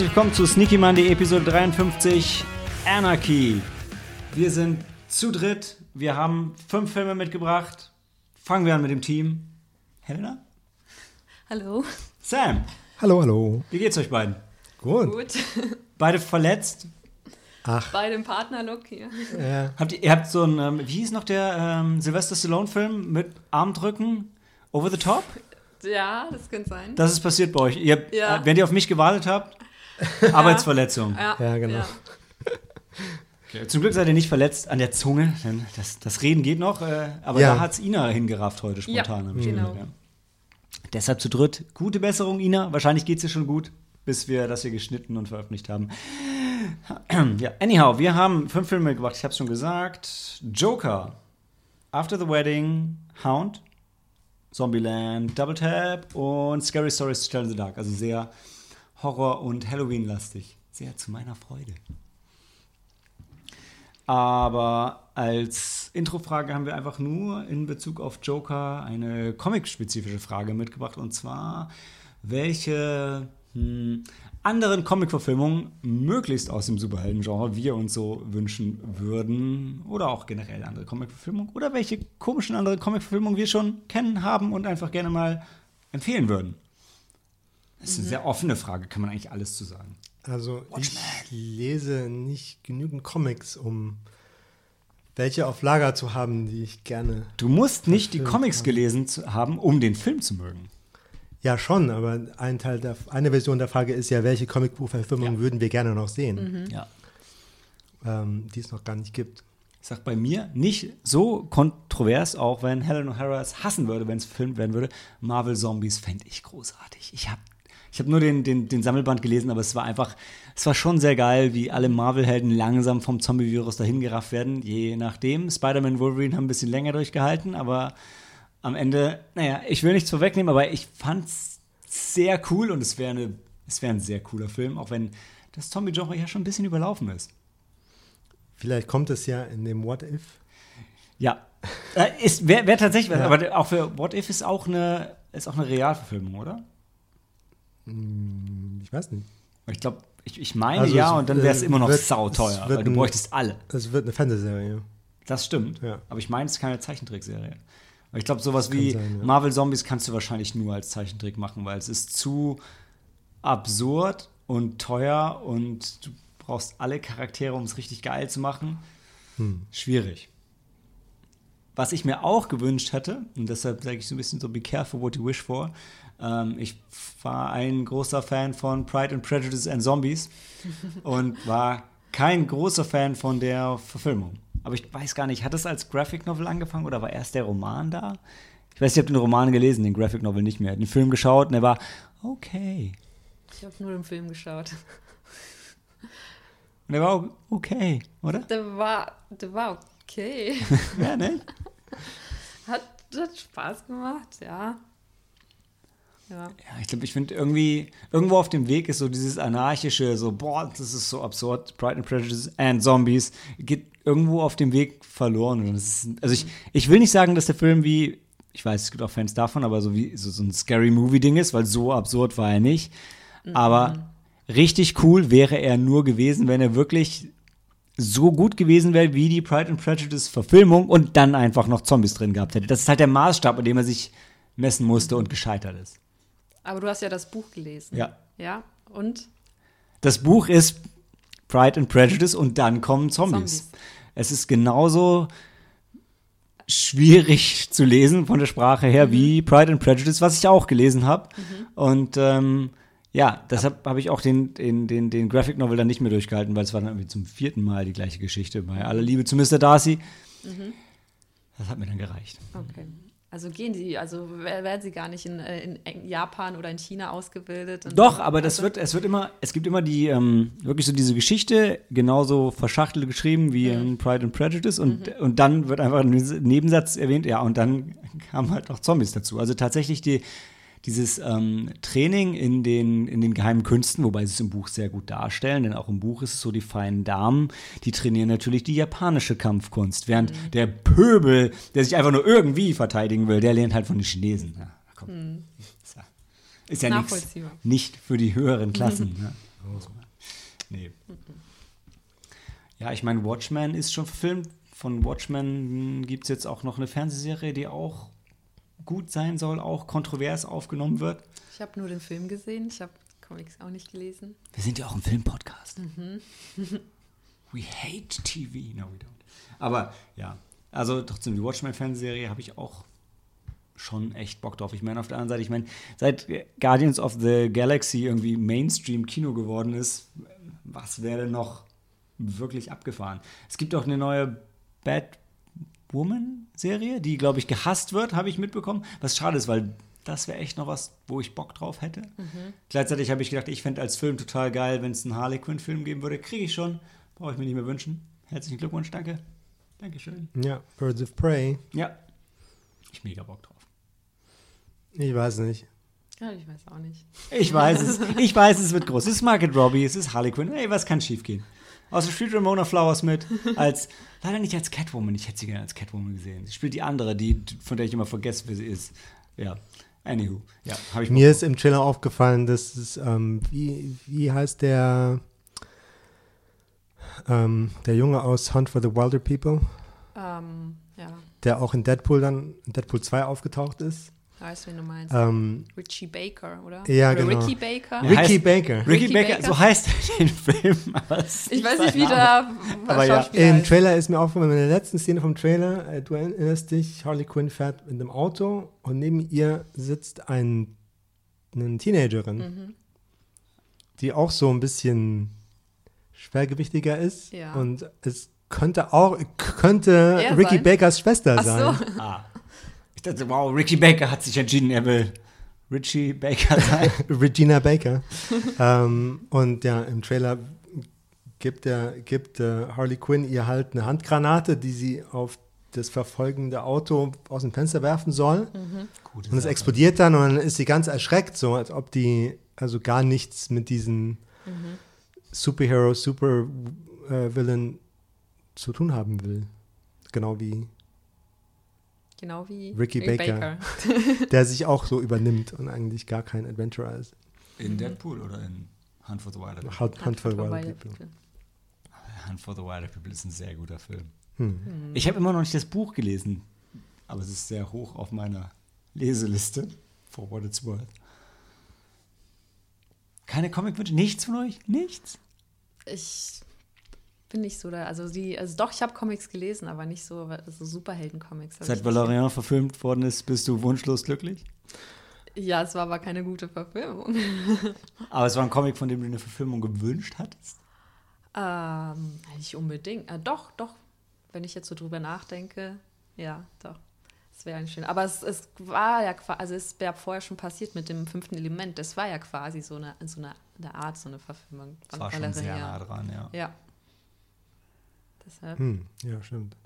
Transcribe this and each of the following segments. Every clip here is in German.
Herzlich willkommen zu Sneaky Monday Episode 53 Anarchy. Wir sind zu dritt. Wir haben fünf Filme mitgebracht. Fangen wir an mit dem Team. Helena? Hallo. Sam? Hallo, hallo. Wie geht's euch beiden? Gut. Gut. Beide verletzt? Ach, Bei dem Partnerlook hier. ja. Habt ihr, ihr habt so ein, ähm, wie hieß noch der ähm, Sylvester Stallone-Film mit Armdrücken? Over the Top? Ja, das könnte sein. Das ist passiert bei euch. Ihr, Ja. äh, wenn ihr auf mich gewartet habt, Arbeitsverletzung. ja, Ja, genau. Okay. Zum Glück seid ihr nicht verletzt an der Zunge, denn das, das Reden geht noch. Äh, aber Ja. da hat's Ina hingerafft heute spontan. Ja, genau. ja. Deshalb zu dritt. Gute Besserung, Ina. Wahrscheinlich geht's dir schon gut, bis wir das hier geschnitten und veröffentlicht haben. ja, anyhow, wir haben fünf Filme gemacht. Ich habe schon gesagt. Joker, After the Wedding, Hound, Zombieland, Double Tap und Scary Stories to Tell in the Dark. Also sehr Horror- und Halloween-lastig. Sehr zu meiner Freude. Aber als Introfrage haben wir einfach nur in Bezug auf Joker eine comic-spezifische Frage mitgebracht. Und zwar, welche hm, anderen Comic-Verfilmungen möglichst aus dem Superhelden-Genre wir uns so wünschen würden. Oder auch generell andere Comic-Verfilmungen. Oder welche komischen anderen Comic-Verfilmungen wir schon kennen, haben und einfach gerne mal empfehlen würden. Das ist eine sehr offene Frage, kann man eigentlich alles zu sagen. Also ich lese nicht genügend Comics, um welche auf Lager zu haben, die ich gerne. Du musst nicht die Comics haben. gelesen zu haben, um den Film zu mögen. Ja, schon, aber ein Teil der, eine Version der Frage ist ja, welche Comicbuchverfilmungen Ja. würden wir gerne noch sehen, Ja. ähm, die es noch gar nicht gibt. Ich sag bei mir nicht so kontrovers, auch wenn Helen O'Hara es hassen würde, wenn es gefilmt werden würde. Marvel Zombies fände ich großartig. Ich habe ich hab nur den, den, den Sammelband gelesen, aber es war einfach, es war schon sehr geil, wie alle Marvel-Helden langsam vom Zombie-Virus dahin gerafft werden. Je nachdem. Spider-Man und Wolverine haben ein bisschen länger durchgehalten, aber am Ende, naja, ich will nichts vorwegnehmen, aber ich fand's sehr cool und es wäre eine, es wäre ein sehr cooler Film, auch wenn das Zombie-Genre ja schon ein bisschen überlaufen ist. Vielleicht kommt es ja in dem What If. Ja. Äh, wäre wär tatsächlich, Ja. aber auch für What If ist auch eine, ist auch eine Realverfilmung, oder? Ich weiß nicht. Ich glaube, ich, ich meine Also ja, es, und dann wäre es äh, immer noch wird- sauteuer, weil du ein- bräuchtest alle. Es wird eine Fernsehserie. Das stimmt. Ja. Aber ich meine, es ist keine Zeichentrickserie. Ich glaube, sowas wie sein, ja. Marvel Zombies kannst du wahrscheinlich nur als Zeichentrick machen, weil es ist zu absurd und teuer und du brauchst alle Charaktere, um es richtig geil zu machen. Hm. Schwierig. Was ich mir auch gewünscht hätte, und deshalb sage ich so ein bisschen so, be careful what you wish for. Ähm, ich war ein großer Fan von Pride and Prejudice and Zombies und war kein großer Fan von der Verfilmung. Aber ich weiß gar nicht, hat es als Graphic Novel angefangen oder war erst der Roman da? Ich weiß, ich habe den Roman gelesen, den Graphic Novel nicht mehr. Den Film geschaut und er war okay. Ich habe nur den Film geschaut. Und er war okay, oder? Der war, der war okay. Ja, ne? Hat, hat Spaß gemacht, ja. Ja. Ja, ich glaube, ich finde irgendwie, irgendwo auf dem Weg ist so dieses anarchische, so, boah, das ist so absurd, Pride and Prejudice and Zombies, geht irgendwo auf dem Weg verloren. Ist, also ich, ich will nicht sagen, dass der Film wie, ich weiß, es gibt auch Fans davon, aber so wie so, so ein Scary Movie-Ding ist, weil so absurd war er nicht. Aber richtig cool wäre er nur gewesen, wenn er wirklich so gut gewesen wäre wie die Pride and Prejudice Verfilmung und dann einfach noch Zombies drin gehabt hätte. Das ist halt der Maßstab, an dem er sich messen musste und gescheitert ist. Aber du hast ja das Buch gelesen. Ja. Ja. Und? Das Buch ist Pride and Prejudice und dann kommen Zombies. Zombies. Es ist genauso schwierig zu lesen von der Sprache her wie Pride and Prejudice, was ich auch gelesen habe. Und ähm, ja, deshalb habe ich auch den, den, den, den Graphic Novel dann nicht mehr durchgehalten, weil es war dann irgendwie zum vierten Mal die gleiche Geschichte bei Aller Liebe zu Mr. Darcy. Das hat mir dann gereicht. Okay. Also gehen die, also wer- werden sie gar nicht in, äh, in Japan oder in China ausgebildet? Doch, aber das also, wird, es wird immer, es gibt immer die, ähm, wirklich so diese Geschichte, genauso verschachtelt geschrieben wie in Pride and Prejudice und, und dann wird einfach ein Nebensatz erwähnt, ja, und dann kamen halt noch Zombies dazu. Also tatsächlich die, dieses ähm, Training in den, in den geheimen Künsten, wobei sie es im Buch sehr gut darstellen, denn auch im Buch ist es so, die feinen Damen, die trainieren natürlich die japanische Kampfkunst, während der Pöbel, der sich einfach nur irgendwie verteidigen will, der lernt halt von den Chinesen. Ja, komm. Ist ja, ist ja nichts nicht für die höheren Klassen. ja. Nee. Ja, ich meine, Watchmen ist schon verfilmt. Von Watchmen gibt es jetzt auch noch eine Fernsehserie, die auch gut sein soll, auch kontrovers aufgenommen wird. Ich habe nur den Film gesehen, ich habe Comics auch nicht gelesen. Wir sind ja auch ein Filmpodcast. we hate TV. No, we don't. Aber ja, also trotzdem, die Watchmen-Fernsehserie habe ich auch schon echt Bock drauf. Ich meine, auf der anderen Seite, ich meine, seit Guardians of the Galaxy irgendwie Mainstream-Kino geworden ist, was wäre denn noch wirklich abgefahren? Es gibt auch eine neue Batwoman-Serie, die, glaube ich, gehasst wird, habe ich mitbekommen. Was schade ist, weil das wäre echt noch was, wo ich Bock drauf hätte. Gleichzeitig habe ich gedacht, ich fände als Film total geil, wenn es einen Harley Quinn-Film geben würde. Kriege ich schon. Brauche ich mir nicht mehr wünschen. Herzlichen Glückwunsch, danke. Dankeschön. Ja, Birds of Prey. Ja. Ich mega Bock drauf. Ich weiß nicht. Ja, ich weiß auch nicht. Ich weiß es. Ich weiß, es wird groß. Es ist Market Robbie, es ist Harley Quinn. Hey, was kann schief gehen? Außer spielt Ramona Flowers mit. Als, leider nicht als Catwoman. Ich hätte sie gerne als Catwoman gesehen. Sie spielt die andere, die, von der ich immer vergesse, wer sie ist. Ja. Anywho. Ja, habe ich Mir ist im Trailer aufgefallen, dass es, ähm, wie, wie heißt der, ähm, der Junge aus Hunt for the Wilder People, Ähm, ja, der auch in Deadpool dann, in Deadpool 2 aufgetaucht ist. Weißt du, wen du meinst. Ähm, Richie Baker, oder? Ja, oder genau. Ricky Baker. Ja, Ricky Baker. Ricky, Ricky Baker, Baker? so heißt er den Film. Ich weiß nicht, wie der Aber ja, Im heißt. Trailer ist mir aufgefallen, in der letzten Szene vom Trailer, äh, du erinnerst dich, Harley Quinn fährt mit einem Auto und neben ihr sitzt ein, eine Teenagerin, Mhm. die auch so ein bisschen schwergewichtiger ist. Ja. Und es könnte auch, könnte Er Ricky sein? Bakers Schwester Ach sein. so. Ah. Ich dachte, wow, Ricky Baker hat sich entschieden, er will Richie Baker sein. Regina Baker. ähm, und ja, im Trailer gibt, der, gibt äh, Harley Quinn ihr halt eine Handgranate, die sie auf das verfolgende Auto aus dem Fenster werfen soll. Gute Und es explodiert dann und dann ist sie ganz erschreckt, so als ob die also gar nichts mit diesen Superhero, Super äh, Villain zu tun haben will. Genau wie Genau wie Ricky Baker. der sich auch so übernimmt und eigentlich gar kein Adventurer ist. In Deadpool oder in Hunt for the Wilder People? Hunt, Hunt for the Wild Wild People. Hunt for the Wilder People ist ein sehr guter Film. Hm. Ich habe immer noch nicht das Buch gelesen, aber es ist sehr hoch auf meiner Leseliste, for what it's worth. Keine Comicwünsche? Nichts von euch? Nichts? Ich bin nicht so da. Also die, also doch, ich habe Comics gelesen, aber nicht so, so Superhelden-Comics. Seit. Valerian verfilmt worden ist, bist du wunschlos glücklich? Ja, es war aber keine gute Verfilmung. Aber es war ein Comic, von dem du eine Verfilmung gewünscht hattest? Ähm, nicht unbedingt. Äh, doch, doch. Wenn ich jetzt so drüber nachdenke, ja, doch. Es wäre schön. Aber es, es war ja quasi, also es wäre vorher schon passiert mit dem fünften Element. Das war ja quasi so eine, so eine, eine Art, so eine Verfilmung. Das von war schon Valeria. sehr nah dran, ja. Ja. Deshalb. Hm, ja, stimmt.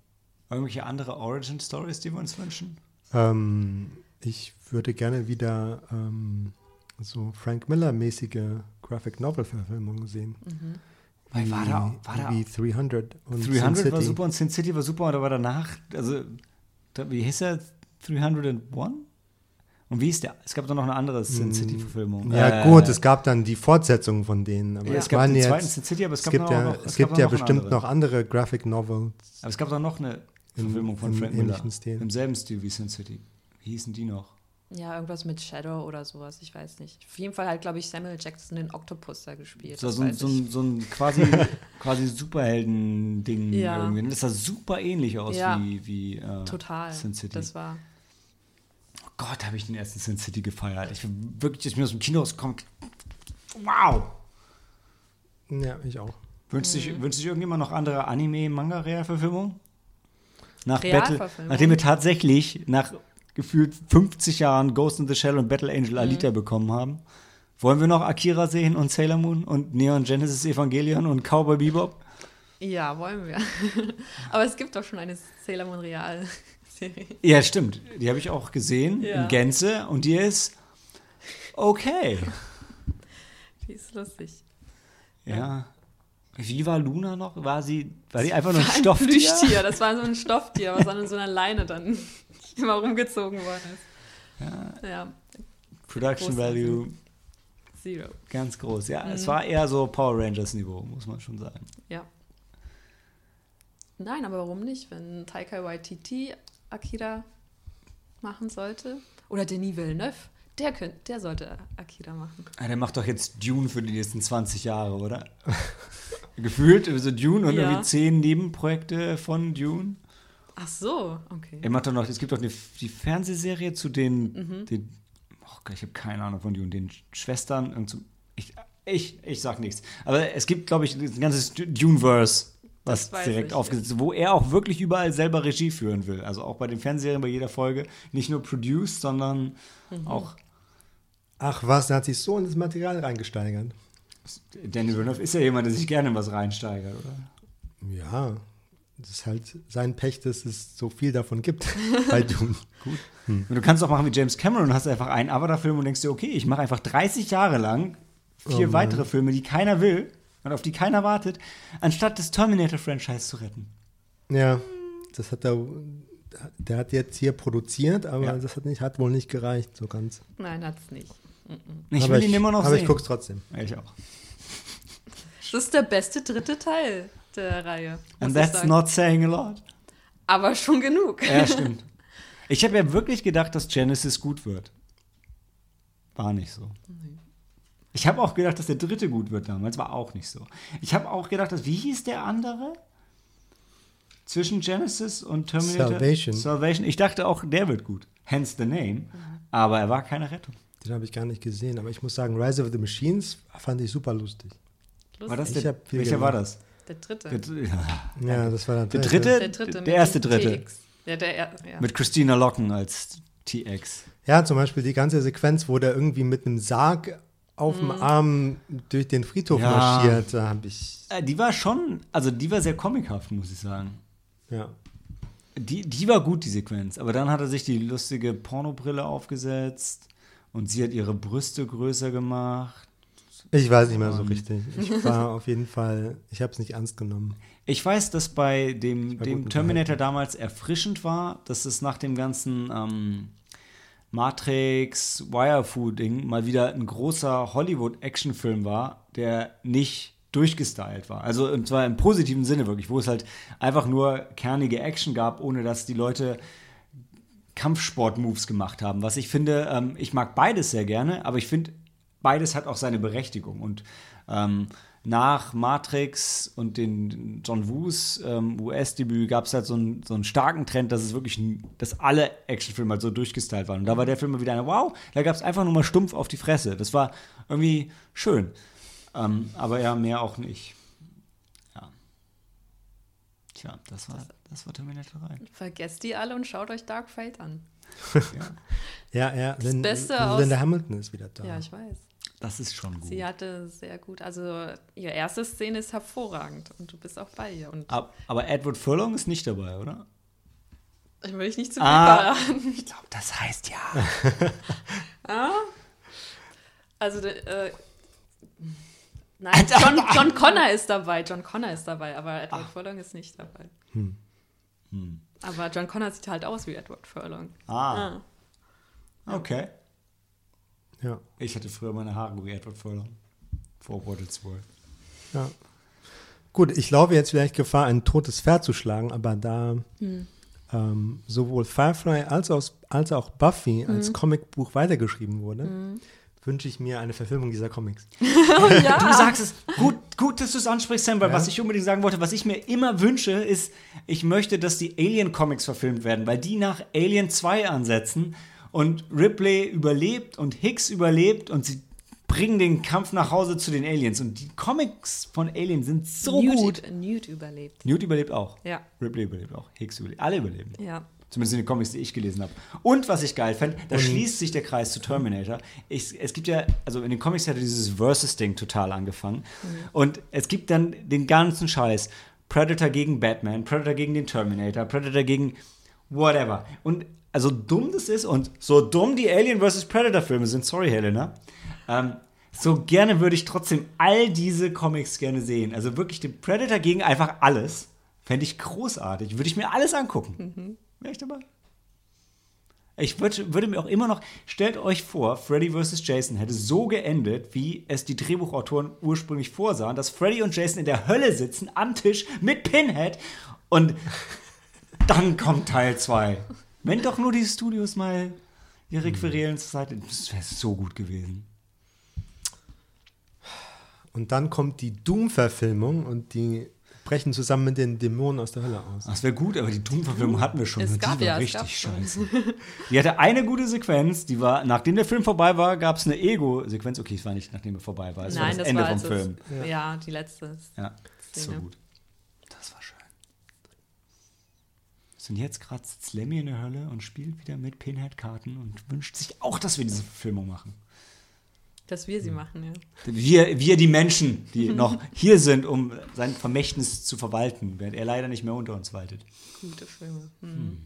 Irgendwelche andere Origin-Stories, die wir uns wünschen? Ähm, ich würde gerne wieder ähm, so Frank Miller-mäßige Graphic Novel-Verfilmungen sehen. Weil war da, war da wie 300 und Sin 300 war City. super und Sin City war super, und da war danach, also, wie hieß er? 301? Und wie ist der? Es gab doch noch eine andere Sin City-Verfilmung. Ja, Äh, gut, es gab dann die Fortsetzung von denen. Aber Ja, es gab waren den jetzt, zweiten Sin City, aber es es gab gibt noch- ja, noch- es es gibt gab ja noch bestimmt andere. noch andere Graphic Novels. Aber es gab doch noch eine Verfilmung von Frank Miller. Stil. Im selben Stil wie Sin City. Wie hießen die noch? Ja, irgendwas mit Shadow oder sowas, ich weiß nicht. Auf jeden Fall hat, glaube ich, Samuel Jackson den Octopus da gespielt. Das so, ein- so, ein, so ein quasi, quasi Superhelden-Ding Ja. irgendwie. Das sah super ähnlich aus Ja. wie, wie äh, Total. Sin City. Das war. Gott, habe ich den ersten Sin City gefeiert. Ich bin wirklich, als mir aus dem Kino rauskommt. Wow! Ja, ich auch. Wünscht Mhm. sich, wünscht sich irgendjemand noch andere Anime-Manga-Realverfilmungen? Nach Battle, nachdem wir tatsächlich nach gefühlt 50 Jahren Ghost in the Shell und Battle Angel Alita Mhm. bekommen haben, wollen wir noch Akira sehen und Sailor Moon und Neon Genesis Evangelion und Cowboy Bebop? Ja, wollen wir. Aber es gibt doch schon eine Sailor Moon Real-Serie. Ja, stimmt. Die habe ich auch gesehen Ja. in Gänze und die ist okay. Die ist lustig. Ja. Wie war Luna noch? War sie, war die einfach nur ein Ein Stofftier? Plüschtier, das war so ein Stofftier, was an so einer Leine dann immer rumgezogen worden ist. Ja. Production Großartig. Value Zero. Ganz groß, ja. Mhm. Es war eher so Power Rangers-Niveau, muss man schon sagen. Ja. Nein, aber warum nicht, wenn Taika Waititi Akira machen sollte? Oder Denis Villeneuve, der, könnt, der sollte Akira machen. Ah, der macht doch jetzt Dune für die nächsten 20 Jahre, oder? Gefühlt, so Dune und Ja. irgendwie zehn Nebenprojekte von Dune. Ach so, okay. Er macht doch noch, es gibt doch eine, die Fernsehserie zu den, Mhm. den oh Gott, ich habe keine Ahnung von Dune, den Schwestern. so- Ich, ich, ich sag nichts. Aber es gibt, glaube ich, ein ganzes Duneverse, was direkt ich. aufgesetzt ist, wo er auch wirklich überall selber Regie führen will. Also auch bei den Fernsehserien, bei jeder Folge. Nicht nur produced, sondern Mhm. auch. Ach was, er hat sich so in das Material reingesteigert. Danny Villeneuve ist ja jemand, der sich gerne in was reinsteigert, oder? Ja, das ist halt sein Pech, dass es so viel davon gibt bei Dune. Gut. Und du kannst auch machen wie James Cameron hast einfach einen Avatar-Film und denkst dir, okay, ich mache einfach 30 Jahre lang vier Oh weitere Filme, die keiner will und auf die keiner wartet, anstatt das Terminator-Franchise zu retten. Ja, das hat er, der hat jetzt hier produziert, aber Ja. das hat, nicht, hat wohl nicht gereicht, so ganz. Nein, hat's nicht. Ich aber will ihn immer noch aber sehen. ich guck's trotzdem. Ich auch. Das ist der beste dritte Teil der Reihe. And that's sagen. not saying a lot. Aber schon genug. Ja, stimmt. Ich habe ja wirklich gedacht, dass Genesis gut wird. War nicht so. Ich habe auch gedacht, dass der dritte gut wird damals. War auch nicht so. Ich habe auch gedacht, dass, wie hieß der andere? Zwischen Genesis und Terminator? Salvation. Salvation. Ich dachte auch, der wird gut. Hence the name. Aber er war keine Rettung. Den habe ich gar nicht gesehen, aber ich muss sagen, Rise of the Machines fand ich super lustig. War das Ich der, welcher war das? Der dritte. Der, ja. Ja, das war der dritte? der dritte. der mit erste dem dritte. TX. Ja, der, er- ja. Mit Christina Locken als TX. Ja, zum Beispiel die ganze Sequenz, wo der irgendwie mit einem Sarg auf dem Arm durch den Friedhof Ja. marschiert, da habe ich, Äh, die war schon, also die war sehr comichaft, muss ich sagen. ja. Die, die war gut, die Sequenz. Aber dann hat er sich die lustige Pornobrille aufgesetzt und sie hat ihre Brüste größer gemacht. Ich weiß nicht mehr so richtig. Ich war auf jeden Fall, ich habe es nicht ernst genommen. Ich weiß, dass bei dem, dem Terminator damals erfrischend war, dass es nach dem ganzen ähm, Matrix, Wirefood-Ding mal wieder ein großer Hollywood-Actionfilm war, der nicht durchgestylt war. Also und zwar im positiven Sinne wirklich, wo es halt einfach nur kernige Action gab, ohne dass die Leute Kampfsport-Moves gemacht haben. Was ich finde, ähm, ich mag beides sehr gerne, aber ich finde, beides hat auch seine Berechtigung. Und ähm, nach Matrix und den John Woos ähm, US-Debüt gab es halt so einen, so einen starken Trend, dass es wirklich, dass alle Actionfilme halt so durchgestylt waren. Und da war der Film mal wieder eine, wow, da gab es einfach nur mal stumpf auf die Fresse. Das war irgendwie schön. Ähm, aber ja, mehr auch nicht. Ja. Tja, das war, das war Terminator 3. Vergesst die alle und schaut euch Dark Fate an. Ja, ja, Beste aus- Linda Hamilton ist wieder da. Ja, ich weiß. Das ist schon gut. Sie hatte sehr gut, also ihre erste Szene ist hervorragend und du bist auch bei ihr. Ab- Aber Edward Furlong ist nicht dabei, oder? ich will dich nicht zu viel Ah. verraten. Ich glaube, das heißt ja. Also, äh, nein, John, John Connor ist dabei. John Connor ist dabei, aber Edward Furlong ist nicht dabei. Aber John Connor sieht halt aus wie Edward Furlong. Ah, Ah. okay. Ja, Ich hatte früher meine Haare wie Edward Furlong. Vor What It's Worth. ja. Gut, ich laufe jetzt vielleicht Gefahr, ein totes Pferd zu schlagen, aber da Hm. ähm, sowohl Firefly als auch, als auch Buffy als Hm. Comicbuch weitergeschrieben wurde, wünsche ich mir eine Verfilmung dieser Comics. Du sagst es. Gut, gut dass du es ansprichst, Sam, weil Ja. was ich unbedingt sagen wollte, was ich mir immer wünsche, ist, ich möchte, dass die Alien-Comics verfilmt werden, weil die nach Alien 2 ansetzen und Ripley überlebt und Hicks überlebt und sie bringen den Kampf nach Hause zu den Aliens. Und die Comics von Alien sind so Newt, gut. Newt überlebt. Newt überlebt auch. Ja, Ripley überlebt auch. Hicks überlebt. Alle überleben. ja. Zumindest in den Comics, die ich gelesen habe. Und was ich geil fand, da schließt sich der Kreis zu Terminator. Ich, es gibt ja, also in den Comics hat dieses Versus-Ding total angefangen. Und es gibt dann den ganzen Scheiß. Predator gegen Batman, Predator gegen den Terminator, Predator gegen whatever. Und also dumm das ist und so dumm die Alien vs. Predator-Filme sind, sorry Helena, ähm, so gerne würde ich trotzdem all diese Comics gerne sehen. Also wirklich den Predator gegen einfach alles. Fände ich großartig. Würde ich mir alles angucken. Wäre ich dabei. Ich würd, würde mir auch immer noch, stellt euch vor, Freddy vs. Jason hätte so geendet, wie es die Drehbuchautoren ursprünglich vorsahen, dass Freddy und Jason in der Hölle sitzen, am Tisch mit Pinhead und dann kommt Teil 2. Wenn doch nur die Studios mal ihre Querelen zur Seite, das wäre so gut gewesen. Und dann kommt die Doom-Verfilmung und die brechen zusammen mit den Dämonen aus der Hölle aus. Das wäre gut, aber die Doom-Verfilmung hatten wir schon. Es und gab die war ja, es gab richtig scheiße. Die hatte eine gute Sequenz, die war, nachdem der Film vorbei war, gab es eine Ego-Sequenz. Okay, es war nicht, nachdem er vorbei war. Es war Nein, das das Ende war vom als Film. Es, ja. die letzte. Ja, das war Szene. gut. Das war schön. Und jetzt gerade sitzt Lemmy in der Hölle und spielt wieder mit Pinhead-Karten und wünscht sich auch, dass wir diese Verfilmung machen. Dass wir sie machen, ja. Wir, wir die Menschen, die noch hier sind, um sein Vermächtnis zu verwalten, während er leider nicht mehr unter uns waltet. Gute Filme. Mhm.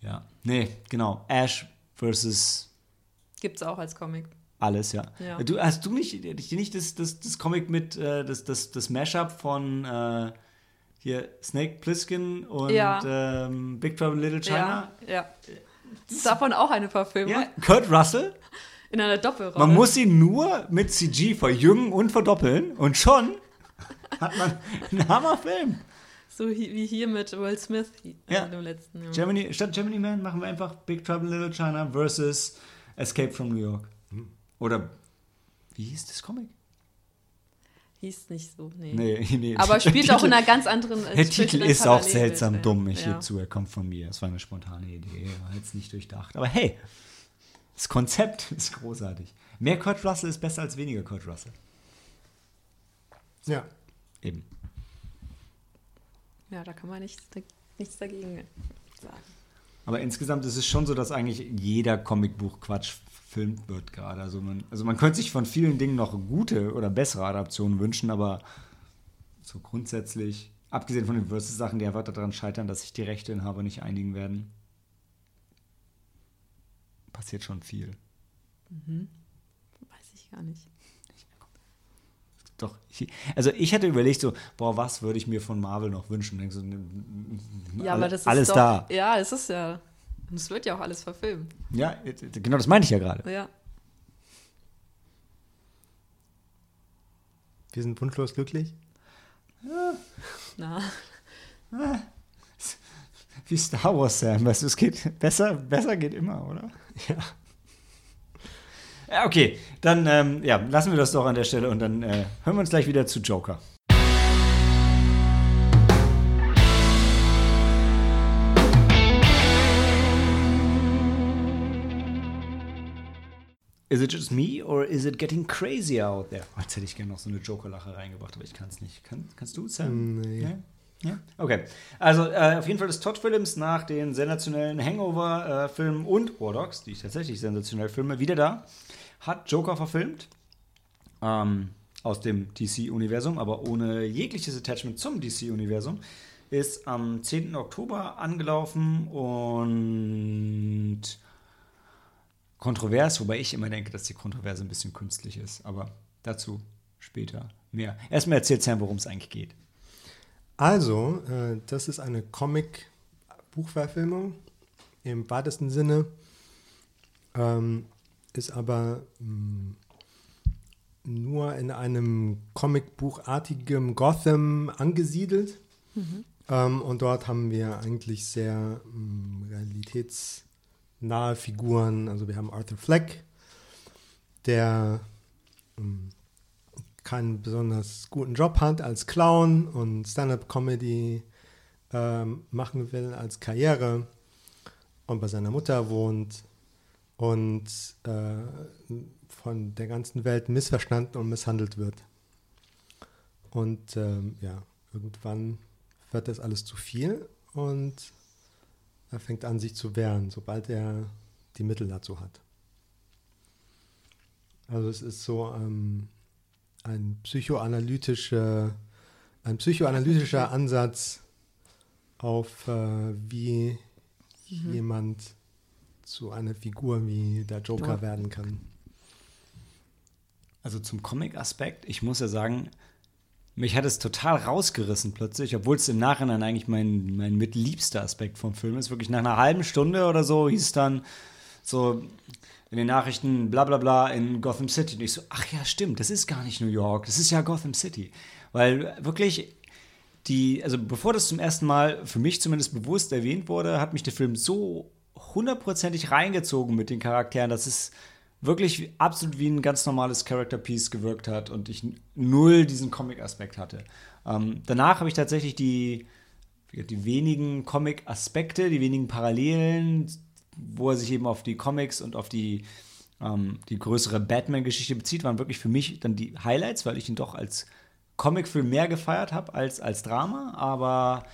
Ja. Nee, genau. Ash versus Gibt's auch als Comic. alles, ja. Ja. Du, hast du nicht, nicht das, das, das Comic mit, äh, das, das, das Mashup von äh, hier Snake Plissken und Ja. ähm, Big Trouble in Little China? Ja, ja. Davon auch eine Verfilmung. Ja, Kurt Russell. In einer Doppelrolle. Man muss ihn nur mit CG verjüngen und verdoppeln und schon hat man einen Hammerfilm. So wie hier mit Will Smith hi- Ja. in dem letzten Jahr. Germany, statt Gemini Man machen wir einfach Big Trouble in Little China versus Escape from New York. Oder wie hieß das Comic? Hieß nicht so, nee. Nee, nee. Aber spielt auch in einer ganz anderen äh, Der Titel ist auch seltsam ja. dumm, ich ja. gebe zu, er kommt von mir. Es war eine spontane Idee, war jetzt nicht durchdacht. Aber hey, das Konzept ist großartig. Mehr Kurt Russell ist besser als weniger Kurt Russell. Ja. Eben. Ja, da kann man nichts, nichts dagegen sagen. Aber insgesamt ist es schon so, dass eigentlich jeder Comicbuch Quatsch gefilmt wird gerade. Also man, also man könnte sich von vielen Dingen noch gute oder bessere Adaptionen wünschen, aber so grundsätzlich, abgesehen von den Versus-Sachen, die einfach daran scheitern, dass sich die Rechteinhaber nicht einigen werden, passiert schon viel. Weiß ich gar nicht. Doch, ich, also ich hatte überlegt so, boah, was würde ich mir von Marvel noch wünschen? Denkst du, Ja, alle- aber das ist alles doch, da. Ja, es ist ja. Und es wird ja auch alles verfilmt. Ja, genau das meinte ich ja gerade. Ja. Wir sind wunschlos glücklich. Na. Wie Star Wars, Sam. Weißt du, es geht besser, besser geht immer, oder? Ja. Ja, okay. Dann ähm, ja, lassen wir das doch an der Stelle und dann äh, hören wir uns gleich wieder zu Joker. Is it just me or is it getting crazy out there? Oh, jetzt hätte ich gerne noch so eine Joker-Lache reingebracht, aber ich kann es nicht. Kann, kannst du, Sam? Nee. Ja? Ja? Okay. Also äh, auf jeden Fall ist Todd Phillips nach den sensationellen Hangover-Filmen und War Dogs, die ich tatsächlich sensationell filme, wieder da. Hat Joker verfilmt. Ähm, aus dem DC-Universum, aber ohne jegliches Attachment zum DC-Universum. Ist am 10. Oktober angelaufen und kontrovers, wobei ich immer denke, dass die Kontroverse ein bisschen künstlich ist. Aber dazu später mehr. Erstmal erzählt Sam, worum es eigentlich geht. Also, äh, das ist eine Comic-Buchverfilmung im weitesten Sinne, ähm, ist aber mh, nur in einem Comicbuchartigen Gotham angesiedelt. Ähm, und dort haben wir eigentlich sehr mh, realitätsnahe Figuren. Also wir haben Arthur Fleck, der mh, keinen besonders guten Job hat als Clown und Stand-up-Comedy ähm, machen will als Karriere und bei seiner Mutter wohnt und äh, von der ganzen Welt missverstanden und misshandelt wird. Und ähm, ja, irgendwann wird das alles zu viel und er fängt an, sich zu wehren, sobald er die Mittel dazu hat. Also es ist so ähm, ein psychoanalytischer, ein psychoanalytischer Ansatz auf, äh, wie jemand zu einer Figur wie der Joker Ja. werden kann. Also zum Comic-Aspekt, ich muss ja sagen, mich hat es total rausgerissen plötzlich, obwohl es im Nachhinein eigentlich mein, mein mitliebster Aspekt vom Film ist. Wirklich nach einer halben Stunde oder so hieß es dann so in den Nachrichten bla bla bla in Gotham City. Und ich so, ach ja, stimmt, das ist gar nicht New York, das ist ja Gotham City. Weil wirklich die, also bevor das zum ersten Mal für mich zumindest bewusst erwähnt wurde, hat mich der Film so hundertprozentig reingezogen mit den Charakteren, dass es wirklich absolut wie ein ganz normales Character Piece gewirkt hat und ich null diesen Comic-Aspekt hatte. Ähm, danach habe ich tatsächlich die, die wenigen Comic-Aspekte, die wenigen Parallelen, wo er sich eben auf die Comics und auf die, ähm, die größere Batman-Geschichte bezieht, waren wirklich für mich dann die Highlights, weil ich ihn doch als Comicfilm mehr gefeiert habe als als Drama, aber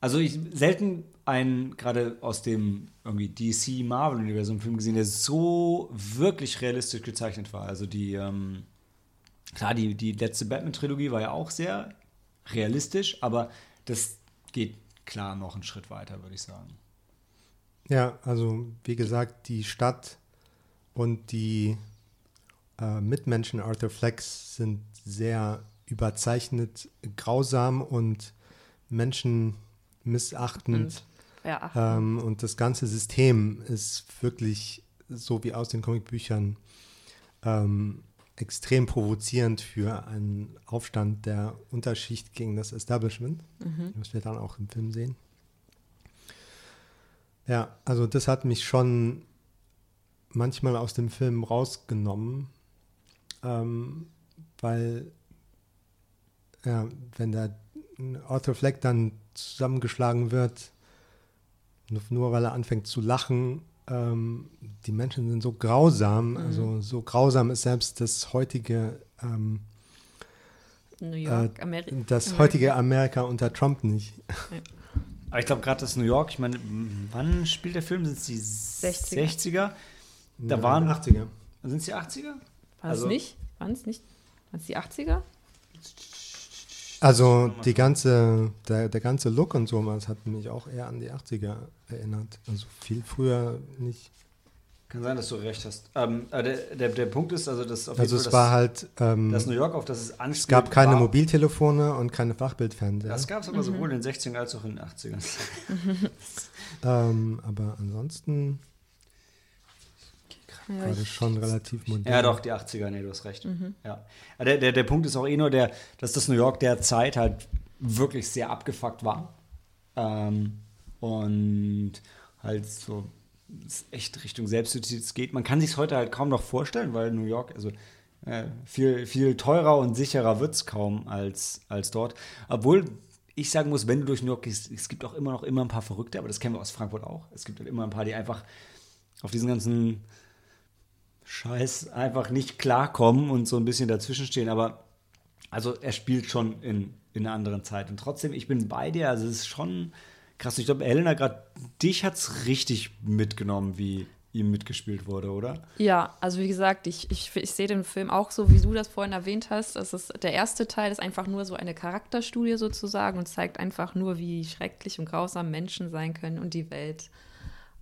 also ich selten einen gerade aus dem irgendwie DC Marvel Universum Film gesehen, der so wirklich realistisch gezeichnet war. Also die ähm, klar die die letzte Batman Trilogie war ja auch sehr realistisch, aber das geht klar noch einen Schritt weiter, würde ich sagen. Ja, also wie gesagt, die Stadt und die äh, Mitmenschen Arthur Flex sind sehr überzeichnet, grausam und menschenmissachtend. Ja, ähm, und das ganze System ist wirklich, so wie aus den Comicbüchern, ähm, extrem provozierend für einen Aufstand der Unterschicht gegen das Establishment, mhm. was wir dann auch im Film sehen. Ja, also das hat mich schon manchmal aus dem Film rausgenommen, ähm, weil ja, wenn der Arthur Fleck dann zusammengeschlagen wird, nur weil er anfängt zu lachen, ähm, die Menschen sind so grausam, mhm. also so grausam ist selbst das heutige ähm, New York, äh, Ameri das Amerika. heutige Amerika unter Trump nicht. Ja. Aber ich glaube gerade das New York, ich meine, wann spielt der Film? Sind es die 60er? 60er? Da ja, waren 80er. Sind es die 80er? War also, es nicht? Waren es nicht? Waren es die 80er? Also die ganze, der, der ganze Look und so, das hat mich auch eher an die 80er erinnert. Also viel früher nicht. Kann sein, dass du recht hast. Ähm, der, der, der Punkt ist, also das auf Also es Fall, war halt ähm, das New York, auf das es anspielt. Es gab keine war, Mobiltelefone und keine Fachbildfernseher. Das gab es aber mhm. sowohl in den 60ern als auch in den 80ern. ähm, aber ansonsten ja, war das schon relativ modern. Ja, doch, die 80er, nee, du hast recht. Mhm. Ja. Der, der, der Punkt ist auch eh nur, der, dass das New York der Zeit halt wirklich sehr abgefuckt war. Ähm, und halt so echt Richtung Selbstjustiz geht. Man kann sich heute halt kaum noch vorstellen, weil New York, also äh, viel, viel teurer und sicherer wird es kaum als, als dort. Obwohl ich sagen muss, wenn du durch New York gehst, es gibt auch immer noch immer ein paar Verrückte, aber das kennen wir aus Frankfurt auch. Es gibt halt immer ein paar, die einfach auf diesen ganzen Scheiß einfach nicht klarkommen und so ein bisschen dazwischen stehen. Aber also er spielt schon in, in einer anderen Zeit. Und trotzdem, ich bin bei dir. Also es ist schon Krass, ich glaube, Elena, gerade dich hat es richtig mitgenommen, wie ihm mitgespielt wurde, oder? Ja, also wie gesagt, ich, ich, ich sehe den Film auch so, wie du das vorhin erwähnt hast. Das ist, der erste Teil ist einfach nur so eine Charakterstudie sozusagen und zeigt einfach nur, wie schrecklich und grausam Menschen sein können und die Welt.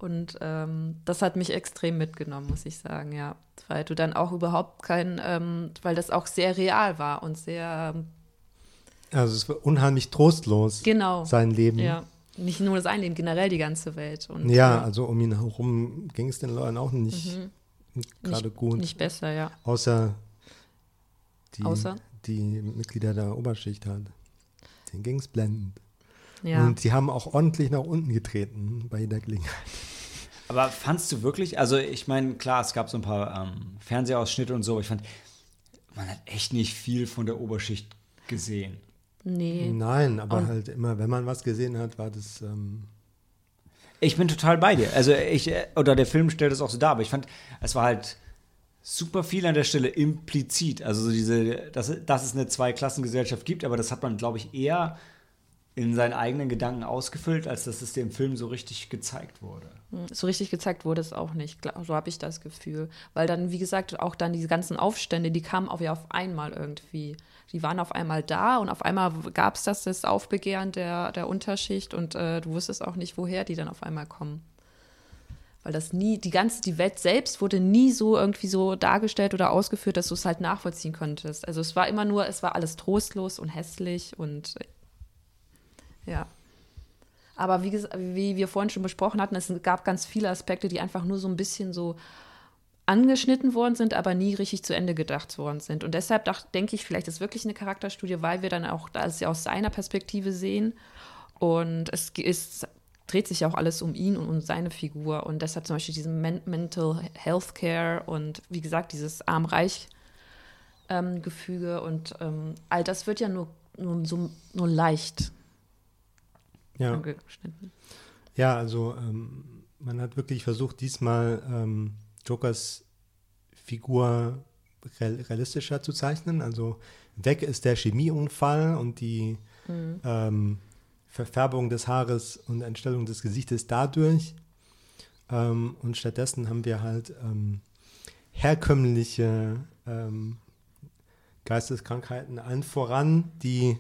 Und ähm, das hat mich extrem mitgenommen, muss ich sagen, ja. Weil du dann auch überhaupt kein, ähm, weil das auch sehr real war und sehr. Ähm, also es war unheimlich trostlos, genau. sein Leben. Ja. Nicht nur sein Leben, generell die ganze Welt. Und, ja, ja, also um ihn herum ging es den Leuten auch nicht mhm. gerade gut. Nicht besser, ja. Außer die, Außer? die Mitglieder der Oberschicht halt. Den ging es blendend. Ja. Und sie haben auch ordentlich nach unten getreten bei jeder Gelegenheit. Aber fandst du wirklich, also ich meine, klar, es gab so ein paar ähm, Fernsehausschnitte und so, aber ich fand, man hat echt nicht viel von der Oberschicht gesehen. Nee. Nein, aber Und halt immer, wenn man was gesehen hat, war das. Ähm ich bin total bei dir. Also ich, äh, oder der Film stellt es auch so dar, aber ich fand, es war halt super viel an der Stelle implizit. Also so diese, dass, dass es eine Zweiklassengesellschaft gibt, aber das hat man, glaube ich, eher in seinen eigenen Gedanken ausgefüllt, als dass es dem Film so richtig gezeigt wurde. Hm, so richtig gezeigt wurde es auch nicht, so habe ich das Gefühl. Weil dann, wie gesagt, auch dann diese ganzen Aufstände, die kamen auch ja auf einmal irgendwie die waren auf einmal da und auf einmal gab es das, das Aufbegehren der, der Unterschicht und äh, du wusstest auch nicht, woher die dann auf einmal kommen. weil das nie, die ganze, die Welt selbst wurde nie so irgendwie so dargestellt oder ausgeführt, dass du es halt nachvollziehen konntest. Also es war immer nur, es war alles trostlos und hässlich und ja. Aber wie, wie wir vorhin schon besprochen hatten, es gab ganz viele Aspekte, die einfach nur so ein bisschen so angeschnitten worden sind, aber nie richtig zu Ende gedacht worden sind. Und deshalb denke ich, vielleicht ist wirklich eine Charakterstudie, weil wir dann auch das aus seiner Perspektive sehen. Und es ist, dreht sich ja auch alles um ihn und um seine Figur. Und deshalb zum Beispiel diesen Men Mental Health Care und wie gesagt, dieses Arm-Reich-Gefüge ähm, und ähm, all das wird ja nur, nur, so, nur leicht ja. angeschnitten. Ja, also ähm, man hat wirklich versucht, diesmal ähm, Jokers Figur realistischer zu zeichnen. Also weg ist der Chemieunfall und die mhm. ähm, Verfärbung des Haares und Entstellung des Gesichtes dadurch. Ähm, und stattdessen haben wir halt ähm, herkömmliche ähm, Geisteskrankheiten, allen voran die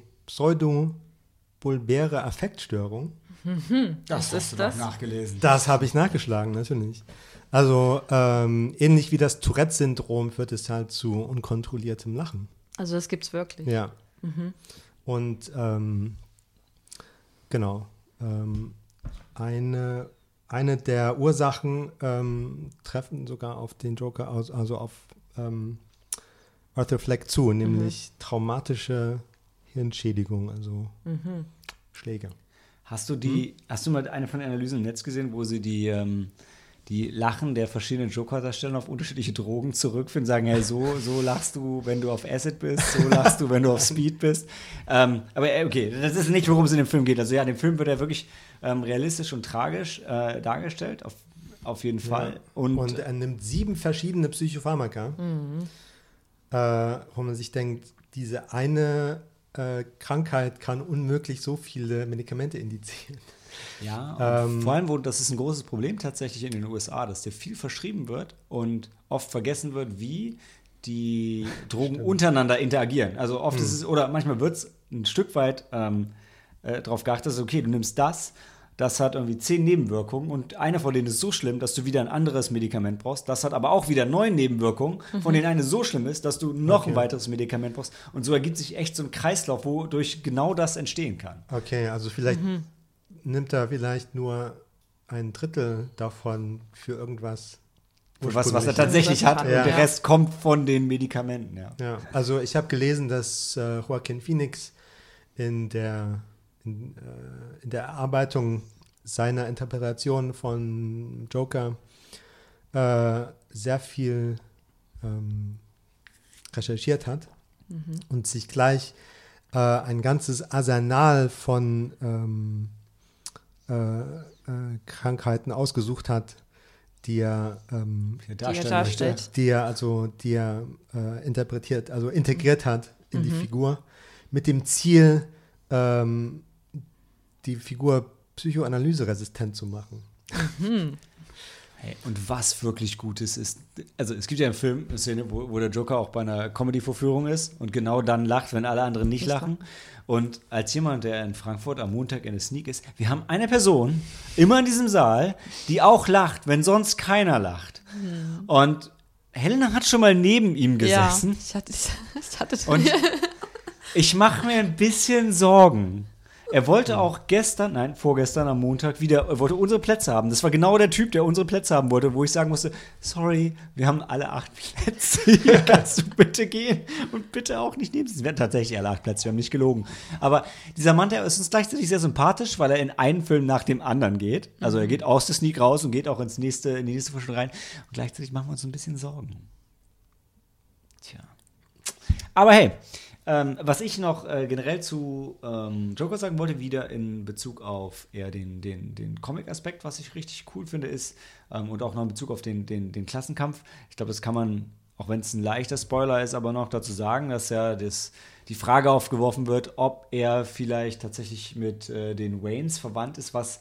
pseudo-bulbäre Affektstörung. Mhm. Das Was ist das? nachgelesen. Das habe ich nachgeschlagen, natürlich. Also ähm, ähnlich wie das Tourette-Syndrom führt es halt zu unkontrolliertem Lachen. Also das gibt es wirklich. Ja. Mhm. Und ähm, genau. Ähm, eine, eine der Ursachen ähm, treffen sogar auf den Joker, aus, also auf ähm, Arthur Fleck zu, nämlich mhm. traumatische Hirnschädigung, also mhm. Schläge. Hast du die, hm? hast du mal eine von den Analysen im Netz gesehen, wo sie die ähm, die Lachen der verschiedenen Joker-Darsteller auf unterschiedliche Drogen zurückführen, sagen, hey, so, so lachst du, wenn du auf Acid bist, so lachst du, wenn du auf Speed bist. Ähm, aber äh, okay, das ist nicht, worum es in dem Film geht. Also ja, in dem Film wird er wirklich ähm, realistisch und tragisch äh, dargestellt, auf, auf jeden Fall. Ja. Und, und, er nimmt sieben verschiedene Psychopharmaka, mhm. äh, wo man sich denkt, diese eine äh, Krankheit kann unmöglich so viele Medikamente indizieren. Ja, ähm, vor allem, wo das ist ein großes Problem tatsächlich in den USA, dass dir viel verschrieben wird und oft vergessen wird, wie die Drogen Stimmt. untereinander interagieren. Also oft hm. ist es, oder manchmal wird es ein Stück weit ähm, äh, darauf geachtet, dass, okay, du nimmst das, das hat irgendwie zehn Nebenwirkungen und eine von denen ist so schlimm, dass du wieder ein anderes Medikament brauchst. Das hat aber auch wieder neun Nebenwirkungen, mhm. von denen eine so schlimm ist, dass du noch okay. ein weiteres Medikament brauchst. Und so ergibt sich echt so ein Kreislauf, wodurch genau das entstehen kann. Okay, also vielleicht mhm nimmt er vielleicht nur ein Drittel davon für irgendwas. Für was, was er tatsächlich hat ja. und der Rest kommt von den Medikamenten, ja. ja also ich habe gelesen, dass äh, Joaquin Phoenix in der, in, äh, in der Erarbeitung seiner Interpretation von Joker äh, sehr viel ähm, recherchiert hat mhm. und sich gleich äh, ein ganzes Arsenal von ähm, äh, äh, Krankheiten ausgesucht hat, die er, ähm, die er darstellt, die er also die er äh, interpretiert, also integriert hat in mhm. die Figur, mit dem Ziel, ähm, die Figur psychoanalyseresistent zu machen. Mhm. Hey, und was wirklich gut ist, ist, also es gibt ja einen Film, eine Szene, wo, wo der Joker auch bei einer Comedy-Vorführung ist und genau dann lacht, wenn alle anderen nicht lachen. Und als jemand, der in Frankfurt am Montag in der Sneak ist, wir haben eine Person immer in diesem Saal, die auch lacht, wenn sonst keiner lacht. Mhm. Und Helena hat schon mal neben ihm gesessen. Ja, ich hatte, ich hatte und ich mache mir ein bisschen Sorgen er wollte auch gestern, nein, vorgestern am Montag wieder, er wollte unsere Plätze haben. Das war genau der Typ, der unsere Plätze haben wollte, wo ich sagen musste, sorry, wir haben alle acht Plätze. Hier kannst du bitte gehen und bitte auch nicht nehmen. Es werden tatsächlich alle acht Plätze, wir haben nicht gelogen. Aber dieser Mann, der ist uns gleichzeitig sehr sympathisch, weil er in einen Film nach dem anderen geht. Also er geht aus der Sneak raus und geht auch ins nächste, in die nächste Vorstellung rein. Und gleichzeitig machen wir uns ein bisschen Sorgen. Tja. Aber hey, ähm, was ich noch äh, generell zu ähm, Joker sagen wollte, wieder in Bezug auf eher den, den, den Comic-Aspekt, was ich richtig cool finde, ist, ähm, und auch noch in Bezug auf den, den, den Klassenkampf. Ich glaube, das kann man, auch wenn es ein leichter Spoiler ist, aber noch dazu sagen, dass ja das, die Frage aufgeworfen wird, ob er vielleicht tatsächlich mit äh, den Waynes verwandt ist, was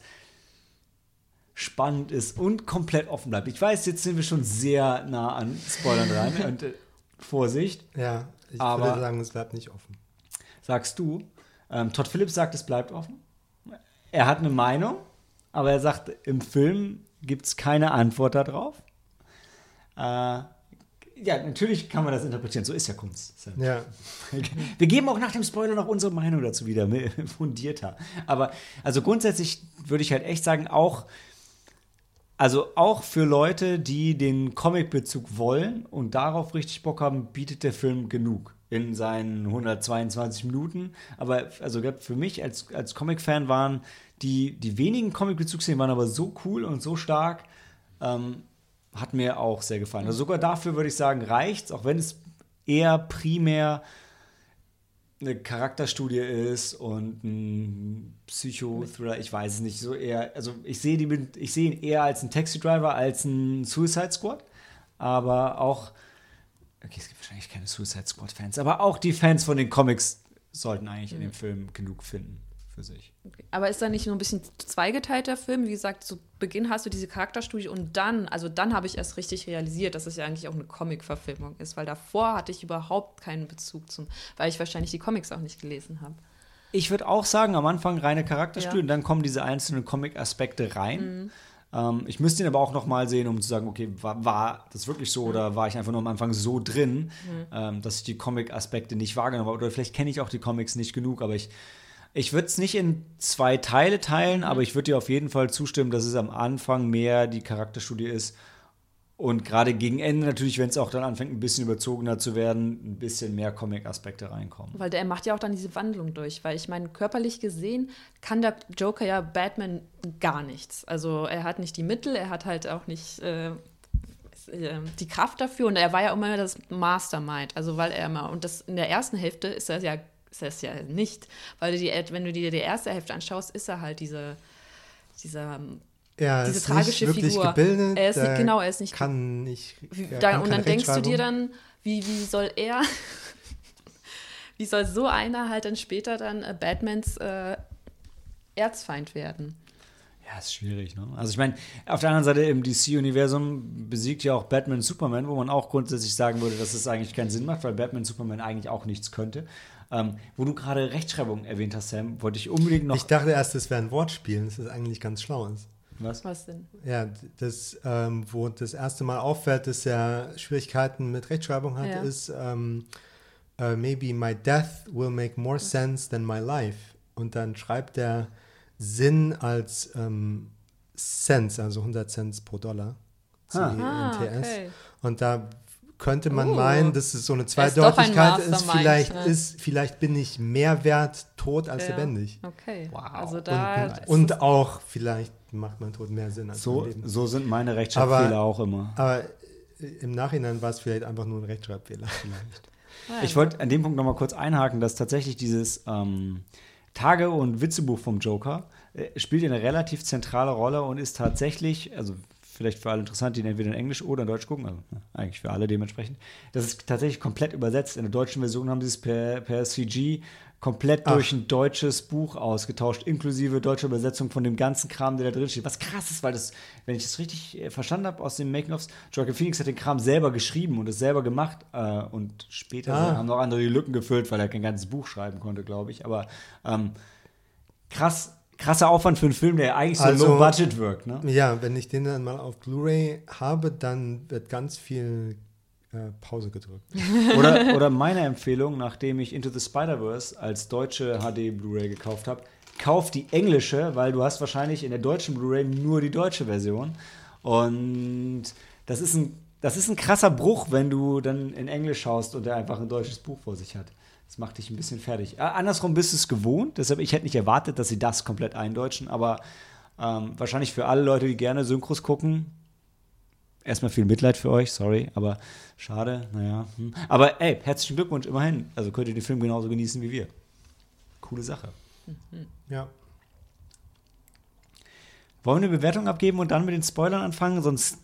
spannend ist und komplett offen bleibt. Ich weiß, jetzt sind wir schon sehr nah an Spoilern dran und äh, Vorsicht. Ja. Ich Aber würde sagen, es bleibt nicht offen. Sagst du? Ähm, Todd Phillips sagt, es bleibt offen. Er hat eine Meinung, aber er sagt, im Film gibt es keine Antwort darauf. Äh, ja, natürlich kann man das interpretieren. So ist ja Kunst. Ja. Wir geben auch nach dem Spoiler noch unsere Meinung dazu wieder fundierter. Aber also grundsätzlich würde ich halt echt sagen, auch also auch für Leute, die den Comic-Bezug wollen und darauf richtig Bock haben, bietet der Film genug in seinen 122 Minuten. Aber also für mich als, als Comic-Fan waren die, die wenigen Comic-Bezugsszenen waren aber so cool und so stark, ähm, hat mir auch sehr gefallen. Also sogar dafür würde ich sagen, reicht's, auch wenn es eher primär eine Charakterstudie ist und ein Psychothriller, ich weiß es nicht, so eher, also ich sehe die, ich sehe ihn eher als einen Taxi Driver als einen Suicide Squad, aber auch, okay, es gibt wahrscheinlich keine Suicide Squad Fans, aber auch die Fans von den Comics sollten eigentlich in dem Film genug finden für sich. Okay. Aber ist da nicht nur ein bisschen zweigeteilt der Film? Wie gesagt, zu Beginn hast du diese Charakterstudie und dann, also dann habe ich erst richtig realisiert, dass es ja eigentlich auch eine Comic-Verfilmung ist, weil davor hatte ich überhaupt keinen Bezug zum, weil ich wahrscheinlich die Comics auch nicht gelesen habe. Ich würde auch sagen, am Anfang reine Charakterstudie Ja. und dann kommen diese einzelnen Comic-Aspekte rein. Ähm, ich müsste ihn aber auch noch mal sehen, um zu sagen, okay, war, war das wirklich so oder war ich einfach nur am Anfang so drin, ähm, dass ich die Comic-Aspekte nicht wahrgenommen habe. Oder vielleicht kenne ich auch die Comics nicht genug, aber ich, ich würde es nicht in zwei Teile teilen, aber ich würde dir auf jeden Fall zustimmen, dass es am Anfang mehr die Charakterstudie ist. Und gerade gegen Ende natürlich, wenn es auch dann anfängt, ein bisschen überzogener zu werden, ein bisschen mehr Comic-Aspekte reinkommen. Weil der macht ja auch dann diese Wandlung durch, weil ich meine, körperlich gesehen kann der Joker ja Batman gar nichts. Also er hat nicht die Mittel, er hat halt auch nicht äh, äh, die Kraft dafür und er war ja immer das Mastermind. Also weil er immer, und das in der ersten Hälfte ist er ja, ist es ja nicht. Weil die, wenn du dir die erste Hälfte anschaust, ist er halt diese, dieser Er Diese ist tragische nicht wirklich Figur. gebildet. Er ist nicht- er genau, er ist nicht- kann nicht. Wie, er da, kann und dann denkst du dir dann, wie, wie soll er, wie soll so einer halt dann später dann äh, Batmans äh, Erzfeind werden? Ja, ist schwierig, ne? Also ich meine, auf der anderen Seite im DC-Universum besiegt ja auch Batman Superman, wo man auch grundsätzlich sagen würde, dass es eigentlich keinen Sinn macht, weil Batman Superman eigentlich auch nichts könnte. Ähm, wo du gerade Rechtschreibung erwähnt hast, Sam, wollte ich unbedingt noch. Ich dachte erst, das wäre ein Wortspiel, das ist eigentlich ganz schlau ist. was? Was denn? Ja, das, ähm, wo das erste Mal auffällt, dass er Schwierigkeiten mit Rechtschreibung hat, Ja. ist ähm, äh, maybe my death will make more sense than my life. Und dann schreibt er Sinn als ähm, Cents, also 100 Cents pro Dollar. Ah. Ah, C-E-N-T-S. okay. Und da könnte man Uh. meinen, dass es so eine ist Zweideutigkeit ist. Mastermind, Vielleicht, ne? ist. vielleicht bin ich mehr wert tot als Ja. lebendig. Okay. Wow. Also da Und, ist und auch vielleicht macht mein Tod mehr Sinn als So, mein Leben. so sind meine Rechtschreibfehler auch immer. Aber äh, im Nachhinein war es vielleicht einfach nur ein Rechtschreibfehler. Vielleicht. Ich wollte an dem Punkt noch mal kurz einhaken, dass tatsächlich dieses ähm, Tage- und Witzebuch vom Joker äh, spielt eine relativ zentrale Rolle und ist tatsächlich, also vielleicht für alle interessant, die entweder in Englisch oder in Deutsch gucken, also ne, eigentlich für alle dementsprechend, das ist tatsächlich komplett übersetzt. In der deutschen Version haben sie es per, per CG komplett Ach. durch ein deutsches Buch ausgetauscht, inklusive deutscher Übersetzung von dem ganzen Kram, der da drin steht. Was krass ist, weil das, wenn ich das richtig äh, verstanden habe aus den Making-ofs, Joaquin Phoenix hat den Kram selber geschrieben und es selber gemacht äh, und später Ah. haben noch andere die Lücken gefüllt, weil er kein ganzes Buch schreiben konnte, glaube ich. Aber ähm, krass, krasser Aufwand für einen Film, der eigentlich so Also- low budget wirkt. Ne? Ja, wenn ich den dann mal auf Blu-ray habe, dann wird ganz viel äh, Pause gedrückt. Oder, oder meine Empfehlung, nachdem ich Into the Spider-Verse als deutsche HD Blu-ray gekauft habe, kauf die englische, weil du hast wahrscheinlich in der deutschen Blu-ray nur die deutsche Version. Und das ist ein, das ist ein krasser Bruch, wenn du dann in Englisch schaust und der einfach ein deutsches Buch vor sich hat. Das macht dich ein bisschen fertig. Äh, andersrum bist du es gewohnt, deshalb ich hätte nicht erwartet, dass sie das komplett eindeutschen, aber ähm, wahrscheinlich für alle Leute, die gerne Synchros gucken, erstmal viel Mitleid für euch, sorry, aber schade, naja. Hm. Aber ey, herzlichen Glückwunsch immerhin. Also könnt ihr den Film genauso genießen wie wir. Coole Sache. Ja. Wollen wir eine Bewertung abgeben und dann mit den Spoilern anfangen? Sonst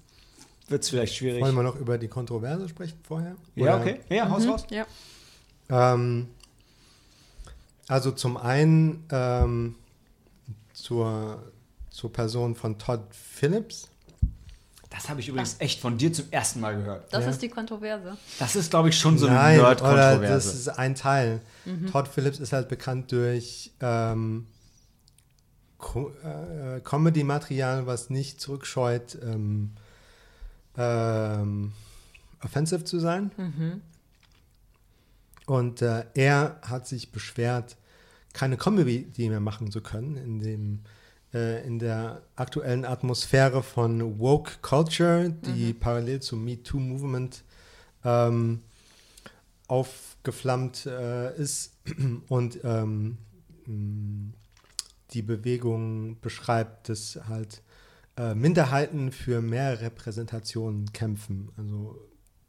wird es vielleicht schwierig. Wollen wir noch über die Kontroverse sprechen vorher? ja, Oder- okay. Ja, haus raus. Ja. Ähm, also zum einen ähm, zur, zur Person von Todd Phillips. Das habe ich übrigens echt von dir zum ersten Mal gehört. Das Ja. ist die Kontroverse. Das ist, glaube ich, schon so eine Nein, oder das Nerd-Kontroverse. ist ein Teil. Todd Phillips ist halt bekannt durch ähm, Co äh, Comedy-Material, was nicht zurückscheut, ähm, ähm, offensive zu sein. Und äh, er hat sich beschwert, keine Comedy mehr machen zu können in dem äh, in der aktuellen Atmosphäre von Woke Culture, die parallel zum MeToo Movement ähm, aufgeflammt äh, ist. Und ähm, mh, die Bewegung beschreibt, dass halt äh, Minderheiten für mehr Repräsentation kämpfen. Also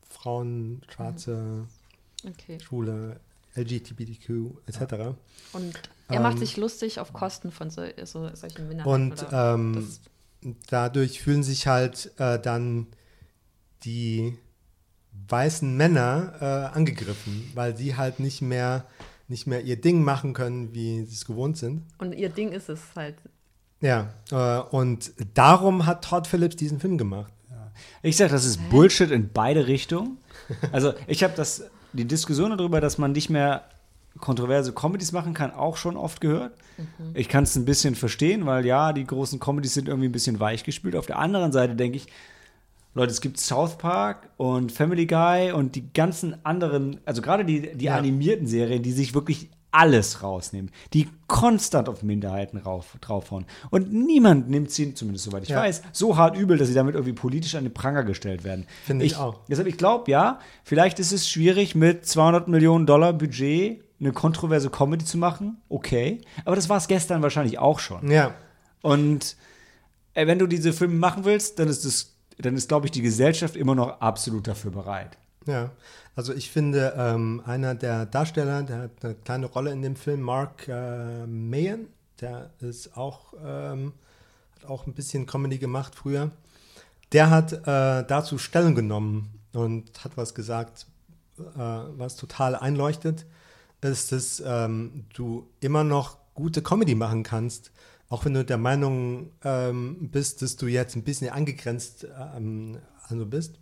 Frauen, Schwarze, Okay. Schwule, LGBTQ etc. Und er macht Ähm, sich lustig auf Kosten von so, so, solchen Minderheiten. Und oder? ähm, dadurch fühlen sich halt äh, dann die weißen Männer äh, angegriffen, weil sie halt nicht mehr, nicht mehr ihr Ding machen können, wie sie es gewohnt sind. und ihr Ding ist es halt. Ja, äh, und darum hat Todd Phillips diesen Film gemacht. Ich sage, das ist Bullshit in beide Richtungen. Also ich habe das, die Diskussion darüber, dass man nicht mehr kontroverse Comedies machen kann, auch schon oft gehört. Ich kann es ein bisschen verstehen, weil ja, die großen Comedies sind irgendwie ein bisschen weichgespült. Auf der anderen Seite denke ich, Leute, es gibt South Park und Family Guy und die ganzen anderen, also gerade die, die Ja. animierten Serien, die sich wirklich alles rausnehmen, die konstant auf Minderheiten rauf, draufhauen. Und niemand nimmt sie, zumindest soweit ich Ja. weiß, so hart übel, dass sie damit irgendwie politisch an den Pranger gestellt werden. Finde ich auch. Deshalb, ich glaube, ja, vielleicht ist es schwierig, mit 200 Millionen Dollar Budget eine kontroverse Comedy zu machen. Okay. Aber das war es gestern wahrscheinlich auch schon. Ja, Und äh, wenn du diese Filme machen willst, dann ist das, dann ist, glaube ich, die Gesellschaft immer noch absolut dafür bereit. ja. Also ich finde, ähm, einer der Darsteller, der hat eine kleine Rolle in dem Film, Mark äh, Mayen, der ist auch, ähm, hat auch ein bisschen Comedy gemacht früher. Der hat äh, dazu Stellung genommen und hat was gesagt, äh, was total einleuchtet, ist, dass ähm, du immer noch gute Comedy machen kannst, auch wenn du der Meinung ähm, bist, dass du jetzt ein bisschen angegrenzt ähm, also bist.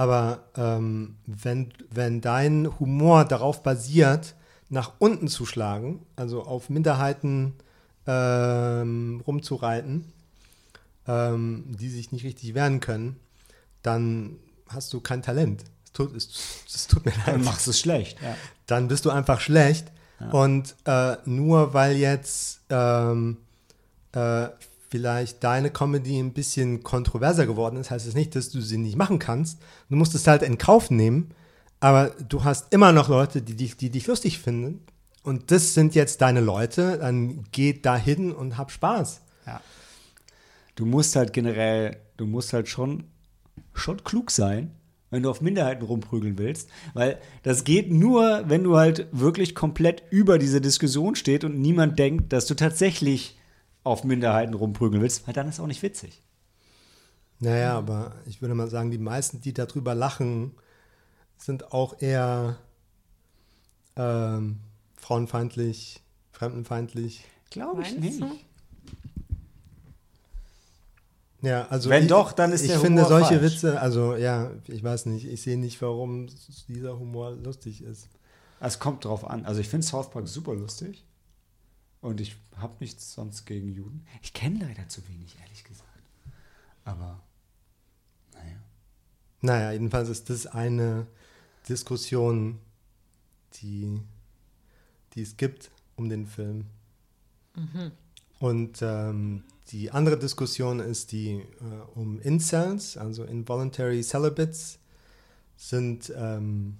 Aber ähm, wenn, wenn dein Humor darauf basiert, nach unten zu schlagen, also auf Minderheiten ähm, rumzureiten, ähm, die sich nicht richtig wehren können, dann hast du kein Talent. Es tut, es, es tut mir leid Dann machst du es schlecht. Ja. dann bist du einfach schlecht. Und äh, nur weil jetzt ähm, äh, vielleicht deine Comedy ein bisschen kontroverser geworden ist, heißt es nicht, dass du sie nicht machen kannst. Du musst es halt in Kauf nehmen, aber du hast immer noch Leute, die dich, die dich lustig finden. Und das sind jetzt deine Leute, dann geh dahin und hab Spaß. Ja. Du musst halt generell, du musst halt schon, schon klug sein, wenn du auf Minderheiten rumprügeln willst. Weil das geht nur, wenn du halt wirklich komplett über diese Diskussion steht und niemand denkt, dass du tatsächlich auf Minderheiten rumprügeln willst, weil dann ist auch nicht witzig. Naja, aber ich würde mal sagen, die meisten, die darüber lachen, sind auch eher ähm, frauenfeindlich, fremdenfeindlich. Glaube ich Meinst nicht. du? Ja, also Wenn ich, doch, dann ist ich der finde Humor solche falsch. Witze, also ja, ich weiß nicht, ich sehe nicht, warum dieser Humor lustig ist. Es kommt drauf an. Also ich finde South Park super lustig. Und ich habe nichts sonst gegen Juden. Ich kenne leider zu wenig, ehrlich gesagt. Aber, naja. Naja, jedenfalls ist das eine Diskussion, die, die es gibt um den Film. Und ähm, die andere Diskussion ist die äh, um Incels, also Involuntary Celibates, sind ähm,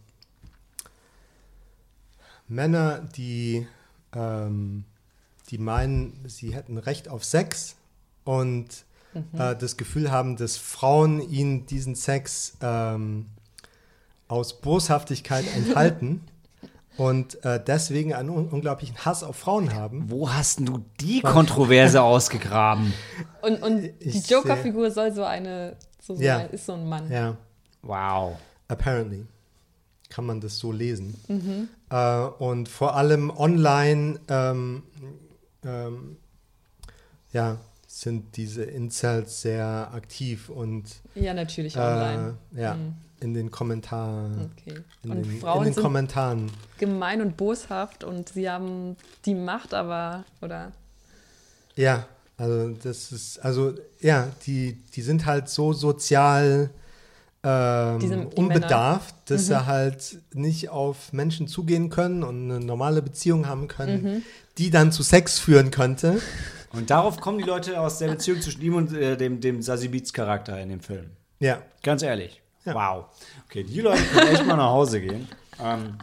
Männer, die, ähm, die meinen, sie hätten Recht auf Sex und äh, das Gefühl haben, dass Frauen ihnen diesen Sex ähm, aus Boshaftigkeit enthalten und äh, deswegen einen un unglaublichen Hass auf Frauen haben. Wo hast du die Kontroverse ausgegraben? Und, und die Joker-Figur soll so eine, so, so Ja. ein, ist so ein Mann. Ja, Wow. apparently kann man das so lesen. Mhm. Äh, und vor allem online, ähm, ähm, ja, sind diese Incels sehr aktiv und Ja, natürlich online. äh, ja, Mhm. in den Kommentaren. Okay. In, Und den, in Frauen den sind Kommentaren. gemein und boshaft und sie haben die Macht, aber, oder Ja, also das ist, also ja, die, die sind halt so sozial ähm, Diese- die unbedarft, dass sie halt nicht auf Menschen zugehen können und eine normale Beziehung haben können, die dann zu Sex führen könnte. Und darauf kommen die Leute aus der Beziehung zwischen ihm und äh, dem, dem Sassy Beats Charakter in dem Film. Ja, Ganz ehrlich. Ja. Wow. Okay, die Leute können echt mal nach Hause gehen. Ähm,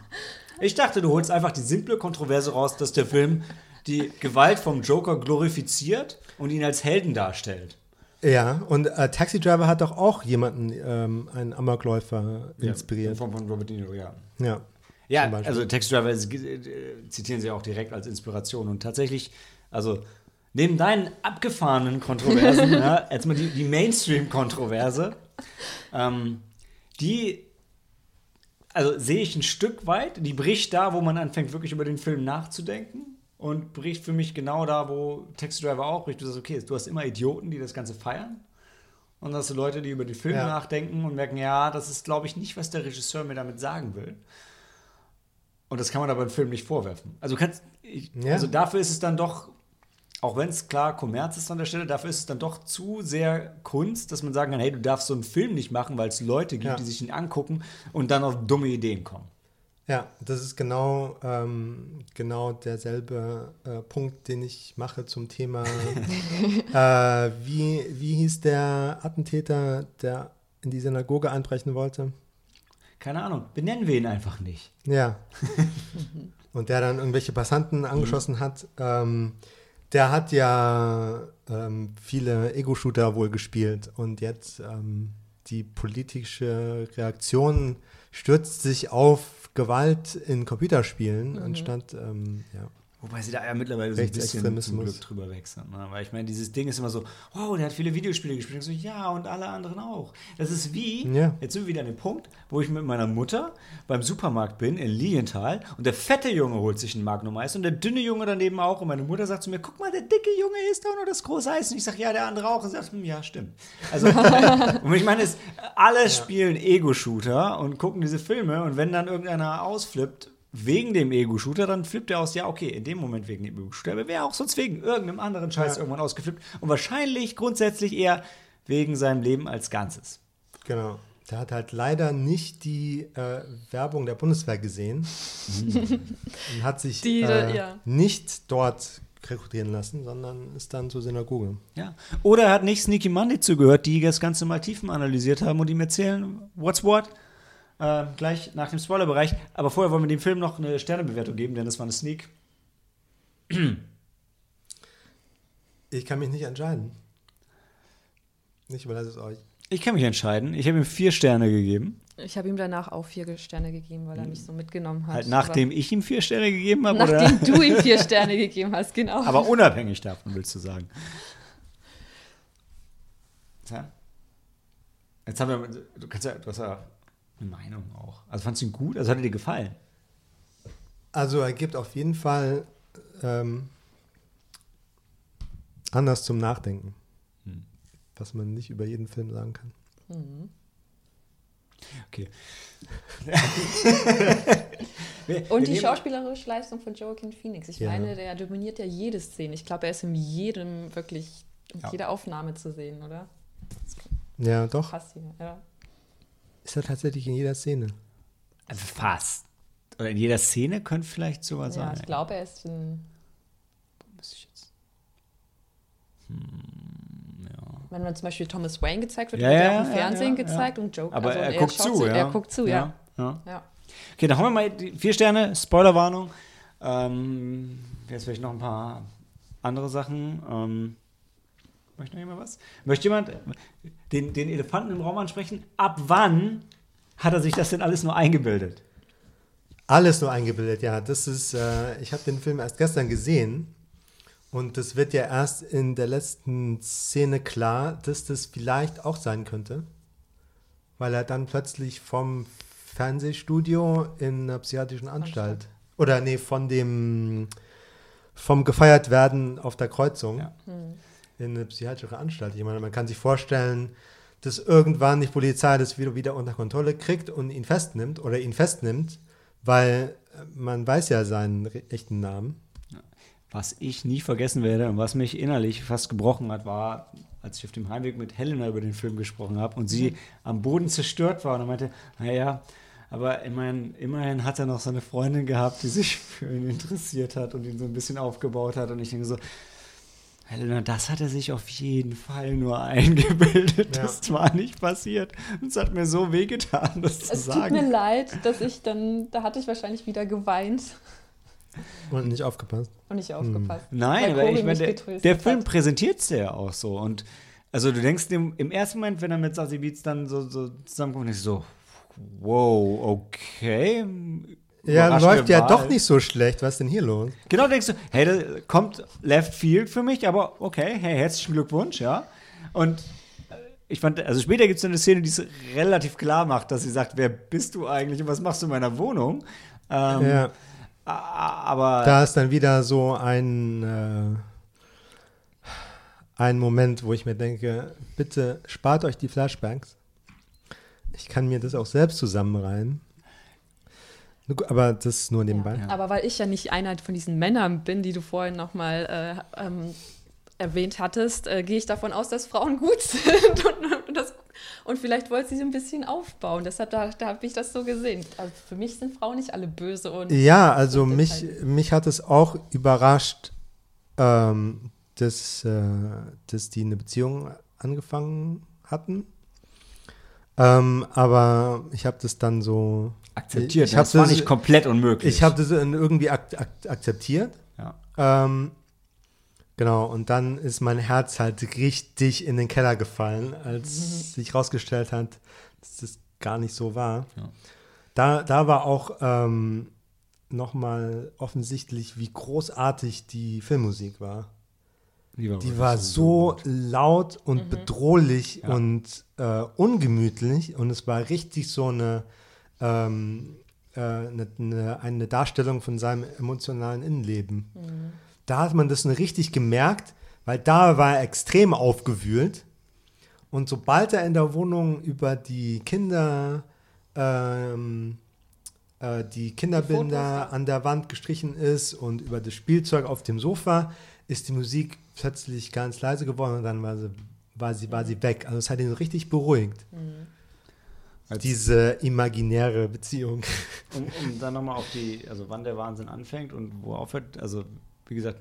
ich dachte, du holst einfach die simple Kontroverse raus, dass der Film die Gewalt vom Joker glorifiziert und ihn als Helden darstellt. ja. Und äh, Taxi Driver hat doch auch jemanden, ähm, einen Amokläufer, inspiriert. Von, von Robert De Niro, ja. Ja. Ja, also Taxi Driver äh, zitieren sie auch direkt als Inspiration. Und tatsächlich, also neben deinen abgefahrenen Kontroversen, ja, jetzt mal die, die Mainstream-Kontroverse, ähm, die, also sehe ich ein Stück weit, die bricht da, wo man anfängt, wirklich über den Film nachzudenken. Und bricht für mich genau da, wo Taxi Driver auch bricht. Du sagst, okay, du hast immer Idioten, die das Ganze feiern. Und hast du Leute, die über den Film Ja. nachdenken und merken, ja, das ist, glaube ich, nicht, was der Regisseur mir damit sagen will. Und das kann man aber im Film nicht vorwerfen. Also, kannst, ich, Ja. also dafür ist es dann doch, auch wenn es klar Kommerz ist an der Stelle, dafür ist es dann doch zu sehr Kunst, dass man sagen kann, hey, du darfst so einen Film nicht machen, weil es Leute gibt, Ja. die sich ihn angucken und dann auf dumme Ideen kommen. Ja, das ist genau, ähm, genau derselbe äh, Punkt, den ich mache zum Thema, äh, wie, wie hieß der Attentäter, der in die Synagoge einbrechen wollte? Keine Ahnung, benennen wir ihn einfach nicht. Ja. Und der dann irgendwelche Passanten angeschossen hat. Ähm, der hat ja ähm, viele Ego-Shooter wohl gespielt und jetzt ähm, die politische Reaktion stürzt sich auf Gewalt in Computerspielen, anstatt, ähm, ja. Wobei sie da ja mittlerweile so ein bisschen zum. Glück drüber wechseln. Ne? Weil ich meine, dieses Ding ist immer so, wow, der hat viele Videospiele gespielt. Ich so, ja, und alle anderen auch. Das ist wie, Ja. jetzt sind wir wieder an dem Punkt, wo ich mit meiner Mutter beim Supermarkt bin in Lilienthal und der fette Junge holt sich ein Magnum Eis und der dünne Junge daneben auch. Und meine Mutter sagt zu mir, guck mal, der dicke Junge isst auch noch das große Eis. Und ich sage, ja, der andere auch. Und sie sagt, hm, ja, stimmt. Also, und ich meine, es, alle spielen Ego-Shooter und gucken diese Filme und wenn dann irgendeiner ausflippt, wegen dem Ego-Shooter, dann flippt er aus, ja, okay, in dem Moment wegen dem Ego-Shooter, aber wäre auch sonst wegen irgendeinem anderen Scheiß Ja. irgendwann ausgeflippt und wahrscheinlich grundsätzlich eher wegen seinem Leben als Ganzes. Genau. Der hat halt leider nicht die äh, Werbung der Bundeswehr gesehen und hat sich Die, äh, ja. nicht dort rekrutieren lassen, sondern ist dann zur Synagoge. Ja. Oder er hat nicht Sneaky Monday zugehört, die das Ganze mal tiefen analysiert haben und ihm erzählen, what's what, äh, gleich nach dem Spoilerbereich. Aber vorher wollen wir dem Film noch eine Sternebewertung geben, denn das war eine Sneak. Ich kann mich nicht entscheiden. Ich überlasse es euch. Ich kann mich entscheiden. Ich habe ihm vier Sterne gegeben. Ich habe ihm danach auch vier Sterne gegeben, weil er mich so mitgenommen hat. Halt nachdem ich ihm vier Sterne gegeben habe, Aber, oder? nachdem du ihm vier Sterne gegeben hast, genau. Aber unabhängig davon, willst du sagen. Tja. Jetzt haben wir, du, kannst ja, du hast ja eine Meinung auch. Also fandst du ihn gut? Also hat er dir gefallen? Also er gibt auf jeden Fall ähm, anders zum Nachdenken, Hm. was man nicht über jeden Film sagen kann. Okay. Und die schauspielerische Leistung von Joaquin Phoenix. Ich Ja. meine, der dominiert ja jede Szene. Ich glaube, er ist in jedem wirklich, in Ja. jeder Aufnahme zu sehen, oder? Ja, doch. Passt hier, ja. Ist er tatsächlich in jeder Szene. Also fast. Oder in jeder Szene könnte vielleicht sogar Ja, sein. ich glaube, er ist in, Müsste ich jetzt- wenn man zum Beispiel Thomas Wayne gezeigt wird, Ja, wird ja, er auch im ja, Fernsehen ja, gezeigt ja. und Joke. Aber also er guckt schaut zu, ja. Er guckt zu, ja. ja. ja. Okay, dann haben wir mal die vier Sterne, Spoilerwarnung. Ähm, jetzt vielleicht noch ein paar andere Sachen. Ähm, möchte noch jemand was? Möchte jemand den, den Elefanten im Raum ansprechen? Ab wann hat er sich das denn alles nur eingebildet? Alles nur eingebildet, ja. Das ist, äh, ich habe den Film erst gestern gesehen und das wird ja erst in der letzten Szene klar, dass das vielleicht auch sein könnte, weil er dann plötzlich vom Fernsehstudio in einer psychiatrischen Anstalt oder nee, von dem vom gefeiert werden auf der Kreuzung Ja. In eine psychiatrische Anstalt. Ich meine, man kann sich vorstellen, dass irgendwann die Polizei das wieder, wieder unter Kontrolle kriegt und ihn festnimmt oder ihn festnimmt, weil äh, man weiß ja seinen echten Namen. was ich nie vergessen werde und was mich innerlich fast gebrochen hat, war, als ich auf dem Heimweg mit Helena über den Film gesprochen habe und sie am Boden zerstört war und meinte, naja, aber immerhin, immerhin hat er noch so eine Freundin gehabt, die sich für ihn interessiert hat und ihn so ein bisschen aufgebaut hat. Und ich denke so, Helena, das hat er sich auf jeden Fall nur eingebildet. Ja. Das war nicht passiert. Es hat mir so wehgetan, das zu es sagen. Es tut mir leid, dass ich dann, da hatte ich wahrscheinlich wieder geweint. Und nicht aufgepasst. Und nicht aufgepasst. Hm. Nein, aber ich meine, der, der Film präsentiert es ja auch so. Und also du denkst im, im ersten Moment, wenn er mit Sassy Beats dann so, so zusammenkommt, denkst du so, wow, okay. Ja, läuft ja doch nicht so schlecht. Was ist denn hier los? Genau, denkst du, hey, da kommt Left Field für mich, aber okay, hey, herzlichen Glückwunsch, ja. Und äh, ich fand, also später gibt es eine Szene, die es relativ klar macht, dass sie sagt, wer bist du eigentlich und was machst du in meiner Wohnung? Ähm, ja. Aber. Da ist dann wieder so ein, äh, ein Moment, wo ich mir denke, bitte spart euch die Flashbacks. Ich kann mir das auch selbst zusammenreihen. Aber das ist nur nebenbei. Ja. Aber weil ich ja nicht einer von diesen Männern bin, die du vorhin nochmal äh, ähm, erwähnt hattest, äh, gehe ich davon aus, dass Frauen gut sind und, und, das, und vielleicht wollte sie sie ein bisschen aufbauen. Deshalb da, da habe ich das so gesehen. Also für mich sind Frauen nicht alle böse und ja, also mich, mich hat es auch überrascht, ähm, dass, äh, dass die eine Beziehung angefangen hatten ähm, aber ich habe das dann so akzeptiert. Ich, ich das war nicht komplett unmöglich. Ich habe das irgendwie ak ak akzeptiert. Ja. Ähm, genau. Und dann ist mein Herz halt richtig in den Keller gefallen, als mhm. sich herausgestellt hat, dass das gar nicht so war. Ja. Da, da war auch ähm, nochmal offensichtlich, wie großartig die Filmmusik war. Die war, die war so laut und mhm. bedrohlich ja. und äh, ungemütlich und es war richtig so eine, ähm, äh, eine, eine, eine, Darstellung von seinem emotionalen Innenleben. Mhm. Da hat man das richtig gemerkt, weil da war er extrem aufgewühlt und sobald er in der Wohnung über die Kinder ähm, äh, die Kinderbilder an der Wand gestrichen ist und über das Spielzeug auf dem Sofa, ist die Musik plötzlich ganz leise geworden und dann war sie, war sie, war sie weg. Also es hat ihn richtig beruhigt. Mhm. Diese imaginäre Beziehung. Um, um dann nochmal auf die, also wann der Wahnsinn anfängt und wo er aufhört, also wie gesagt,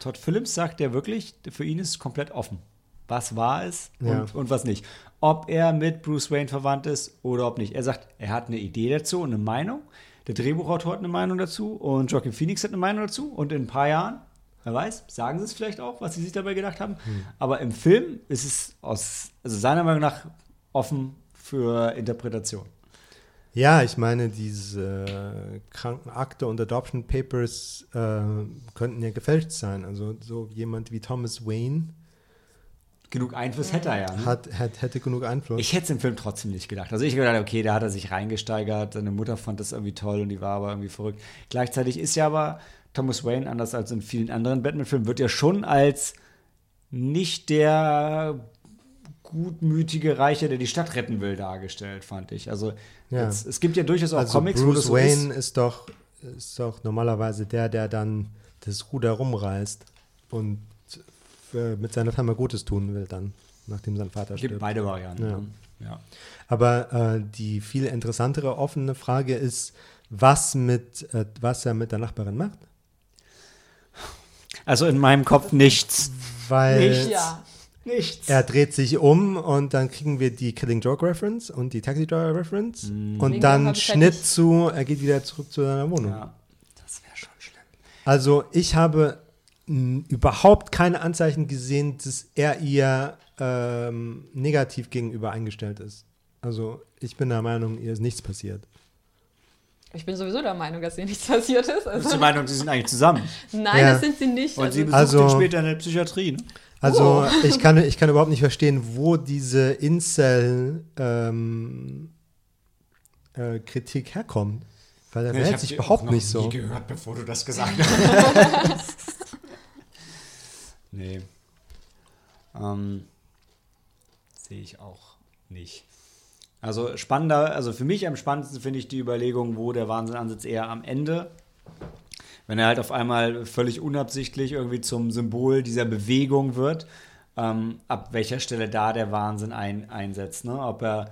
Todd Phillips sagt ja wirklich, für ihn ist es komplett offen. Was war es ja. und, und was nicht. Ob er mit Bruce Wayne verwandt ist oder ob nicht. Er sagt, er hat eine Idee dazu und eine Meinung. Der Drehbuchautor hat eine Meinung dazu und Joaquin Phoenix hat eine Meinung dazu. Und in ein paar Jahren Wer weiß, sagen sie es vielleicht auch, was sie sich dabei gedacht haben. Hm. Aber im Film ist es aus, also seiner Meinung nach offen für Interpretation. Ja, ich meine, diese Krankenakte und Adoption Papers äh, könnten ja gefälscht sein. Also so jemand wie Thomas Wayne. Genug Einfluss hätte er ja. Ne? Hat, hat, hätte genug Einfluss. Ich hätte es im Film trotzdem nicht gedacht. Also ich gedacht, okay, da hat er sich reingesteigert, seine Mutter fand das irgendwie toll und die war aber irgendwie verrückt. Gleichzeitig ist ja aber Thomas Wayne, anders als in vielen anderen Batman-Filmen, wird ja schon als nicht der gutmütige Reiche, der die Stadt retten will, dargestellt, fand ich. Also ja. jetzt, es gibt ja durchaus auch also Comics, Bruce wo so Wayne ist. ist doch ist doch normalerweise der, der dann das Ruder rumreißt und mit seiner Firma Gutes tun will dann, nachdem sein Vater es gibt stirbt. beide Varianten. Ja. Ne? ja. Aber äh, die viel interessantere offene Frage ist, was mit äh, was er mit der Nachbarin macht. Also in meinem Kopf nichts. Weil nichts. Ja. nichts. er dreht sich um und dann kriegen wir die Killing Joke Reference und die Taxi Driver Reference. Mhm. Und dann Schnitt halt zu, er geht wieder zurück zu seiner Wohnung. Ja, das wäre schon schlimm. Also ich habe überhaupt keine Anzeichen gesehen, dass er ihr ähm, negativ gegenüber eingestellt ist. Also ich bin der Meinung, ihr ist nichts passiert. Ich bin sowieso der Meinung, dass hier nichts passiert ist. Also Bist du der Meinung, sie sind eigentlich zusammen? Nein, ja. das sind sie nicht. Und sie also besucht also, später in der Psychiatrie. Ne? Also oh. ich, kann, ich kann überhaupt nicht verstehen, wo diese Incel ähm, äh, Kritik herkommt. Weil er ja, verhält sich überhaupt nicht so. Ich habe gehört, bevor du das gesagt hast. nee. Ähm, Sehe ich auch nicht. Also spannender, also für mich am spannendsten finde ich die Überlegung, wo der Wahnsinn ansetzt, eher am Ende. Wenn er halt auf einmal völlig unabsichtlich irgendwie zum Symbol dieser Bewegung wird, ähm, ab welcher Stelle da der Wahnsinn ein, einsetzt. Ne? Ob, er,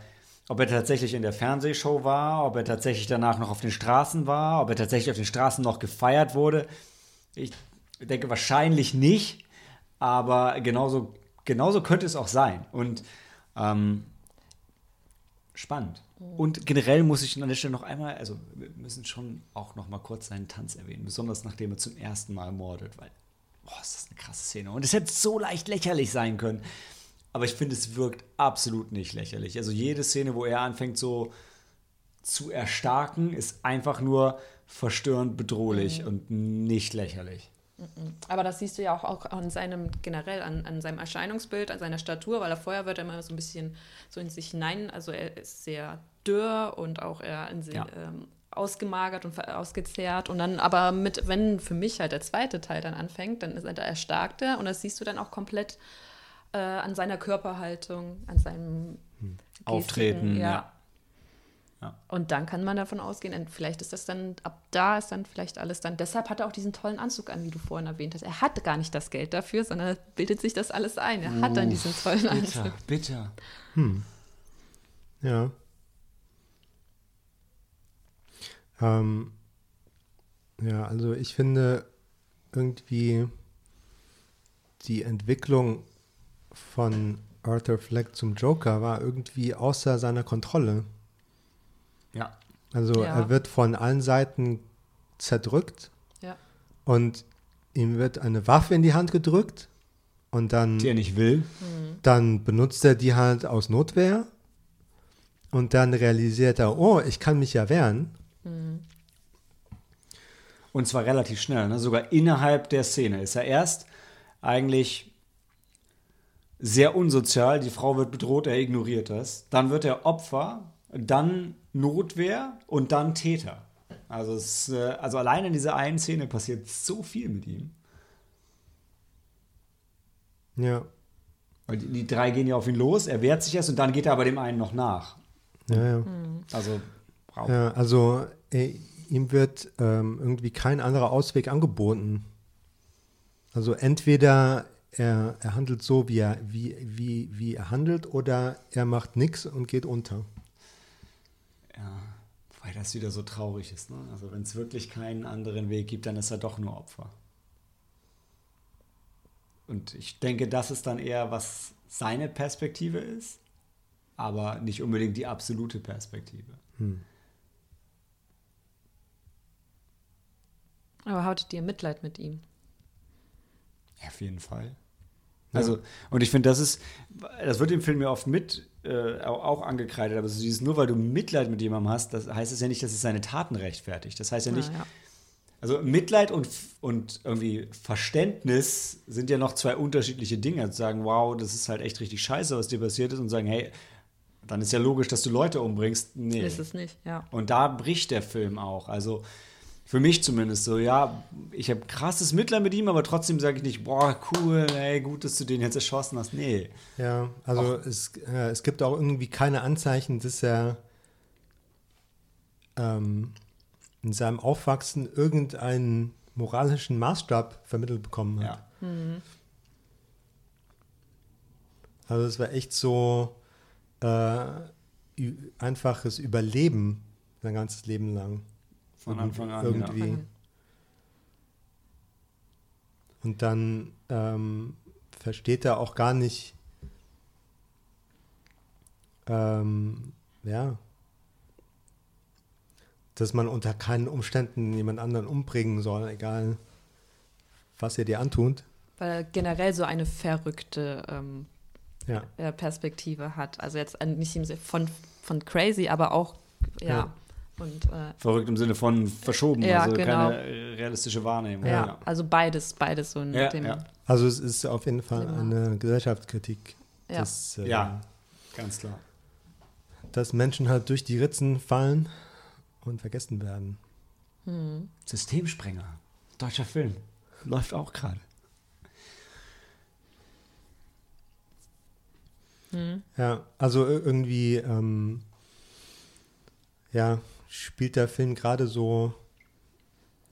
ob er tatsächlich in der Fernsehshow war, ob er tatsächlich danach noch auf den Straßen war, ob er tatsächlich auf den Straßen noch gefeiert wurde. Ich denke wahrscheinlich nicht, aber genauso, genauso könnte es auch sein. Und ähm, spannend. Und generell muss ich an der Stelle noch einmal, also wir müssen schon auch noch mal kurz seinen Tanz erwähnen, besonders nachdem er zum ersten Mal mordet, weil, boah, ist das eine krasse Szene. Und es hätte so leicht lächerlich sein können. Aber ich finde, es wirkt absolut nicht lächerlich. Also jede Szene, wo er anfängt so zu erstarken, ist einfach nur verstörend bedrohlich Mhm. und nicht lächerlich. Aber das siehst du ja auch, auch an seinem, generell an, an seinem Erscheinungsbild, an seiner Statur, weil er vorher wird er immer so ein bisschen so in sich hinein, also er ist sehr dürr und auch eher in sich, Ja. ähm, ausgemagert und ausgezehrt. Und dann aber mit, wenn für mich halt der zweite Teil dann anfängt, dann ist er der Erstarkte und das siehst du dann auch komplett äh, an seiner Körperhaltung, an seinem Gestiken, Auftreten, ja. Und dann kann man davon ausgehen, und vielleicht ist das dann, ab da ist dann vielleicht alles dann, deshalb hat er auch diesen tollen Anzug an, wie du vorhin erwähnt hast. Er hat gar nicht das Geld dafür, sondern er bildet sich das alles ein. Er hat dann diesen tollen Anzug. Bitter, bitter. Ja. Ähm, ja, also ich finde irgendwie die Entwicklung von Arthur Fleck zum Joker war irgendwie außer seiner Kontrolle. Also Ja. er wird von allen Seiten zerdrückt Ja. und ihm wird eine Waffe in die Hand gedrückt und dann Die er nicht will. dann benutzt er die halt aus Notwehr und dann realisiert er, oh, ich kann mich ja wehren. Und zwar relativ schnell, ne? sogar innerhalb der Szene. Ist er erst eigentlich sehr unsozial, die Frau wird bedroht, er ignoriert das. Dann wird er Opfer, dann Notwehr und dann Täter. Also, es, äh, also allein in dieser einen Szene passiert so viel mit ihm. Ja, Weil die, die drei gehen ja auf ihn los, er wehrt sich erst und dann geht er aber dem einen noch nach. ja, ja. Also, wow. ja also äh, ihm wird ähm, irgendwie kein anderer Ausweg angeboten. Also entweder er, er handelt so, wie er, wie, wie, wie er handelt, oder er macht nichts und geht unter. Ja, weil das wieder so traurig ist. Ne? Also wenn es wirklich keinen anderen Weg gibt, dann ist er doch nur Opfer. Und ich denke, das ist dann eher, was seine Perspektive ist, aber nicht unbedingt die absolute Perspektive. Aber hattet ihr Mitleid mit ihm? Ja, auf jeden Fall. Also, und ich finde, das ist, das wird im Film ja oft mit äh, auch, angekreidet, aber so dieses, nur weil du Mitleid mit jemandem hast, das heißt es ja nicht, dass es seine Taten rechtfertigt. Das heißt ja nicht, Ah, ja. Also Mitleid und, und irgendwie Verständnis sind ja noch zwei unterschiedliche Dinge. Zu sagen, wow, das ist halt echt richtig scheiße, was dir passiert ist und sagen, hey, dann ist ja logisch, dass du Leute umbringst. Nee. Ist es nicht, ja. Und da bricht der Film auch. Also für mich zumindest so, ja, ich habe krasses Mitleid mit ihm, aber trotzdem sage ich nicht, boah, cool, ey, gut, dass du den jetzt erschossen hast. Nee. Ja, also es, äh, es gibt auch irgendwie keine Anzeichen, dass er ähm, in seinem Aufwachsen irgendeinen moralischen Maßstab vermittelt bekommen hat. Ja. Also es war echt so äh, einfaches Überleben sein ganzes Leben lang. Von Anfang an. Irgendwie. Ja. Und dann ähm, versteht er auch gar nicht, ähm, ja, dass man unter keinen Umständen jemand anderen umbringen soll, egal was er dir antut. Weil er generell so eine verrückte ähm, Ja, äh, Perspektive hat. Also jetzt an- nicht im Sinne von, von crazy, aber auch, ja. Ja. Und äh, Verrückt im Sinne von verschoben, Ja, also genau. keine realistische Wahrnehmung. ja. also beides, beides so in Ja, dem. ja. also es ist auf jeden Fall Thema. eine Gesellschaftskritik, Ja. dass, äh, Ja, ganz klar. dass Menschen halt durch die Ritzen fallen und vergessen werden. Systemsprenger. Deutscher Film. Läuft auch gerade. Ja, also ir- irgendwie, ähm, ja, spielt der Film gerade so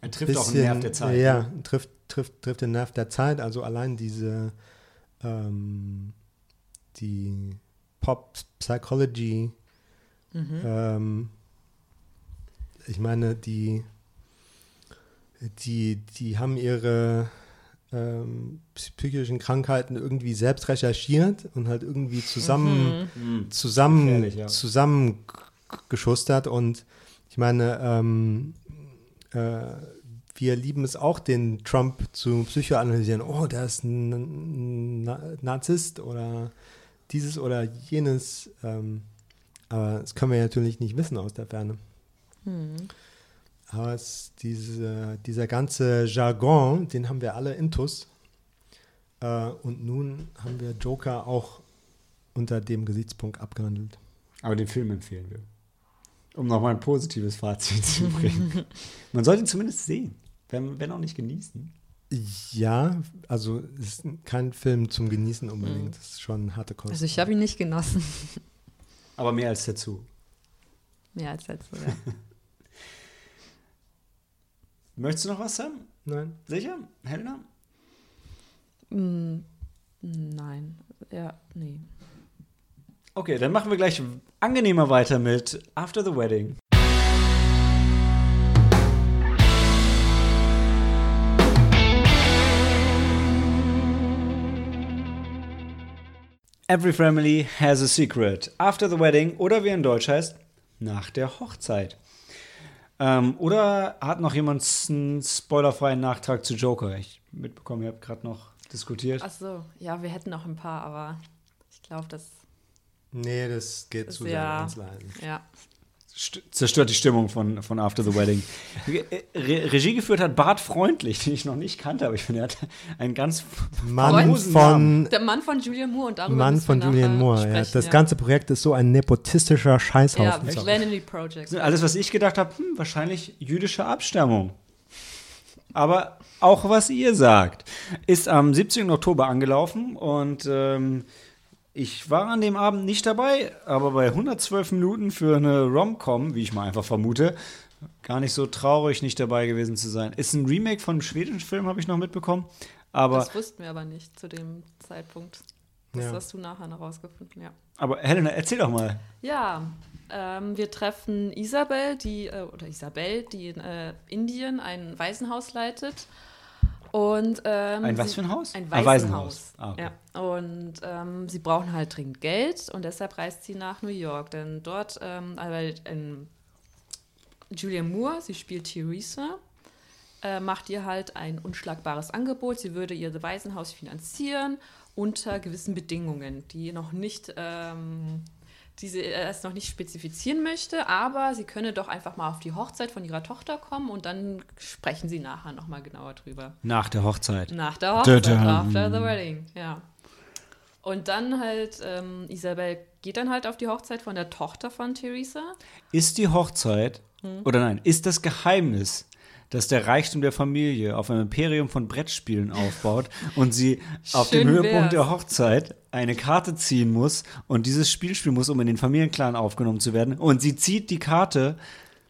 Er trifft auch einen Nerv der Zeit. Ja, ne? trifft, trifft, trifft den Nerv der Zeit. Also allein diese ähm, die Pop Psychology. Mhm. Ähm, ich meine, die, die, die haben ihre ähm, psychischen Krankheiten irgendwie selbst recherchiert und halt irgendwie zusammen, Mhm. zusammen, Gefährlich, ja. zusammengeschustert. Und ich meine, ähm, äh, wir lieben es auch, den Trump zu psychoanalysieren. Oh, der ist ein Na Narzisst oder dieses oder jenes. Ähm, aber das können wir natürlich nicht wissen aus der Ferne. Hm. Aber es, diese, dieser ganze Jargon, den haben wir alle intus. Äh, und nun haben wir Joker auch unter dem Gesichtspunkt abgehandelt. Aber den Film empfehlen wir. Um nochmal ein positives Fazit zu bringen. Man sollte ihn zumindest sehen, wenn, wenn auch nicht genießen. Ja, also es ist kein Film zum Genießen unbedingt. Das ist schon harte Kost. Also ich habe ihn nicht genossen. Aber mehr als dazu. Mehr als jetzt, ja. Möchtest du noch was sagen? Nein. Sicher? Helena? Mm, Nein. Ja, nee. Okay, dann machen wir gleich angenehmer weiter mit After the Wedding. Every family has a secret. After the wedding oder wie in Deutsch heißt, nach der Hochzeit. Ähm, oder hat noch jemand einen spoilerfreien Nachtrag zu Joker? Ich mitbekommen, ihr habt gerade noch diskutiert. Ach so, ja, wir hätten noch ein paar, aber ich glaube, das, Nee, das geht zu sehr Ja. ins Einzelheiten. ja. St zerstört die Stimmung von, von After the Wedding. Re Regie geführt hat Bart Freundlich, den ich noch nicht kannte, aber ich finde, er hat einen ganz Mann von, Der Mann von Julian Moore und darüber Mann von Julian nachher Moore. Ja. sprechen, Das ja. ganze Projekt ist so ein nepotistischer Ja, Scheißhaufen. Vanity Project. Alles, was ich gedacht habe, hm, wahrscheinlich jüdische Abstammung. Aber auch was ihr sagt, ist am 17. Oktober angelaufen und ähm, ich war an dem Abend nicht dabei, aber bei 112 Minuten für eine Rom-Com, wie ich mal einfach vermute, gar nicht so traurig, nicht dabei gewesen zu sein. Ist ein Remake von einem schwedischen Film, habe ich noch mitbekommen. Aber, das wussten wir aber nicht zu dem Zeitpunkt. Das Ja. hast du nachher noch rausgefunden, ja. aber Helena, erzähl doch mal. Ja, ähm, wir treffen Isabel, die, äh, oder Isabel, die in äh, Indien ein Waisenhaus leitet. Und, ähm, Ein was für ein Haus? Ein Waisenhaus. Ah, okay. ja. Und ähm, sie brauchen halt dringend Geld und deshalb reist sie nach New York. Denn dort, ähm, weil ähm, Julian Moore, sie spielt Theresa, äh, macht ihr halt ein unschlagbares Angebot. Sie würde ihr Waisenhaus finanzieren unter gewissen Bedingungen, die noch nicht, ähm, die sie erst noch nicht spezifizieren möchte, aber sie könne doch einfach mal auf die Hochzeit von ihrer Tochter kommen und dann sprechen sie nachher nochmal genauer drüber. Nach der Hochzeit. Nach der Hochzeit, after the wedding, ja. Und dann halt, ähm, Isabel geht dann halt auf die Hochzeit von der Tochter von Theresa. Ist die Hochzeit, Hm. oder nein, ist das Geheimnis, dass der Reichtum der Familie auf einem Imperium von Brettspielen aufbaut und sie auf dem Höhepunkt wär's. der Hochzeit eine Karte ziehen muss und dieses Spiel spielen muss, um in den Familienclan aufgenommen zu werden. Und sie zieht die Karte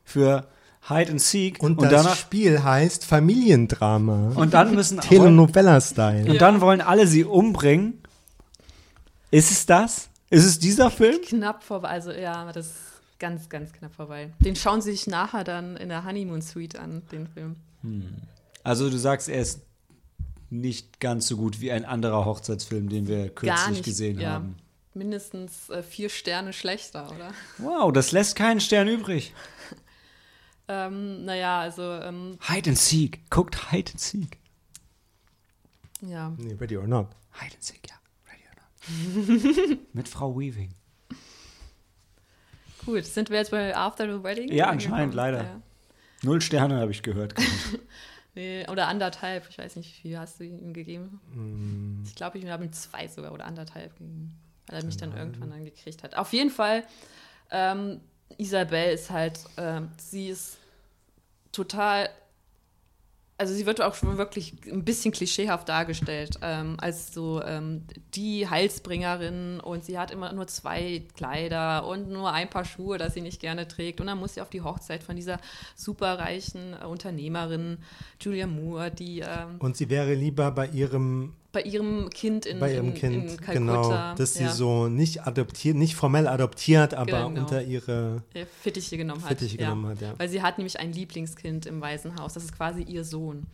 für Hide and Seek Und, und, das danach Spiel heißt Familiendrama. und dann müssen Telenovela-Style. und dann wollen alle sie umbringen. Ist es das? Ist es dieser Film? Knapp vorbei, also ja, das ist ganz, ganz knapp vorbei. Den schauen sie sich nachher dann in der Honeymoon Suite an, den Film. Also du sagst, er ist nicht ganz so gut wie ein anderer Hochzeitsfilm, den wir kürzlich nicht, gesehen ja. haben. Mindestens äh, vier Sterne schlechter, oder? Wow, das lässt keinen Stern übrig. Ähm, naja, also, ähm, Hide and Seek. Guckt Hide and Seek. ja. Nee, ready or not. Hide and Seek, ja. Ready or not. Mit Frau Weaving. Gut, sind wir jetzt bei After the Wedding? Ja, anscheinend, leider. Ja. Null Sterne habe ich gehört. Nee, oder anderthalb, ich weiß nicht, wie viel hast du ihm gegeben? Mm, Ich glaube, ich habe ihm zwei sogar oder anderthalb gegeben, weil er mich dann irgendwann dann gekriegt hat. Auf jeden Fall, ähm, Isabel ist halt, ähm, sie ist total also sie wird auch schon wirklich ein bisschen klischeehaft dargestellt, ähm, als so ähm, die Heilsbringerin und sie hat immer nur zwei Kleider und nur ein paar Schuhe, das sie nicht gerne trägt. Und dann muss sie auf die Hochzeit von dieser superreichen äh, Unternehmerin Julia Moore, die ähm, Und sie wäre lieber bei ihrem bei ihrem Kind in, bei ihrem in, Kind, in genau, Kalkutta dass sie ja, so nicht adoptiert, nicht formell adoptiert, aber Genau. unter ihre äh, Fittiche genommen hat. Fittiche ja. genommen hat, ja. Weil sie hat nämlich ein Lieblingskind im Waisenhaus. Das ist quasi ihr Sohn.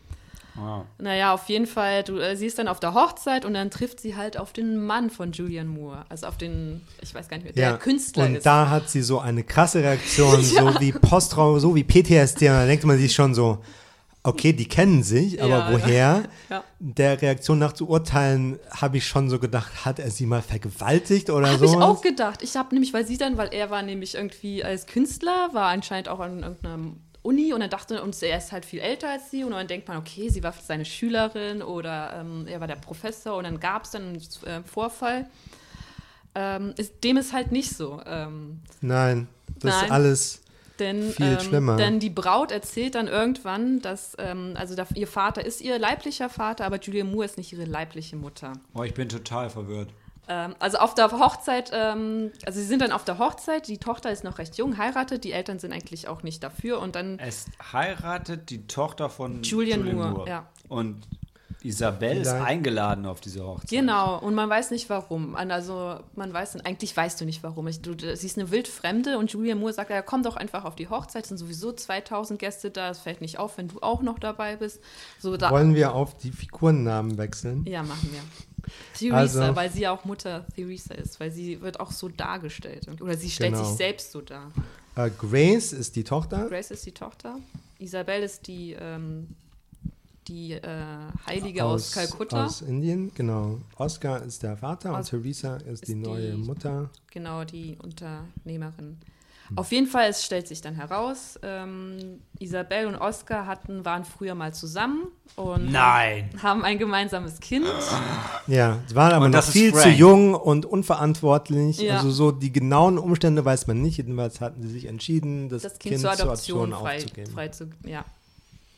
Wow. Naja, auf jeden Fall, du, äh, sie ist dann auf der Hochzeit und dann trifft sie halt auf den Mann von Julian Moore. Also auf den, ich weiß gar nicht mehr, der ja. Künstler Und ist. da hat sie so eine krasse Reaktion, so wie Posttrau, so wie PTSD. Und da denkt man sich schon so, okay, die kennen sich, aber Ja, woher? Ja. Der Reaktion nach zu urteilen, habe ich schon so gedacht, hat er sie mal vergewaltigt oder Habe so? ich auch gedacht. Ich habe nämlich, weil sie dann, weil er war nämlich irgendwie als Künstler, war anscheinend auch an irgendeiner Uni und dann dachte und er ist halt viel älter als sie und dann denkt man, okay, sie war seine Schülerin oder ähm, er war der Professor und dann gab es dann einen äh, Vorfall. Ähm, ist, dem ist halt nicht so. Ähm, Nein, das Nein. ist alles. Denn, Viel ähm, schlimmer. denn die Braut erzählt dann irgendwann, dass, ähm, also da, ihr Vater ist ihr leiblicher Vater, aber Julia Moore ist nicht ihre leibliche Mutter. Oh, ich bin total verwirrt. Ähm, also auf der Hochzeit, ähm, also sie sind dann auf der Hochzeit, die Tochter ist noch recht jung, heiratet, die Eltern sind eigentlich auch nicht dafür und dann Es heiratet die Tochter von Julian Moore, ja. Und Isabelle ist eingeladen auf diese Hochzeit. Genau, und man weiß nicht warum. Also man weiß, eigentlich weißt du nicht warum. Ich, du, sie ist eine wildfremde und Julia Moore sagt, ja, komm doch einfach auf die Hochzeit, es sind sowieso 2000 Gäste da, es fällt nicht auf, wenn du auch noch dabei bist. So, da, Wollen wir auf die Figurennamen wechseln? Ja, machen wir. Theresa, Also- weil sie ja auch Mutter Theresa ist, weil sie wird auch so dargestellt. Oder sie stellt Genau. sich selbst so dar. Äh, Grace ist die Tochter. Grace ist die Tochter. Isabel ist die, ähm, die äh, Heilige aus, Kalkutta. Aus Indien, genau. Oscar ist der Vater Os- und Theresa ist, ist die neue die- Mutter. Genau, die Unternehmerin. Auf jeden Fall, es stellt sich dann heraus, ähm, Isabel und Oscar hatten, waren früher mal zusammen und Nein. haben ein gemeinsames Kind. Ja, sie waren aber Und noch viel zu jung und unverantwortlich. Ja. Also so die genauen Umstände weiß man nicht. Jedenfalls hatten sie sich entschieden, das, das Kind, zur Adoption, frei, aufzugeben. frei zu, ja.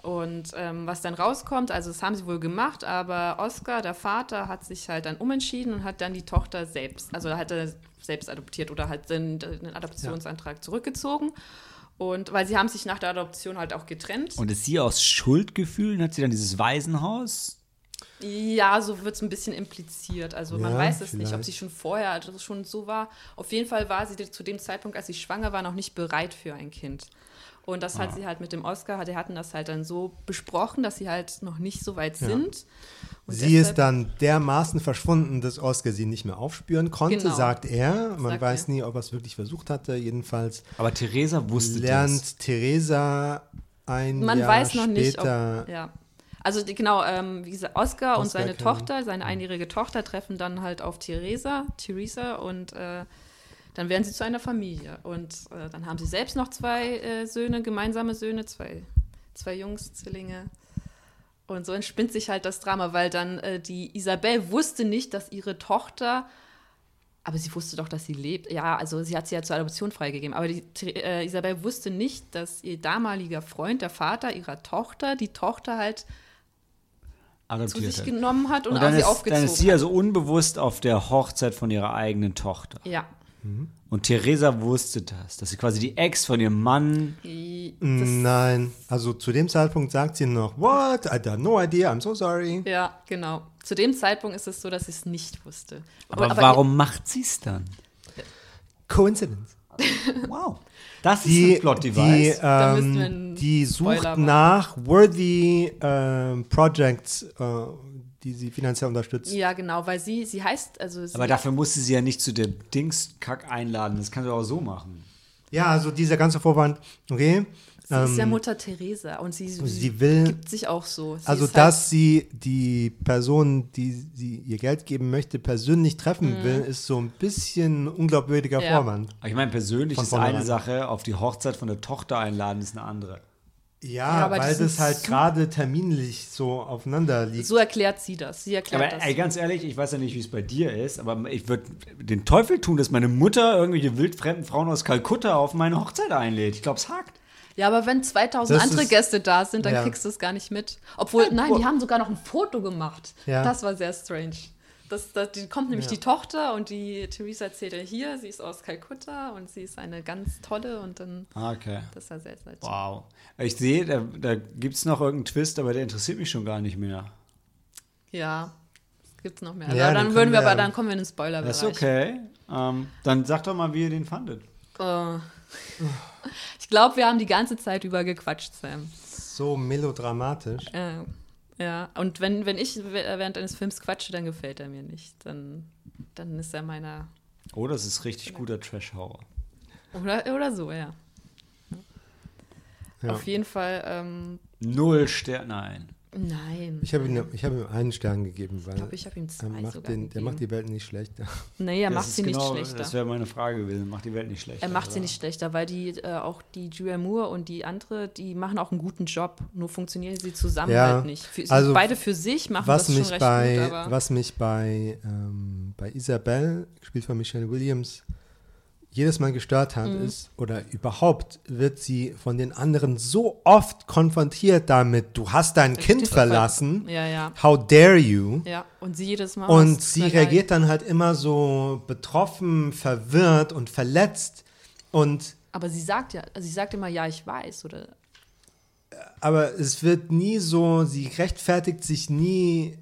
Und ähm, was dann rauskommt, also das haben sie wohl gemacht, aber Oscar, der Vater, hat sich halt dann umentschieden und hat dann die Tochter selbst, also hat er selbst adoptiert oder hat den, den Adoptionsantrag zurückgezogen. Und weil sie haben sich nach der Adoption halt auch getrennt. Und ist sie aus Schuldgefühlen? Hat sie dann dieses Waisenhaus? Ja, so wird es ein bisschen impliziert. Also man Ja, weiß es nicht, ob vielleicht. sie schon vorher also schon so war. Auf jeden Fall war sie zu dem Zeitpunkt, als sie schwanger war, noch nicht bereit für ein Kind. Und das Ah. hat sie halt mit dem Oscar, die hatten das halt dann so besprochen, dass sie halt noch nicht so weit sind. Und Sie deshalb- ist dann dermaßen verschwunden, dass Oscar sie nicht mehr aufspüren konnte, Genau. sagt er. Man Sagt weiß er. nie, ob er es wirklich versucht hatte. Jedenfalls Aber Theresa wusste lernt das. Theresa ein Man Jahr weiß noch nicht, ob, später. ja. Also die, genau, ähm, wie gesagt, Oscar, und Oscar seine kennen. Tochter, seine einjährige Tochter treffen dann halt auf Theresa, Theresa und äh, dann werden sie zu einer Familie. Und äh, dann haben sie selbst noch zwei äh, Söhne, gemeinsame Söhne, zwei, zwei Jungs, Zwillinge. Und so entspinnt sich halt das Drama, weil dann äh, die Isabel wusste nicht, dass ihre Tochter, aber sie wusste doch, dass sie lebt. Ja, also sie hat sie ja zur Adoption freigegeben. Aber die äh, Isabel wusste nicht, dass ihr damaliger Freund, der Vater ihrer Tochter, die Tochter halt zu Adoptiert sich hat. genommen hat und, Und dann sie ist, aufgezogen dann ist sie also unbewusst auf der Hochzeit von ihrer eigenen Tochter. Ja. Und Theresa wusste das, dass sie quasi die Ex von ihrem Mann. Das, Nein, also zu dem Zeitpunkt sagt sie noch, what? I had no idea, I'm so sorry. ja, genau. Zu dem Zeitpunkt ist es so, dass sie es nicht wusste. Aber, warum macht sie es dann? Coincidence. Wow. Das Die, ist ein Plot die, ähm, die Spoiler sucht machen. nach worthy ähm, Projects, äh, die sie finanziell unterstützt. Ja, genau, weil sie, sie heißt, also sie, Aber dafür musste sie ja nicht zu dem Dingskack einladen. Das kannst du auch so machen. Ja, also dieser ganze Vorwand, okay. sie ist ja ähm, Mutter Teresa und sie, sie will- gibt sich auch so. Sie Also, halt- dass sie die Person, die sie ihr Geld geben möchte, persönlich treffen will, ist so ein bisschen ein unglaubwürdiger Mhm. Ja. Vorwand. Aber ich meine, persönlich Von ist eine. Sache, auf die Hochzeit von der Tochter einladen ist eine andere. Ja, Ja, weil das halt gerade terminlich so aufeinander liegt. So erklärt sie das. Sie erklärt Aber das. ey, ganz ehrlich, ich weiß ja nicht, wie es bei dir ist, aber ich würde den Teufel tun, dass meine Mutter irgendwelche wildfremden Frauen aus Kalkutta auf meine Hochzeit einlädt. Ich glaube, es hakt. Ja, aber wenn 2000 Das andere ist- Gäste da sind, dann Ja. kriegst du es gar nicht mit. Obwohl, nein, die haben sogar noch ein Foto gemacht. Ja. Das war sehr strange. Das, das, die kommt nämlich Ja. die Tochter und die Theresa erzählt ja hier, sie ist aus Kalkutta und sie ist eine ganz tolle und dann, Ah, okay. das war sehr seltsam. Wow. Ich sehe, da, da gibt es noch irgendeinen Twist, aber der interessiert mich schon gar nicht mehr. Ja, es gibt noch mehr. Ja, aber den dann würden wir, wir- aber dann kommen wir in den Spoiler-Bereich. Das ist okay. Ähm, dann sag doch mal, wie ihr den fandet. Äh, ich glaube, wir haben die ganze Zeit über gequatscht, Sam. So melodramatisch. Äh, ja, und wenn, wenn ich während eines Films quatsche, dann gefällt er mir nicht. Dann, dann ist er meiner. Oh, das ist richtig guter Trash-Horror. Oder, oder so, ja. Ja. Auf jeden Fall, ähm, Null Sterne, nein. Nein. Ich habe ihm, ich hab ihm einen Stern gegeben, weil Ich glaube, ich habe ihm zwei er, macht sogar den, der gegeben. macht die Welt nicht schlechter. Nee, er Das macht sie nicht genau- schlechter. Das wäre meine Frage gewesen. Macht die Welt nicht schlechter? Er macht sie oder? nicht schlechter, weil die äh, auch die Julia Moore und die andere, die machen auch einen guten Job. Nur funktionieren sie zusammen Ja, halt nicht. Für, also beide für sich machen Was das schon mich, recht bei, gut, aber was mich bei, ähm, bei Isabel, gespielt von Michelle Williams, jedes Mal gestört hat, Mhm. ist, oder überhaupt wird sie von den anderen so oft konfrontiert damit, du hast dein Kind Stimmt, aber- verlassen, ja, ja, how dare you? ja. Und sie jedes Mal. Und sie reagiert dann halt immer so betroffen, verwirrt und verletzt. Und Aber sie sagt ja, also sie sagt immer, ja, ich weiß, oder aber es wird nie so, sie rechtfertigt sich nie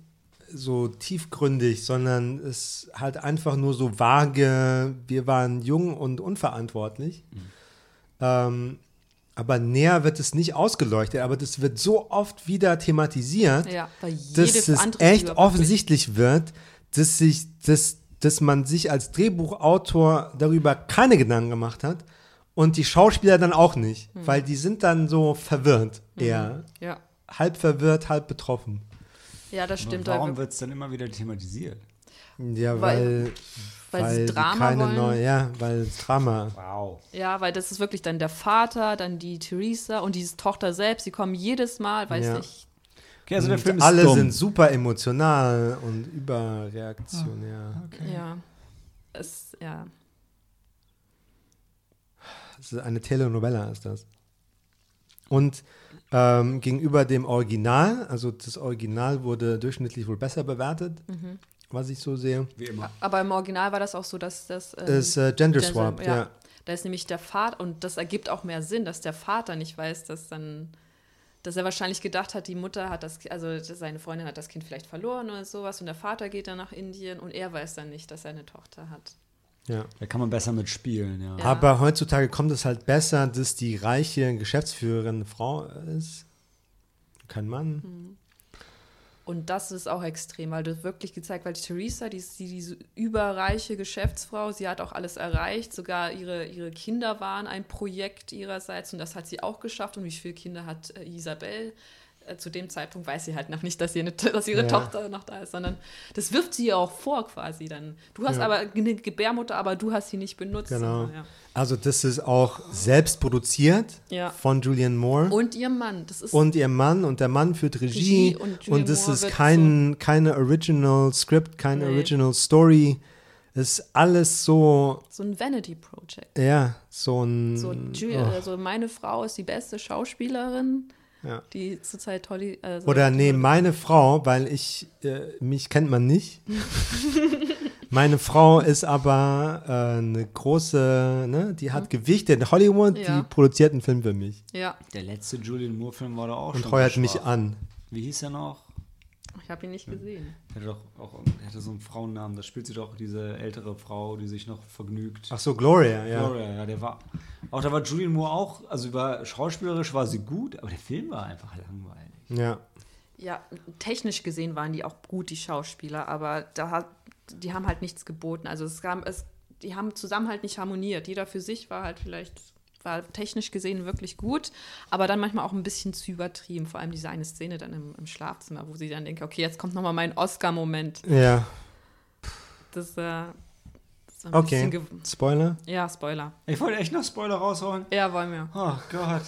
so tiefgründig, sondern es halt einfach nur so vage, wir waren jung und unverantwortlich. Ähm, aber näher wird es nicht ausgeleuchtet, aber das wird so oft wieder thematisiert, ja, dass es echt offensichtlich wird, dass sich, dass, dass man sich als Drehbuchautor darüber keine Gedanken gemacht hat und die Schauspieler dann auch nicht, Hm. weil die sind dann so verwirrt, eher Ja, halb verwirrt, halb betroffen. Ja, das Aber stimmt. warum weil, wird es dann immer wieder thematisiert? Ja, Weil- weil, weil sie Drama keine wollen. neue, ja, weil Drama. Wow. ja, weil das ist wirklich dann der Vater, dann die Theresa und die Tochter selbst. Die kommen jedes Mal, weiß Ja. ich. Okay, also der Film ist alle dumm. sind super emotional und überreaktionär. Ja. Es, ja. Das ist eine Telenovela ist das. Und ähm, gegenüber dem Original, also das Original wurde durchschnittlich wohl besser bewertet, Mhm. was ich so sehe, Wie immer. Aber im Original war das auch so, dass das. ähm, ist äh, Gender Swap, ja. ja. Da ist nämlich der Vater, und das ergibt auch mehr Sinn, dass der Vater nicht weiß, dass dann, dass er wahrscheinlich gedacht hat, die Mutter hat das, also seine Freundin hat das Kind vielleicht verloren oder sowas und der Vater geht dann nach Indien und er weiß dann nicht, dass er eine Tochter hat. Ja. Da kann man besser mitspielen, ja. Ja. Aber heutzutage kommt es halt besser, dass die reiche Geschäftsführerin eine Frau ist. Kein Mann. Hm. Und das ist auch extrem, weil das wirklich gezeigt, weil die Theresa, die ist die, diese überreiche Geschäftsfrau, sie hat auch alles erreicht, sogar ihre, ihre Kinder waren ein Projekt ihrerseits und das hat sie auch geschafft. Und wie viele Kinder hat äh, Isabel? Äh, zu dem Zeitpunkt weiß sie halt noch nicht, dass, eine, dass ihre Ja. Tochter noch da ist, sondern das wirft sie ihr auch vor quasi dann. Du hast Ja. aber eine Gebärmutter, aber du hast sie nicht benutzt. Genau. Ja. Also das ist auch selbst produziert Ja. von Julianne Moore. Und ihr Mann, das ist und ihr Mann und der Mann führt Regie, Regie und und, das Moore ist kein, keine Original Script, keine Nee. Original Story. Es ist alles so, so ein Vanity Project. ja, so ein. So, oh, also meine Frau ist die beste Schauspielerin, ja. die zurzeit Holly. Also Oder nee, meine Frau, weil ich, äh, mich kennt man nicht. meine Frau ist aber äh, eine große, ne, die hat Gewicht in Hollywood, Ja. die produziert einen Film für mich Ja, Der letzte Julian Moore-Film war da auch und schon. heuert so mich an. Wie hieß er noch? Ich habe ihn nicht gesehen. Der hatte doch auch der hatte so einen Frauennamen. Da spielt sie doch diese ältere Frau, die sich noch vergnügt. Ach so, Gloria, ja. Gloria, ja, der war. Auch da war Julian Moore auch, also über schauspielerisch war sie gut, aber der Film war einfach langweilig. Ja. Ja, technisch gesehen waren die auch gut, die Schauspieler, aber da hat, die haben halt nichts geboten. Also es kam, es, die haben zusammen halt nicht harmoniert. Jeder für sich war halt vielleicht, war technisch gesehen wirklich gut, aber dann manchmal auch ein bisschen zu übertrieben. Vor allem diese eine Szene dann im, im Schlafzimmer, wo sie dann denkt, okay, jetzt kommt nochmal mein Oscar-Moment. Ja, Das, äh, das war ein okay. Spoiler? Ja, Spoiler. Ich wollte echt noch Spoiler raushauen. Ja, wollen wir. Oh Gott.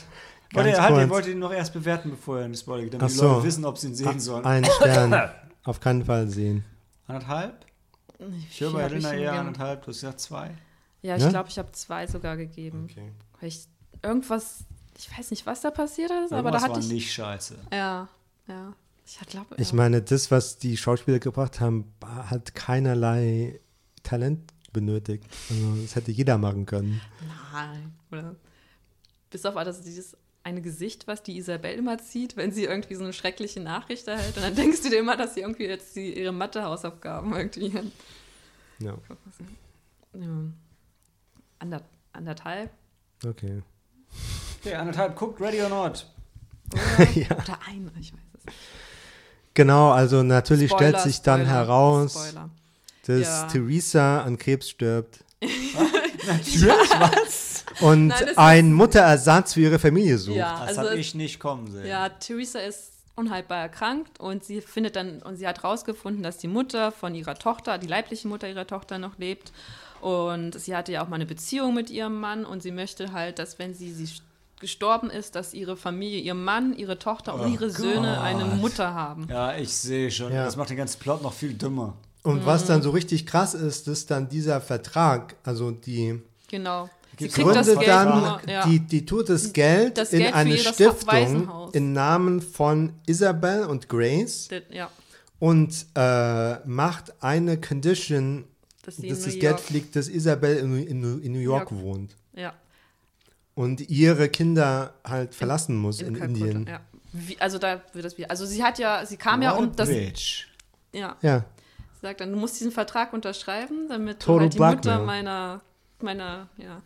Ganz halt, ihr kurz. wollt ihn noch erst bewerten, bevor ihr in die Spoiler geht, damit Ach die so. Leute wissen, ob sie ihn sehen sollen. Ein Stern. Auf keinen Fall sehen. Anderthalb? Ich höre bei Helena eher anderthalb, du hast gesagt zwei. Ja, ich Ja? glaube, ich habe zwei sogar gegeben. Okay. Weil ich irgendwas Ich weiß nicht, was da passiert ist, aber Irgendwas da hatte war ich. nicht scheiße. Ja, ja. Ich glaube. Ich ja. meine, das, was die Schauspieler gebracht haben, hat keinerlei Talent benötigt. Also, das hätte jeder machen können. Nein. Oder bis auf alles dieses eine Gesicht, was die Isabel immer zieht, wenn sie irgendwie so eine schreckliche Nachricht erhält. Und dann denkst du dir immer, dass sie irgendwie jetzt die, ihre Mathe-Hausaufgaben irgendwie. Ja, Ja. Ander, anderthalb okay. Okay, anderthalb, guckt Ready or Not. oder, Ja. oder ein, ich weiß es. Genau, also natürlich Spoiler, stellt sich dann Spoiler, heraus, Spoiler. dass Ja. Theresa an Krebs stirbt Natürlich, was? und Nein, einen Mutterersatz für ihre Familie sucht. Ja, Das also habe ich nicht kommen sehen. Ja, Theresa ist unhaltbar erkrankt und sie findet dann und sie hat rausgefunden, dass die Mutter von ihrer Tochter, die leibliche Mutter ihrer Tochter noch lebt und sie hatte ja auch mal eine Beziehung mit ihrem Mann und sie möchte halt, dass wenn sie, sie gestorben ist, dass ihre Familie, ihr Mann, ihre Tochter und Oh ihre Söhne eine Gott. Mutter haben. Ja, ich sehe schon. Ja. Das macht den ganzen Plot noch viel dümmer. Und Mhm. was dann so richtig krass ist, ist dann dieser Vertrag, also die Genau. Sie kriegt das Geld dann, nur, ja. die, die tut das Geld Das in Geld für eine Stiftung im Namen von Isabel und Grace Das- ja, und äh, macht eine Condition, dass sie dass in das New Geld York, fliegt, dass Isabel in, in, in New York Ja. wohnt ja, und ihre Kinder halt verlassen muss in, Kalkutta, Indien. Ja. Wie, also da wird das wieder. Also sie hat ja, sie kam ja um das. Bitch. Ja, Ja, sie sagt dann, du musst diesen Vertrag unterschreiben, damit Total du halt die. Mutter meiner, meiner, ja.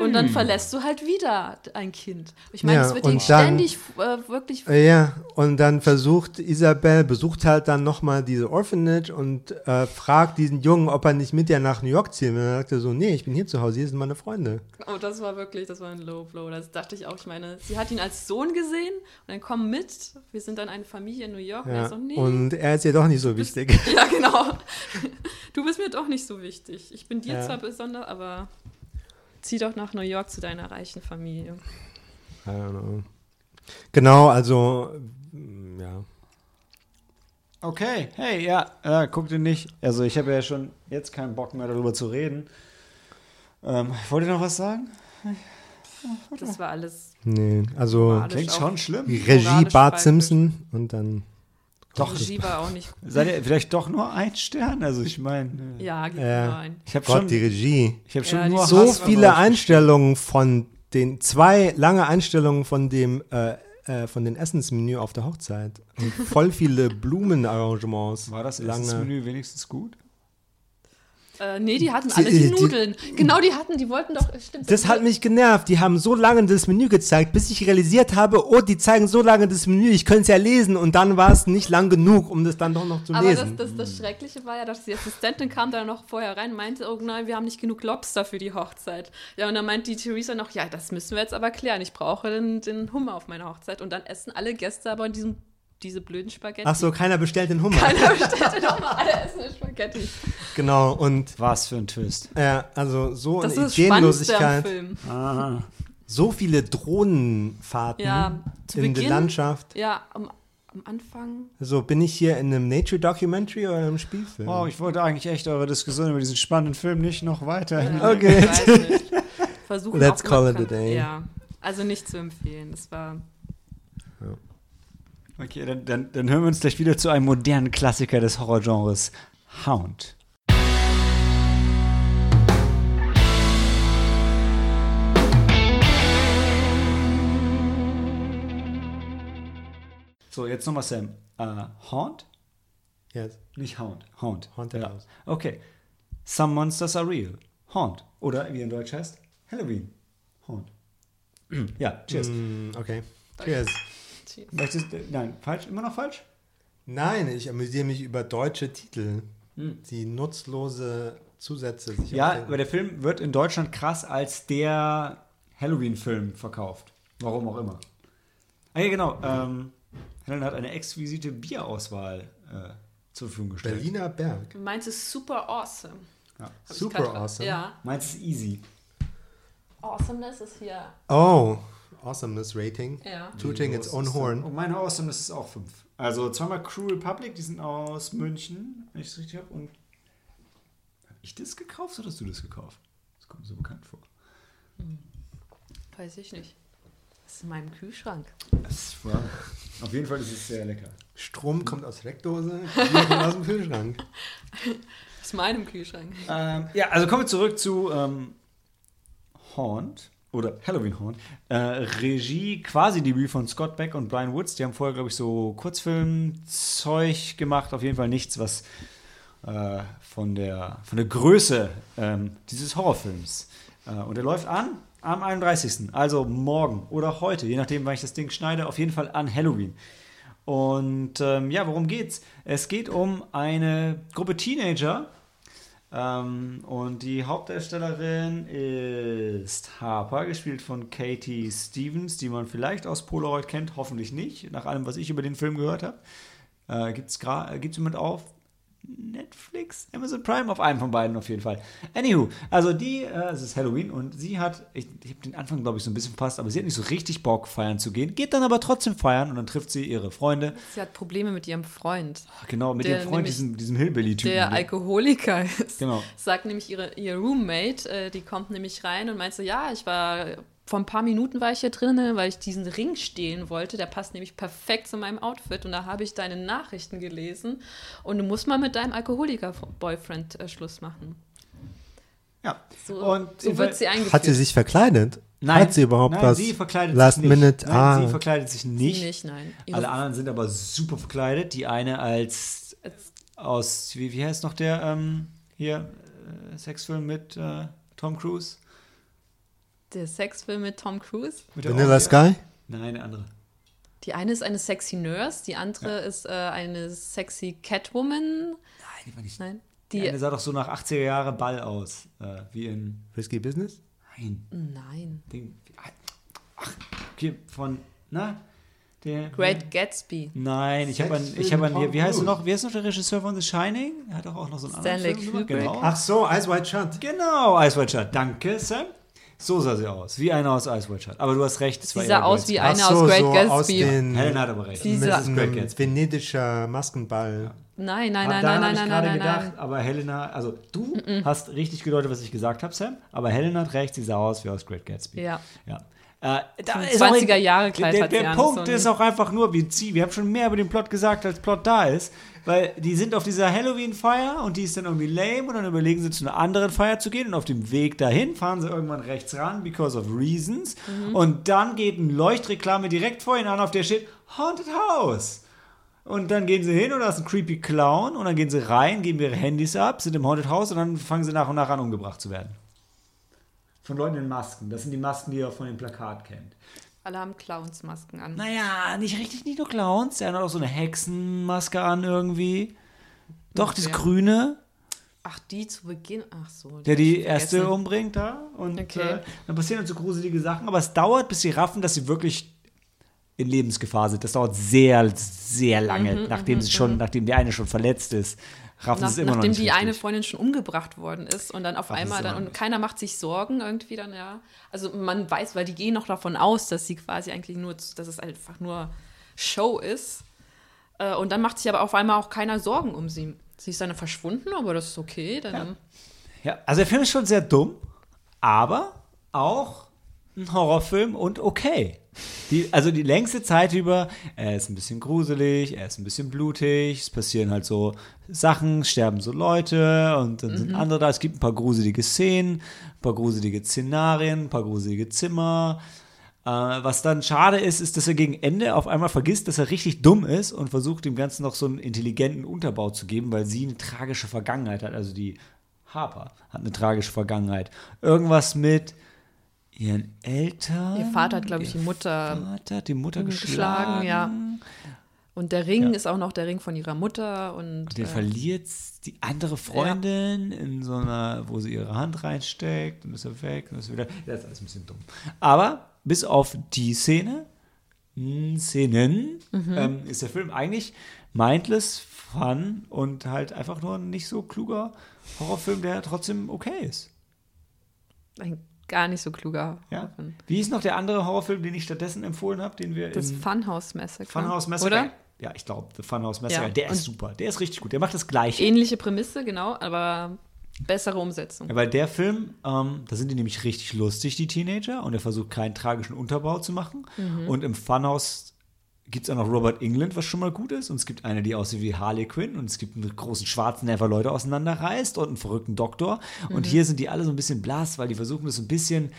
Und dann verlässt du halt wieder ein Kind. Ich meine, Ja, es wird und ihnen ständig äh, wirklich. Ja, und dann versucht Isabel, besucht halt dann nochmal diese Orphanage und äh, fragt diesen Jungen, ob er nicht mit ihr nach New York ziehen will. Und dann sagt er so, nee, ich bin hier zu Hause, hier sind meine Freunde. Oh, das war wirklich, das war ein Low Blow. Das dachte ich auch. Ich meine, sie hat ihn als Sohn gesehen und dann komm mit. Wir sind dann eine Familie in New York. Und er Ja, so, nee. und er ist ihr doch nicht so wichtig. ja, genau. Du bist mir doch nicht so wichtig. Ich bin dir Ja. zwar besonders, aber zieh doch nach New York zu deiner reichen Familie. I don't know. Genau, also, ja. Okay, hey, ja, äh, guckt ihn nicht. Also ich habe ja schon jetzt keinen Bock mehr darüber zu reden. Ähm, wollt ihr noch was sagen? Das war alles. Nee, also Klingt schon schlimm. die Regie Bart. Simpson und dann, Doch, Regie war auch nicht. seid ihr vielleicht doch nur ein Stern? Also ich meine, äh, Ja, gibt Ja. nur ein. ich habe Gott, schon, die Regie. ich habe schon Ja, nur So Hass viele. Einstellungen von den, zwei lange Einstellungen von dem, äh, äh, von den Essensmenü auf der Hochzeit. Und voll viele Blumenarrangements. War das lange. Essensmenü wenigstens gut? Äh, nee, die hatten Die- alle die, die- Nudeln. genau, die hatten, die wollten doch. Stimmt. Das hat mich genervt. Die haben so lange das Menü gezeigt, bis ich realisiert habe, oh, die zeigen so lange das Menü, ich könnte es ja lesen. Und dann war es nicht lang genug, um das dann doch noch zu Aber das, lesen. das, das Schreckliche war ja, dass die Assistentin kam da noch vorher rein und meinte, oh nein, wir haben nicht genug Lobster für die Hochzeit. Ja, und dann meint die Theresa noch, ja, das müssen wir jetzt aber klären. Ich brauche den, den Hummer auf meiner Hochzeit. Und dann essen alle Gäste aber in diesem, diese blöden Spaghetti. Ach so, keiner bestellt den Hummer. Keiner bestellte doch mal alle essen eine Spaghetti. Genau, und Was für ein Twist. ja, also so Das eine ist das Ideenlosigkeit. Film. Aha. So viele Drohnenfahrten Ja, zu in der Beginn- Landschaft. Ja, am, am Anfang. So, bin ich hier in einem Nature-Documentary oder einem Spielfilm? Wow, ich wollte eigentlich echt eure Diskussion über diesen spannenden Film nicht noch weiter. Ja, Okay. ich weiß nicht. Versuchen Let's auch call it a day. Ja, also nicht zu empfehlen. Das war. Okay, dann, dann, dann hören wir uns gleich wieder zu einem modernen Klassiker des Horrorgenres, Hound. So, jetzt nochmal Sam. Äh, Haunt? Yes. Nicht Hound. Hound. Haunted ja. House. Okay. Some monsters are real. Haunt. Oder wie in Deutsch heißt, Halloween. Haunt. ja, cheers. Mm, okay. Cheers. Möchtest, nein, falsch? Immer noch falsch? Nein, ich amüsiere mich über deutsche Titel, die nutzlose Zusätze sich Hm. Ja, aber der Film wird in Deutschland krass als der Halloween-Film verkauft. Warum auch immer. Ah ja, genau. Ähm, Helen hat eine exquisite Bierauswahl äh, zur Verfügung gestellt. Berliner Berg. Du meinst es super awesome. Ja. Super awesome. Ja. Meins ist easy. Awesomeness ist hier. Oh, Awesomeness Rating. Ja. Tooting its own Und horn. meine Awesomeness ist auch 5. Also zweimal Crew Republic, die sind aus München, wenn ich es richtig habe. Und habe ich das gekauft oder hast du das gekauft? Das kommt mir so bekannt vor. Weiß ich nicht. Das ist in meinem Kühlschrank. Das war, auf jeden Fall ist es sehr lecker. Strom kommt aus Bier kommt aus dem Kühlschrank. Aus meinem Kühlschrank. Ähm, ja, also kommen wir zurück zu ähm, Haunt oder Halloween Haunt. Äh, Regie, quasi Debüt von Scott Beck und Brian Woods. Die haben vorher, glaube ich, so Kurzfilmzeug gemacht. Auf jeden Fall nichts, was äh, von, der, von der Größe ähm, dieses Horrorfilms. Äh, und er läuft an am 31. Also morgen oder heute, je nachdem, wann ich das Ding schneide. Auf jeden Fall an Halloween. Und ähm, ja, worum geht's? Es geht um eine Gruppe Teenager. Ähm, und die Hauptdarstellerin ist Harper, gespielt von Katie Stevens, die man vielleicht aus Polaroid kennt, hoffentlich nicht, nach allem, was ich über den Film gehört habe. Äh, gibt's gra- äh, gibt's jemand auf Netflix, Amazon Prime, auf einem von beiden auf jeden Fall. Anywho, also die, äh, es ist Halloween und sie hat, ich, ich habe den Anfang, glaube ich, so ein bisschen verpasst, aber sie hat nicht so richtig Bock, feiern zu gehen, geht dann aber trotzdem feiern und dann trifft sie ihre Freunde, Sie hat Probleme mit ihrem Freund, genau, mit Der ihrem Freund, diesem, diesem Hillbilly-Typen. der Alkoholiker ist. Genau. Sagt nämlich ihre, ihr Roommate, äh, die kommt nämlich rein und meint so, ja, ich war, vor ein paar Minuten war ich hier drinnen, weil ich diesen Ring stehlen wollte. Der passt nämlich perfekt zu meinem Outfit. Und da habe ich deine Nachrichten gelesen. Und du musst mal mit deinem Alkoholiker-Boyfriend äh, Schluss machen. Ja. So, und so wird sie eingeführt. Hat sie sich verkleidet? Nein, Hat sie überhaupt nein, was? sie verkleidet Last sich nicht. Minute? Nein, ah. sie verkleidet sich nicht. nicht, nein. Alle anderen sind aber super verkleidet. Die eine als als- aus, wie, wie heißt noch der ähm, hier äh, Sexfilm mit äh, Tom Cruise? Der Sexfilm mit Tom Cruise. Mit der Vanilla Orgie? Sky? Nein, eine andere. Die eine ist eine sexy Nurse, die andere ist äh, eine sexy Catwoman. Nein, die war nicht. Nein, Die die. eine sah doch so nach 80er Jahre Ball aus. Äh, wie in. Risky Business? Nein. Nein. Ding. Ach, okay, von. Na? Der. Great Gatsby. Nein, ich habe an, ich habe wie heißt du noch, wie heißt noch der Regisseur von The Shining? Er hat doch auch noch so einen Stanley anderen Film. Kubrick. Genau. Ach so, Eyes Wide Shut. Genau, Ice White Shut. Danke, Sam. So sah sie aus, wie einer aus Ice Shut. Aber du hast recht, es war Sie sah aus wie eine so, aus Great so Gatsby. aus den Helen hat aber recht. Sie sah- Das ist Great Gatsby. venedischer Maskenball. Nein, nein, Aber nein, daran nein, nein, ich nein, gerade nein, gedacht, nein. aber Helena, also du hast richtig gedeutet, was ich gesagt habe, Sam, aber Helena hat recht, sie sah aus wie aus Great Gatsby. Ja. ja. Äh, da Ein ist auch 20er Jahre Kleid Der, der Punkt so ist auch einfach nur, wir, ziehen, wir haben schon mehr über den Plot gesagt, als Plot da ist, weil die sind auf dieser Halloween-Feier und die ist dann irgendwie lame und dann überlegen sie zu einer anderen Feier zu gehen und auf dem Weg dahin fahren sie irgendwann rechts ran, because of reasons Mhm. und dann geht ein Leuchtreklame direkt vor ihnen an, auf der steht Haunted House. Und dann gehen sie hin und da ist ein creepy Clown und dann gehen sie rein, geben ihre Handys ab, sind im Haunted House und dann fangen sie nach und nach an, umgebracht zu werden. Von Leuten in Masken. Das sind die Masken, die ihr von dem Plakat kennt. Alle haben Clownsmasken an. Naja, nicht richtig, nicht nur Clowns. Er hat auch so eine Hexenmaske an irgendwie. Doch, das Ja. Grüne, Ach, die zu Beginn. Ach so. der hab ich die erste umbringt da. Und Okay. äh, dann passieren so gruselige Sachen. Aber es dauert, bis sie raffen, dass sie wirklich in Lebensgefahr sind. Das dauert sehr, sehr lange, nachdem sie schon, nachdem die eine schon verletzt ist. Raffen Nach, es immer noch nachdem die eine Freundin schon umgebracht worden ist und dann auf Raffen einmal dann und keiner macht sich Sorgen irgendwie dann ja. Also man weiß, weil die gehen noch davon aus, dass sie quasi eigentlich nur, dass es einfach nur Show ist. Äh, Und dann macht sich aber auf einmal auch keiner Sorgen um sie. Sie ist dann verschwunden, aber das ist okay. Dann Ja, also der Film ist schon sehr dumm, aber auch ein Horrorfilm und okay. Die, also die längste Zeit über, er ist ein bisschen gruselig, er ist ein bisschen blutig, es passieren halt so Sachen, sterben so Leute und dann sind andere da. Es gibt ein paar gruselige Szenen, ein paar gruselige Szenarien, ein paar gruselige Zimmer. Äh, was dann schade ist, ist, dass er gegen Ende auf einmal vergisst, dass er richtig dumm ist und versucht dem Ganzen noch so einen intelligenten Unterbau zu geben, weil sie eine tragische Vergangenheit hat. Also die Harper hat eine tragische Vergangenheit. Irgendwas mit ihren Eltern. Ihr Vater hat, glaube ich, die Mutter Vater hat die Mutter geschlagen, geschlagen. ja. Und der Ring Ja. ist auch noch der Ring von ihrer Mutter und Und der äh, verliert die andere Freundin in so einer, wo sie ihre Hand reinsteckt und ist er weg und ist wieder. Das ist alles ein bisschen dumm. Aber bis auf die Szene, mh, Szenen, Mhm. ähm, ist der Film eigentlich mindless, fun und halt einfach nur ein nicht so kluger Horrorfilm, der trotzdem okay ist. ein gar nicht so kluger. Ja? Horrorfilm. Wie ist noch der andere Horrorfilm, den ich stattdessen empfohlen habe, den wir Das Funhouse Massacre. Funhouse Massacre. Oder? Ja, ich glaube, The Funhouse Massacre. Ja, Der ist und- super. Der ist richtig gut. Der macht das Gleiche. Ähnliche Prämisse, genau, aber Bessere Umsetzung. Ja, weil der Film, ähm, da sind die nämlich richtig lustig, die Teenager, und er versucht keinen tragischen Unterbau zu machen. Und im Funhouse gibt es auch noch Robert England, was schon mal gut ist. Und es gibt eine, die aussieht wie Harley Quinn. Und es gibt einen großen Schwarzen, der einfach Leute auseinanderreißt und einen verrückten Doktor. Und hier sind die alle so ein bisschen blass, weil die versuchen das so ein bisschen,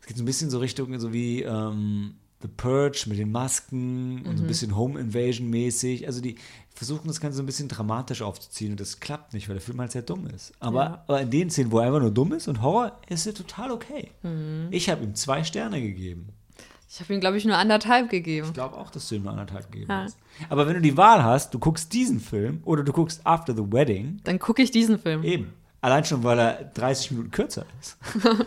es geht so ein bisschen so Richtung, so wie ähm, The Purge mit den Masken und so ein bisschen Home Invasion mäßig. Also die versuchen das Ganze so ein bisschen dramatisch aufzuziehen und das klappt nicht, weil der Film halt sehr dumm ist. Aber, Ja. aber in den Szenen, wo er einfach nur dumm ist und Horror, ist er total okay. Ich habe ihm zwei Sterne gegeben. Ich habe ihm, glaube ich, nur anderthalb gegeben. Ich glaube auch, dass du ihm nur anderthalb gegeben Ja. hast. Aber wenn du die Wahl hast, du guckst diesen Film oder du guckst After the Wedding, Dann gucke ich diesen Film. eben. Allein schon, weil er 30 Minuten kürzer ist.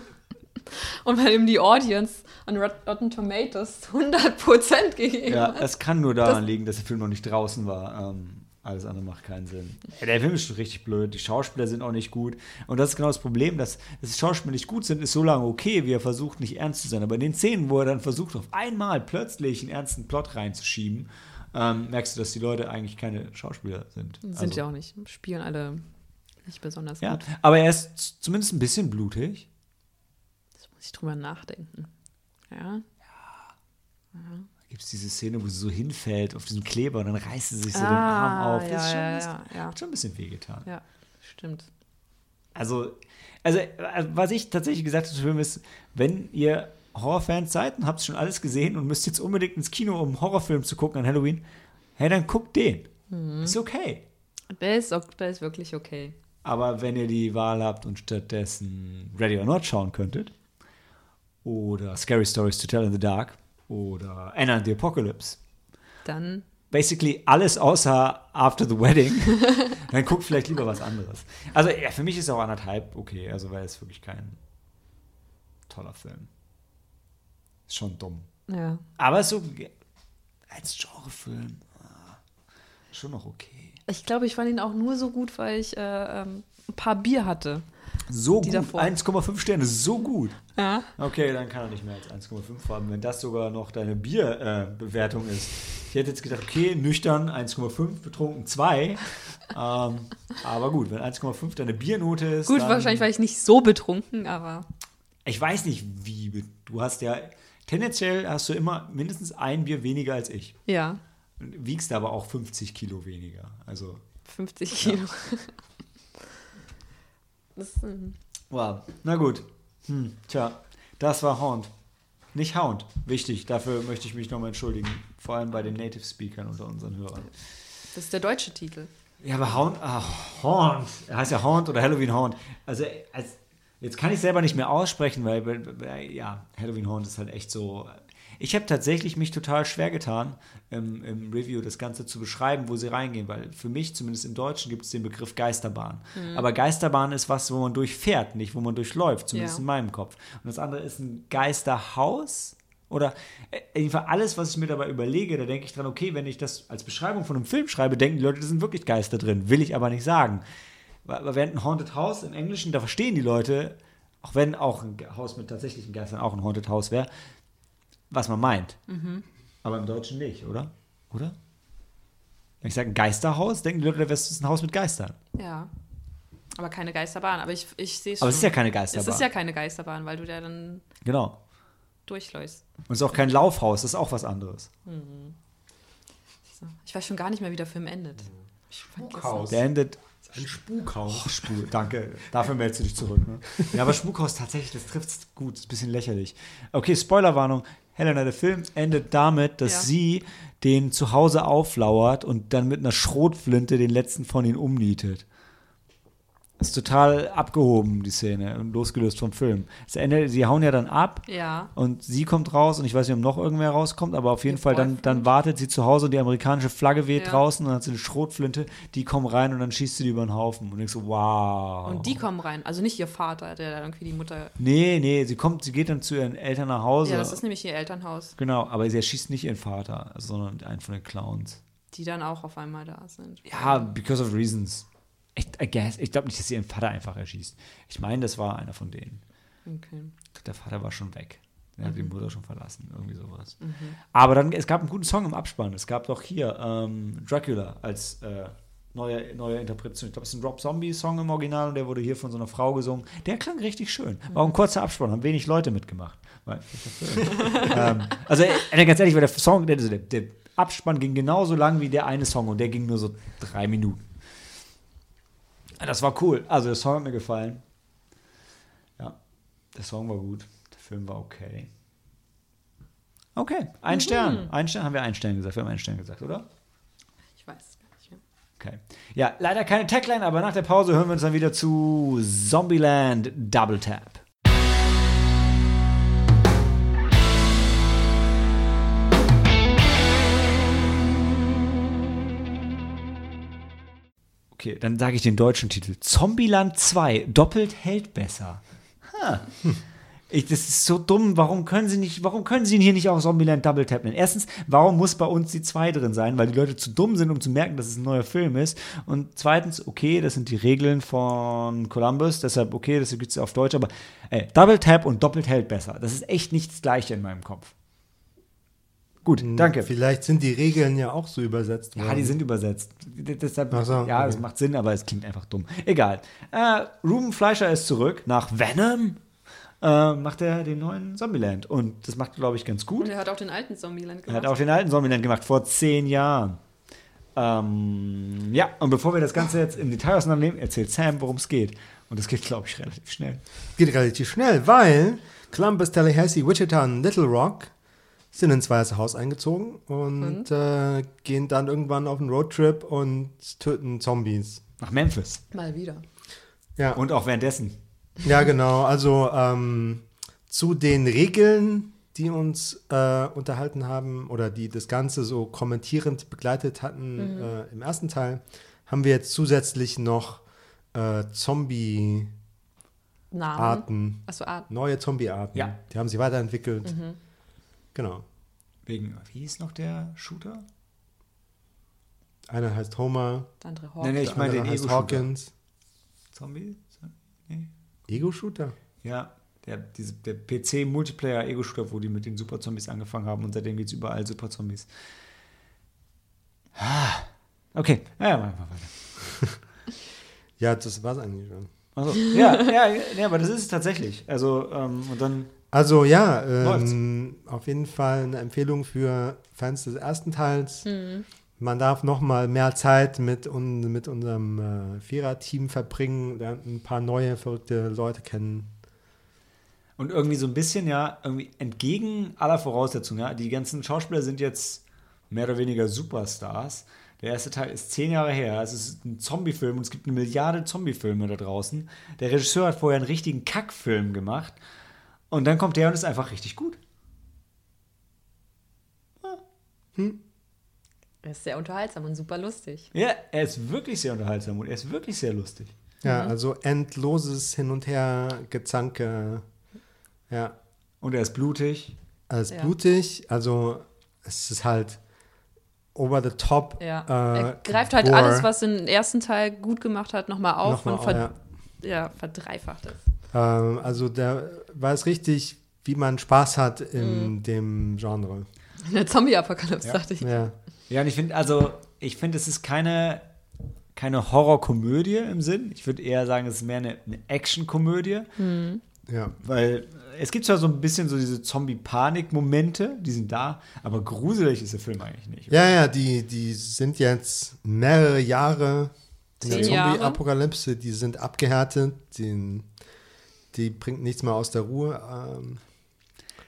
Und weil ihm die Audience an Rot- Rotten Tomatoes 100% gegeben Ja, hat. es kann nur daran liegen, dass der Film noch nicht draußen war. Ähm, alles andere macht keinen Sinn. Ja, der Film ist schon richtig blöd, die Schauspieler sind auch nicht gut. Und das ist genau das Problem, dass, dass die Schauspieler nicht gut sind, ist so lange okay, wie er versucht, nicht ernst zu sein. Aber in den Szenen, wo er dann versucht, auf einmal plötzlich einen ernsten Plot reinzuschieben, ähm, merkst du, dass die Leute eigentlich keine Schauspieler sind. Sind Also, ja auch nicht. Spielen alle nicht besonders Ja, gut. aber er ist zumindest ein bisschen blutig. Da muss ich drüber nachdenken. Ja. Da gibt es diese Szene, wo sie so hinfällt auf diesen Kleber und dann reißt sie sich so den Ah, Arm auf. Das ja, ist schon, ja, das ja, hat schon ein bisschen wehgetan. Ja, stimmt. Also, also, äh, was ich tatsächlich gesagt habe zu Film ist, wenn ihr Horrorfans seid und habt schon alles gesehen und müsst jetzt unbedingt ins Kino, um einen Horrorfilm zu gucken an Halloween, hey, dann guckt den. Ist okay. Der ist, der ist wirklich okay. Aber wenn ihr die Wahl habt und stattdessen Ready or Not schauen könntet, oder Scary Stories to Tell in the Dark, oder Anna and the Apocalypse, Dann, basically alles außer After the Wedding, dann guckt vielleicht lieber was anderes. Also ja, für mich ist auch anderthalb okay, also weil es wirklich kein toller Film. Ist schon dumm. ja. Aber so als Genrefilm ah, schon noch okay. Ich glaube, ich fand ihn auch nur so gut, weil ich äh, ähm, ein paar Bier hatte. So Die gut, davor. 1,5 Sterne, so gut. Ja. Okay, dann kann er nicht mehr als 1,5 haben, wenn das sogar noch deine Bierbewertung äh, ist. Ich hätte jetzt gedacht, okay, nüchtern 1,5, betrunken 2. ähm, aber gut, wenn 1,5 deine Biernote ist. Gut, wahrscheinlich war ich nicht so betrunken, aber Ich weiß nicht, wie. Du hast ja. Tendenziell hast du immer mindestens ein Bier weniger als ich. ja, Wiegst aber auch 50 Kilo weniger. Also, 50 Kilo. Das, ähm, wow. Na gut. Hm, tja, das war Hound. Nicht Hound. Wichtig. Dafür möchte ich mich nochmal entschuldigen. Vor allem bei den Native Speakern unter unseren Hörern. das ist der deutsche Titel. Ja, aber Hound, ah, Haunt, er heißt ja Haunt oder Halloween Haunt. Also, als, jetzt kann ich selber nicht mehr aussprechen, weil ja, Halloween Haunt ist halt echt so. Ich habe tatsächlich mich total schwer getan, im, im Review das Ganze zu beschreiben, wo sie reingehen, weil für mich, zumindest im Deutschen, gibt es den Begriff Geisterbahn. Aber Geisterbahn ist was, wo man durchfährt, nicht wo man durchläuft, zumindest Ja. in meinem Kopf. Und das andere ist ein Geisterhaus. Oder äh, jedenfalls alles, was ich mir dabei überlege, da denke ich dran, okay, wenn ich das als Beschreibung von einem Film schreibe, denken die Leute, da sind wirklich Geister drin. Will ich aber nicht sagen. Weil weil während ein Haunted House im Englischen, da verstehen die Leute, auch wenn auch ein Haus mit tatsächlichen Geistern auch ein Haunted House wäre, was man meint. Aber im Deutschen nicht, oder? Oder? Wenn ich sage ein Geisterhaus, denken die Leute, das ist ein Haus mit Geistern. Ja. Aber keine Geisterbahn. Aber ich, ich sehe es Aber schon. es ist ja keine Es Geisterbahn. ist ja keine Geisterbahn, weil du da dann genau. durchläufst. Und es ist auch kein Laufhaus, das ist auch was anderes. So. Ich weiß schon gar nicht mehr, wie der Film endet. Ich vergesse. Der endet Ein Spukhaus. Oh, Spuk, danke. Dafür meldest du dich zurück. Ne? Ja, aber Spukhaus tatsächlich, das trifft gut. Ist ein bisschen lächerlich. Okay, Spoilerwarnung. Helena, der Film endet damit, dass Ja. sie den zu Hause auflauert und dann mit einer Schrotflinte den letzten von ihnen umnietet. Das ist total abgehoben, die Szene, und losgelöst vom Film. Das Ende, sie hauen ja dann ab Ja. und sie kommt raus und ich weiß nicht, ob noch irgendwer rauskommt, aber auf jeden Ihr Fall dann, dann wartet sie zu Hause und die amerikanische Flagge weht Ja. draußen und dann hat sie eine Schrotflinte, die kommen rein und dann schießt sie die über den Haufen und denkst so, wow. Und die kommen rein. Also nicht ihr Vater, der dann irgendwie die Mutter. Nee, nee, sie kommt, sie geht dann zu ihren Eltern nach Hause. Ja, das ist nämlich ihr Elternhaus, genau, aber sie erschießt nicht ihren Vater, sondern einen von den Clowns. die dann auch auf einmal da sind. Ja, because of reasons. Ich. Ich glaube nicht, dass sie ihren Vater einfach erschießt. Ich meine, das war einer von denen. Okay. Der Vater war schon weg. Er hat die Mhm. Mutter schon verlassen, irgendwie sowas. Aber dann, es gab einen guten Song im Abspann. Es gab doch hier ähm, Dracula als äh, neue, neue Interpretation. Ich glaube, es ist ein Rob Zombie-Song im Original und der wurde hier von so einer Frau gesungen. Der klang richtig schön. War auch ein kurzer Abspann, haben wenig Leute mitgemacht. Ähm, also, äh, ganz ehrlich, weil der Song, der, der, der Abspann ging genauso lang wie der eine Song und der ging nur so drei Minuten. Das war cool. Also, der Song hat mir gefallen. Ja, der Song war gut. Der Film war okay. Okay, ein Stern. Ein Stern haben wir einen Stern gesagt. Wir haben einen Stern gesagt, oder? Ich weiß gar nicht mehr. Okay. Ja, leider keine Tagline, aber nach der Pause hören wir uns dann wieder zu Zombieland Double Tap. Okay, dann sage ich den deutschen Titel. Zombieland 2, doppelt hält besser. Ha. Ich, das ist so dumm. Warum können sie nicht, warum können sie ihn hier nicht auch Zombieland Double Tap nennen? Erstens, warum muss bei uns die 2 drin sein? Weil die Leute zu dumm sind, um zu merken, dass es ein neuer Film ist. Und zweitens, okay, das sind die Regeln von Columbus, deshalb okay, das gibt es auf Deutsch, aber ey, Double Tap und doppelt hält besser. Das ist echt nicht das Gleiche in meinem Kopf. Gut, danke. Vielleicht sind die Regeln ja auch so übersetzt worden. Ja, die sind übersetzt. Deshalb, so, ja, okay. das macht Sinn, aber es klingt einfach dumm. Egal. Äh, Ruben Fleischer ist zurück nach Venom. Äh, macht er den neuen Zombieland. Und das macht, glaube ich, ganz gut. Und er hat auch den alten Zombieland Er gemacht. hat auch den alten Zombieland gemacht, vor zehn Jahren. Ähm, ja, und bevor wir das Ganze jetzt im Detail auseinandernehmen, erzählt Sam, worum es geht. Und das geht, glaube ich, relativ schnell. Geht relativ schnell, weil Columbus, Tallahassee, Wichita und Little Rock sind ins Weiße Haus eingezogen und, Äh, gehen dann irgendwann auf einen Roadtrip und töten Zombies. Nach Memphis. Mal wieder. Ja, Und auch währenddessen. ja genau. Also ähm, zu den Regeln, die uns äh, unterhalten haben oder die das Ganze so kommentierend begleitet hatten äh, im ersten Teil, haben wir jetzt zusätzlich noch äh, Zombie-Arten, Namen. Achso, Art. neue Zombie-Arten. Ja. Die haben sie weiterentwickelt. Genau. Wegen, wie hieß noch der Shooter? Einer heißt Homer, Der andere Nee, Hawk. nee, ich der meine den andere heißt Ego-Shooter. Hawkins. Zombie? Nee. Ego-Shooter? Ja, der, diese, der PC-Multiplayer-Ego-Shooter, wo die mit den Super-Zombies angefangen haben und seitdem gibt es überall Super-Zombies. Ah, Okay, ja, wir weiter. Ja, das war's eigentlich schon. Also, ja, ja, ja, aber das ist es tatsächlich. Also, ähm, und dann, Also ja, ähm, auf jeden Fall eine Empfehlung für Fans des ersten Teils. Man darf noch mal mehr Zeit mit, un mit unserem äh, Vierer-Team verbringen, lernt ein paar neue, verrückte Leute kennen. und irgendwie so ein bisschen, ja, irgendwie entgegen aller Voraussetzungen, ja, die ganzen Schauspieler sind jetzt mehr oder weniger Superstars. Der erste Teil ist zehn Jahre her. Es ist ein Zombie-Film und es gibt eine Milliarde Zombie-Filme da draußen. Der Regisseur hat vorher einen richtigen Kackfilm gemacht. Und dann kommt der und ist einfach richtig gut. Er ist sehr unterhaltsam und super lustig. Ja, er ist wirklich sehr unterhaltsam und er ist wirklich sehr lustig. Ja, also endloses Hin und Her, Gezanke. Ja, Und er ist blutig. alles Ja. blutig. Also es ist halt over the top. Ja. äh, er greift halt gore. alles, was den ersten Teil gut gemacht hat, nochmal auf Nochmal, und ver ja. ja, verdreifacht es. Ähm, also der weiß richtig, wie man Spaß hat in Mhm. dem Genre. Eine Zombie-Apokalypse, Ja. dachte ich. Ja. Ja, und ich finde, also, ich finde, es ist keine, keine Horrorkomödie im Sinn. Ich würde eher sagen, es ist mehr eine, eine Actionkomödie, ja. weil es gibt zwar so ein bisschen so diese Zombie-Panik-Momente, die sind da, aber gruselig ist der Film eigentlich nicht. Ja, ja, die, die sind jetzt mehrere Jahre in der. Zombie-Apokalypse, die sind abgehärtet, die, die bringt nichts mehr aus der Ruhe. Ähm,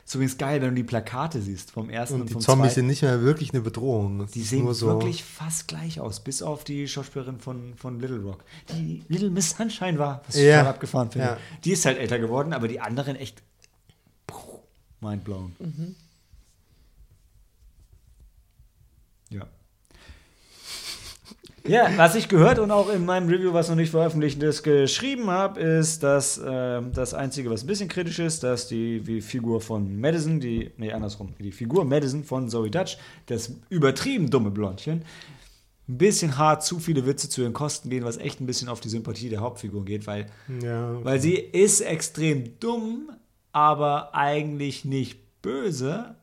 Ist übrigens geil, wenn du die Plakate siehst vom ersten und, und die vom Zombies zweiten. sind nicht mehr wirklich eine Bedrohung. Es Die sehen nur so, wirklich fast gleich aus, bis auf die Schauspielerin von, von Little Rock, die Little Miss Sunshine war, was ich Ja. total abgefahren finde. Ja. Die ist halt älter geworden, aber die anderen echt mindblown. Ja. Ja, was ich gehört und auch in meinem Review, was noch nicht veröffentlicht ist, geschrieben habe, ist, dass ähm, das Einzige, was ein bisschen kritisch ist, dass die, die Figur von Madison, die, nee, andersrum, die Figur Madison von Zoe Dutch, das übertrieben dumme Blondchen, ein bisschen hart zu viele Witze zu ihren Kosten gehen, was echt ein bisschen auf die Sympathie der Hauptfigur geht, weil, ja, weil sie ist extrem dumm, aber eigentlich nicht böse.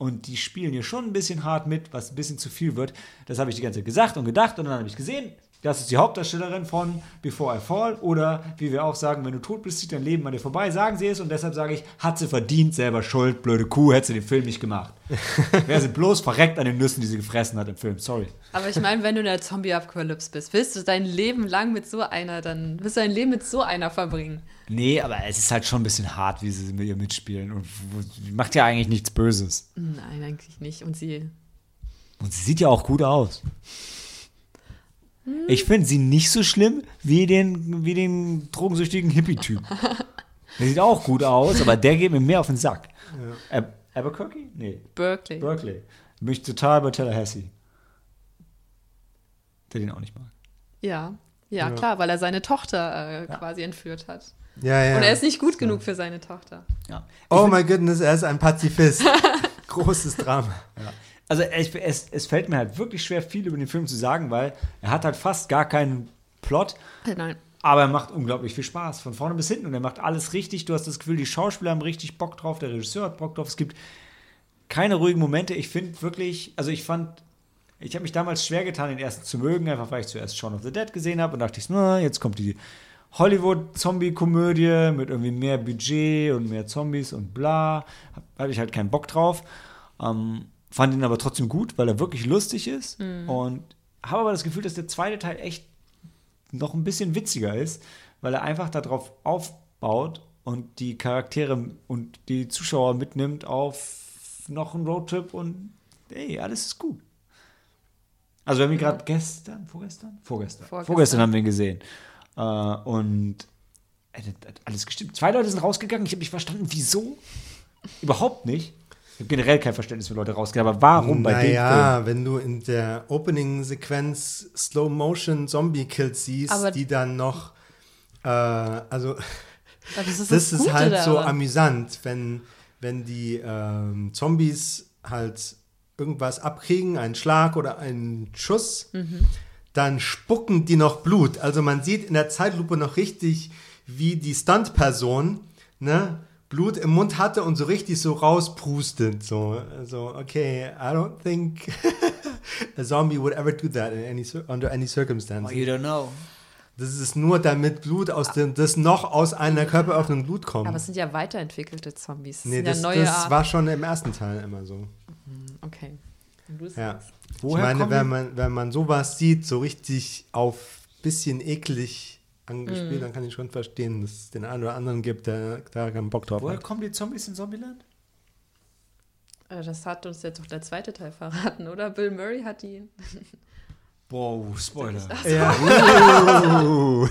Und die spielen hier schon ein bisschen hart mit, was ein bisschen zu viel wird. Das habe ich die ganze Zeit gesagt und gedacht und dann habe ich gesehen, das ist die Hauptdarstellerin von Before I Fall oder wie wir auch sagen, wenn du tot bist, zieht dein Leben an dir vorbei, sagen sie es und deshalb sage ich, hat sie verdient, selber schuld, blöde Kuh, hätte sie den Film nicht gemacht. Wäre sie bloß verreckt an den Nüssen, die sie gefressen hat im Film, sorry. Aber ich meine, wenn du in der Zombie-Apokalypse bist, willst du dein Leben lang mit so einer, dann willst du dein Leben mit so einer verbringen. Nee, aber es ist halt schon ein bisschen hart, wie sie mit ihr mitspielen und macht ja eigentlich nichts Böses. Nein, eigentlich nicht. Und sie. Und sie sieht ja auch gut aus. Ich finde sie nicht so schlimm wie den, wie den drogensüchtigen Hippie-Typ. Der sieht auch gut aus, aber der geht mir mehr auf den Sack. Ab Abercrombie? Nee, Berkeley. Berkeley. Bin ich total bei Tallahassee. Der den auch nicht mag. Ja. ja. Ja. klar, weil er seine Tochter äh, quasi entführt hat. Ja, ja. Und er ist nicht gut genug für seine Tochter. Ja. oh my goodness, er ist ein Pazifist. Großes Drama. Also es, es, es fällt mir halt wirklich schwer, viel über den Film zu sagen, weil er hat halt fast gar keinen Plot. Äh, Nein. Aber er macht unglaublich viel Spaß, von vorne bis hinten. Und er macht alles richtig. Du hast das Gefühl, die Schauspieler haben richtig Bock drauf, der Regisseur hat Bock drauf. Es gibt keine ruhigen Momente. Ich finde wirklich, also ich fand, ich habe mich damals schwer getan, den ersten zu mögen, einfach weil ich zuerst Shaun of the Dead gesehen habe und dachte ich, na, jetzt kommt die Hollywood-Zombie-Komödie mit irgendwie mehr Budget und mehr Zombies und bla. Hatte ich halt keinen Bock drauf. Ähm, fand ihn aber trotzdem gut, weil er wirklich lustig ist. Und habe aber das Gefühl, dass der zweite Teil echt noch ein bisschen witziger ist, weil er einfach darauf aufbaut und die Charaktere und die Zuschauer mitnimmt auf noch einen Roadtrip und ey, alles ist gut. Also wir haben ihn gerade gestern, vorgestern? Vorgestern. Vorgestern. Vorgestern haben wir ihn gesehen. Äh, und ey, das hat alles gestimmt. Zwei Leute sind rausgegangen, ich habe nicht verstanden, wieso? Überhaupt nicht. Ich habe generell kein Verständnis für Leute rausgehen, aber warum bei dem Film? Naja, wenn du in der Opening-Sequenz Slow-Motion-Zombie-Kills siehst, Aber- die dann noch, äh, also das ist, das ist halt so daran. amüsant, wenn, wenn die ähm, Zombies halt irgendwas abkriegen, einen Schlag oder einen Schuss, dann spucken die noch Blut. Also man sieht in der Zeitlupe noch richtig, wie die Stuntperson ne, Blut im Mund hatte und so richtig so rauspustet. So, also, okay, I don't think a zombie would ever do that in any, under any circumstances. Oh, you don't know. Das ist nur, damit Blut aus dem, das noch aus einer Körperöffnung Blut kommt. Aber es sind ja weiterentwickelte Zombies. Das nee, das, ja neue das war schon im ersten Teil immer so. Okay. Du es Ja. Woher ich meine, wenn man, wenn man sowas sieht, so richtig auf bisschen eklig angespielt, dann kann ich schon verstehen, dass es den einen oder anderen gibt, der da keinen Bock drauf Woher hat. kommen die Zombies in Zombieland? Äh, Das hat uns jetzt auch der zweite Teil verraten, oder? Bill Murray hat die. Wow, Spoiler. Ja,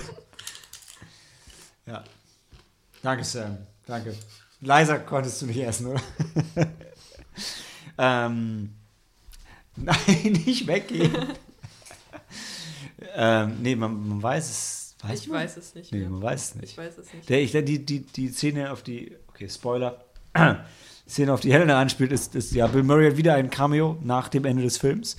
Ja. Danke, Sam. Danke. Leiser konntest du nicht essen, oder? ähm, nein, nicht weggehen. ähm, nee, man, man weiß es. Weiß Ich man? weiß es nicht. Nee, mehr. man weiß es Ich nicht. weiß es nicht. Der, ich, der, die, die, die Szene auf die, okay, Spoiler, Szene auf die Helena anspielt, ist, ist ja, Bill Murray hat wieder ein Cameo nach dem Ende des Films.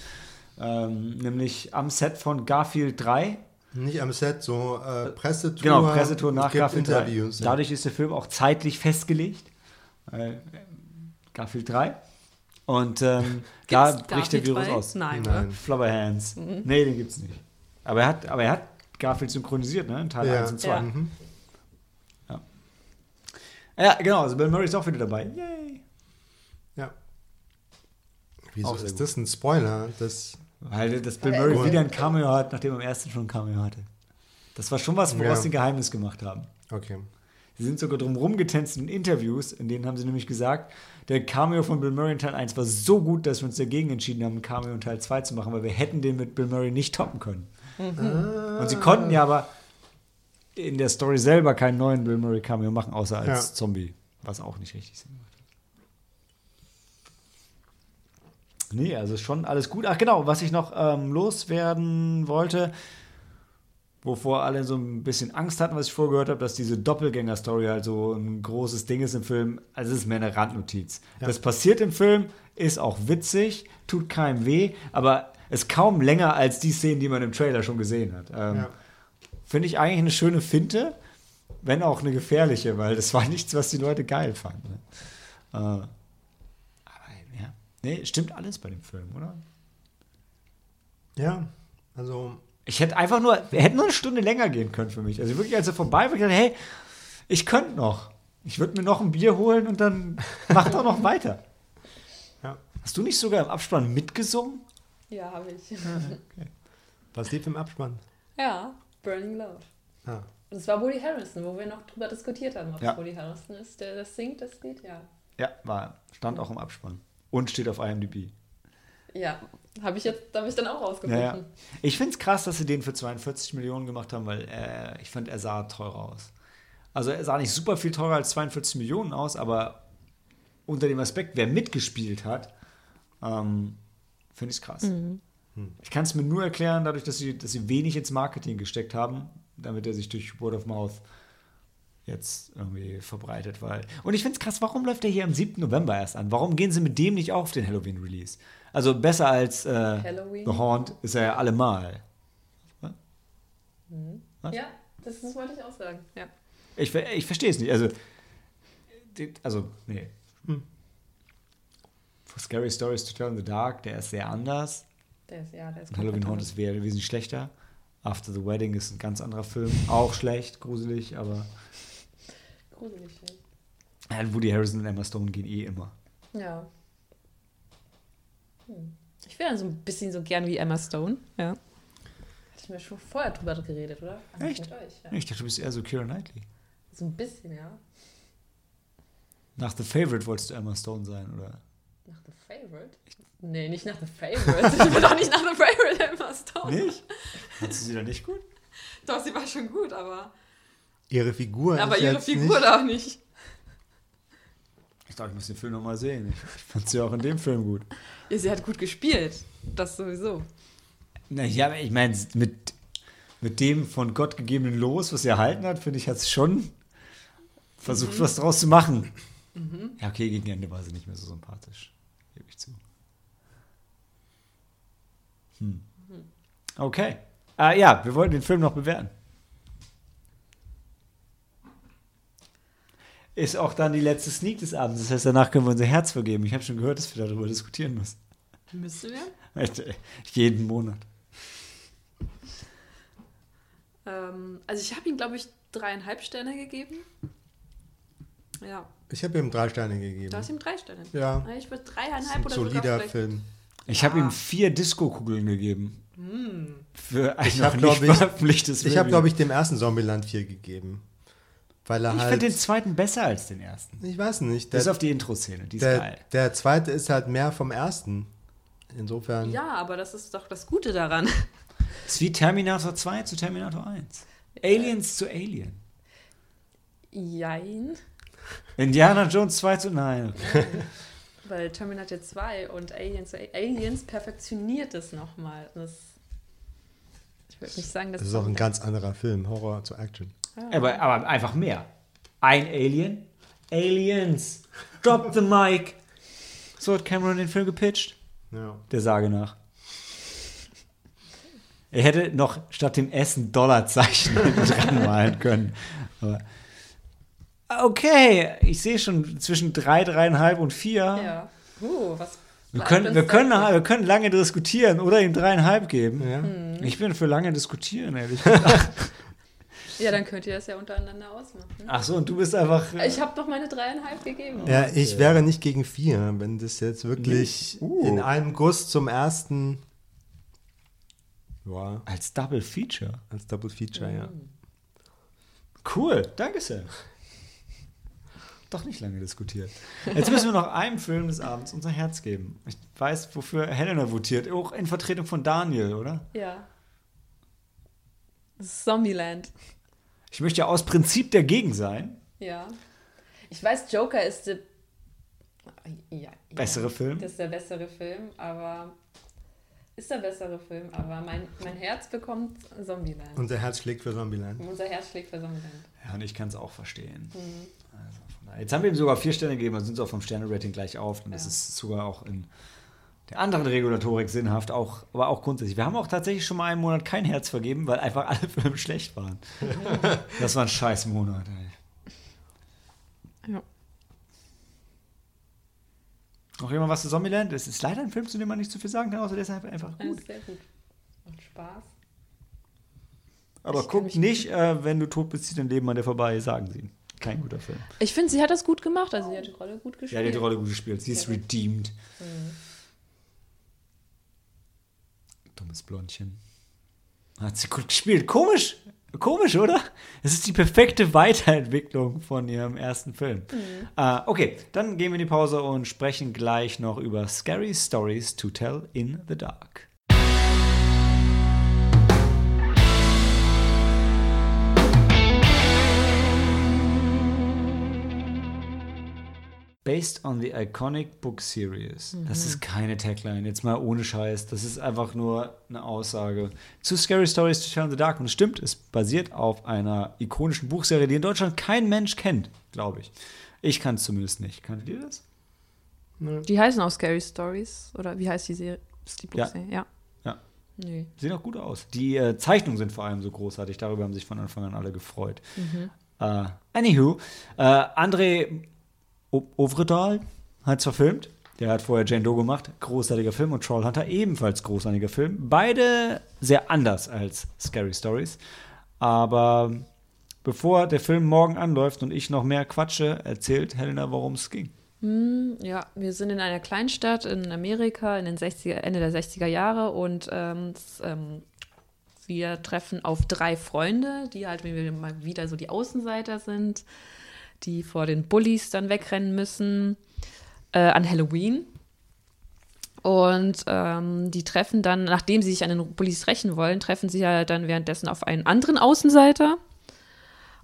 Ähm, nämlich am Set von Garfield 3. nicht am Set, so äh, Pressetour. Genau, Pressetour nach Garfield 3. Interviews. ja. Dadurch ist der Film auch zeitlich festgelegt. Äh, Garfield 3. Und ähm, da bricht der Garfield Virus drei? aus. Nein, Nein. oder? Flubber Hands. Nee, den gibt's nicht. Aber er hat, aber er hat Garfield synchronisiert, ne? In Teil Ja. 1 und 2. Ja. Mhm. Ja, genau, also Bill Murray ist auch wieder dabei. Yay! ja. Wieso Auch ist das ein Spoiler? Das, Weil das Bill Murray er- wieder ein Cameo hat, nachdem er im ersten schon ein Cameo hatte. Das war schon was, woraus Ja. sie ein Geheimnis gemacht haben. okay. Sie sind sogar drum rumgetänzt in Interviews, in denen haben sie nämlich gesagt, der Cameo von Bill Murray in Teil 1 war so gut, dass wir uns dagegen entschieden haben, ein Cameo in Teil 2 zu machen, weil wir hätten den mit Bill Murray nicht toppen können. Und sie konnten ja aber in der Story selber keinen neuen Bill Murray Cameo machen, außer als Ja. Zombie, was auch nicht richtig Sinn macht. Nee, also schon alles gut. Ach genau, was ich noch ähm, loswerden wollte, wovor alle so ein bisschen Angst hatten, was ich vorgehört habe, dass diese Doppelgänger-Story halt so ein großes Ding ist im Film. Also es ist mehr eine Randnotiz. Ja. Das passiert im Film, ist auch witzig, tut keinem weh, aber ist kaum länger als die Szenen, die man im Trailer schon gesehen hat. Ähm, Ja. Finde ich eigentlich eine schöne Finte, wenn auch eine gefährliche, weil das war nichts, was die Leute geil fanden. Ne? Äh, aber ja, nee, stimmt alles bei dem Film, oder? Ja, also Ich hätte einfach nur, wir hätten nur eine Stunde länger gehen können für mich. Also wirklich, als er vorbei war, ich dachte, hey, ich könnte noch. Ich würde mir noch ein Bier holen und dann mach doch noch weiter. Ja. Hast du nicht sogar im Abspann mitgesungen? Ja, habe ich. Was lief im Abspann? ja, Burning Love. Ah. Es war Woody Harrison, wo wir noch drüber diskutiert haben, ob Ja. es Woody Harrison ist, der das singt, das Lied. Ja. Ja, war. Stand auch im Abspann. Und steht auf IMDb. Ja, habe ich jetzt, habe ich dann auch rausgefunden. Ja, ja. Ich finde es krass, dass sie den für 42 Millionen gemacht haben, weil äh, ich fand, er sah teurer aus. Also er sah nicht super viel teurer als 42 Millionen aus, aber unter dem Aspekt, wer mitgespielt hat, ähm, finde ich es krass. Ich kann es mir nur erklären, dadurch, dass sie, dass sie wenig ins Marketing gesteckt haben, damit er sich durch Word of Mouth jetzt irgendwie verbreitet. Weil und ich finde es krass, warum läuft der hier am 7. November erst an? Warum gehen sie mit dem nicht auch auf den Halloween-Release? Also besser als äh, Halloween. The Haunt ist er ja allemal. Was? Ja, das, das wollte ich auch sagen. Ja. Ich, ver- ich verstehe es nicht. Also, also, nee. For Scary Stories to Tell in the Dark, der ist sehr anders. Der ist, ja, der ist Und Halloween Haunt ist wesentlich schlechter. After the Wedding ist ein ganz anderer Film. Auch schlecht, gruselig, aber gruselig. ja, Woody Harrison und Emma Stone gehen eh immer. Ja. Hm. Ich wäre so ein bisschen so gern wie Emma Stone. Ja. Hatte ich mir schon vorher drüber geredet, oder? Also Echt? Mit euch, ja. Ich dachte, du bist eher so Keira Knightley. So ein bisschen, ja. Nach The Favorite wolltest du Emma Stone sein, oder? Favorite? Nee, nicht nach The Favorite. ich bin doch nicht nach The Favorite Emma Stone. Nicht? Fandest du sie da nicht gut? Doch, sie war schon gut, aber, Ihre Figur aber ist ihre jetzt Figur nicht, doch nicht. Ich dachte, ich muss den Film nochmal sehen. Ich, fand sie auch in dem Film gut. Ja, sie hat gut gespielt. Das sowieso. Na ja, aber ich meine, mit, mit dem von Gott gegebenen Los, was sie erhalten hat, finde ich, hat sie schon versucht, was draus zu machen. Ja, okay, gegen Ende war sie nicht mehr so sympathisch. Gebe ich zu. Hm. Okay. Ah, ja, wir wollten den Film noch bewerten. Ist auch dann die letzte Sneak des Abends. Das heißt, danach können wir unser Herz vergeben. Ich habe schon gehört, dass wir darüber diskutieren müssen. Müssen wir? Jeden Monat. Ähm, also ich habe ihm, glaube ich, dreieinhalb Sterne gegeben. Ja, Ich habe ihm drei Sterne gegeben. du hast ihm drei Sterne. Ja. Ich würde Das ist dreieinhalb ein oder sogar solider. Film. Ich habe Ja. ihm vier Disco-Kugeln gegeben. Für ein Ich noch hab, nicht glaub ich- Ich habe, glaube ich, dem ersten Zombieland 4 gegeben. Weil er Ich halt. finde den zweiten besser als den ersten. ich weiß nicht. Bis Der, auf die Intro-Szene, die ist der, geil. der zweite ist halt mehr vom ersten. Insofern. Ja, aber das ist doch das Gute daran. Das ist wie Terminator 2 zu Terminator 1. Aliens zu Alien. Jein. Indiana Jones 2 zu. Nein. Okay. Weil Terminator 2 und Aliens, Aliens perfektioniert es nochmal. Das, ich würde nicht sagen, dass Das ist auch ein ganz anderer Film. Horror zu Action. Aber, aber einfach mehr. Ein Alien. Aliens. Drop the mic. So hat Cameron den Film gepitcht. Ja. Der Sage nach. Er hätte noch statt dem S ein Dollarzeichen dran malen können. Aber okay, ich sehe schon zwischen drei, dreieinhalb und vier. Ja. Uh, was Wir können, wir, können, wir können lange diskutieren oder ihm dreieinhalb geben. Ja. Hm. Ich bin für lange diskutieren, ehrlich gesagt. Ja, dann könnt ihr das ja untereinander ausmachen. Ach so, und du bist einfach. äh, Ich habe doch meine dreieinhalb gegeben. Ja, ich wäre nicht gegen vier, wenn das jetzt wirklich Uh. in einem Guss zum ersten. Ja, als Double Feature. als Double Feature, ja. Cool, danke Sam. Doch nicht lange diskutiert. Jetzt müssen wir noch einem Film des Abends unser Herz geben. Ich weiß, wofür Helena votiert. Auch in Vertretung von Daniel, oder? Ja. Zombieland. Ich möchte ja aus Prinzip dagegen sein. Ja. Ich weiß, Joker ist der ja, Bessere ja, Film? Das ist der bessere Film, aber ist der bessere Film, aber mein, mein Herz bekommt Zombieland. Unser Herz schlägt für Zombieland. Unser Herz schlägt für Zombieland. Ja, und ich kann es auch verstehen. Daher- jetzt haben wir ihm sogar vier Sterne gegeben, dann sind sie auch vom Sterne-Rating gleich auf. Und das Ja. ist sogar auch in der anderen Regulatorik sinnhaft, auch, aber auch grundsätzlich. Wir haben auch tatsächlich schon mal einen Monat kein Herz vergeben, weil einfach alle Filme schlecht waren. das war ein scheiß Monat, ey. Ja. Noch jemand was zu Zombieland? Es ist leider ein Film, zu dem man nicht zu viel sagen kann, außer deshalb einfach Ja, gut. ist sehr gut. Macht Spaß. Aber Ich guck nicht, äh, wenn du tot bist, zieht dein Leben an dir vorbei, sagen sie. Kein guter Film. Ich finde, sie hat das gut gemacht. Also sie hat die Rolle gut Ja, gespielt. die hat die Rolle gut gespielt. Sie ist redeemed. Dummes Blondchen. Hat sie gut gespielt. Komisch. Komisch, oder? Es ist die perfekte Weiterentwicklung von ihrem ersten Film. Äh, okay, dann gehen wir in die Pause und sprechen gleich noch über Scary Stories to Tell in the Dark. Based on the iconic book series. Das ist keine Tagline, jetzt mal ohne Scheiß. Das ist einfach nur eine Aussage zu Scary Stories to Tell in the Dark. Und es stimmt, es basiert auf einer ikonischen Buchserie, die in Deutschland kein Mensch kennt, glaube ich. Ich kann es zumindest nicht. Kanntet ihr das? Die heißen auch Scary Stories. Oder wie heißt die Serie? Ist die Ja. Buchserie? Ja. Ja. Nee. Sehen auch gut aus. Die äh, Zeichnungen sind vor allem so großartig. Darüber haben sich von Anfang an alle gefreut. Äh, anywho, äh, André Ovredal hat es verfilmt. Der hat vorher Jane Doe gemacht. Großartiger Film. Und Trollhunter ebenfalls großartiger Film. Beide sehr anders als Scary Stories. Aber bevor der Film morgen anläuft und ich noch mehr quatsche, erzählt Helena, worum es ging. Ja, wir sind in einer Kleinstadt in Amerika in den 60er, Ende der 60er Jahre und ähm, ähm, wir treffen auf drei Freunde, die halt mal wieder so die Außenseiter sind, die vor den Bullies dann wegrennen müssen äh, an Halloween. Und ähm, die treffen dann, nachdem sie sich an den Bullies rächen wollen, treffen sie ja dann währenddessen auf einen anderen Außenseiter.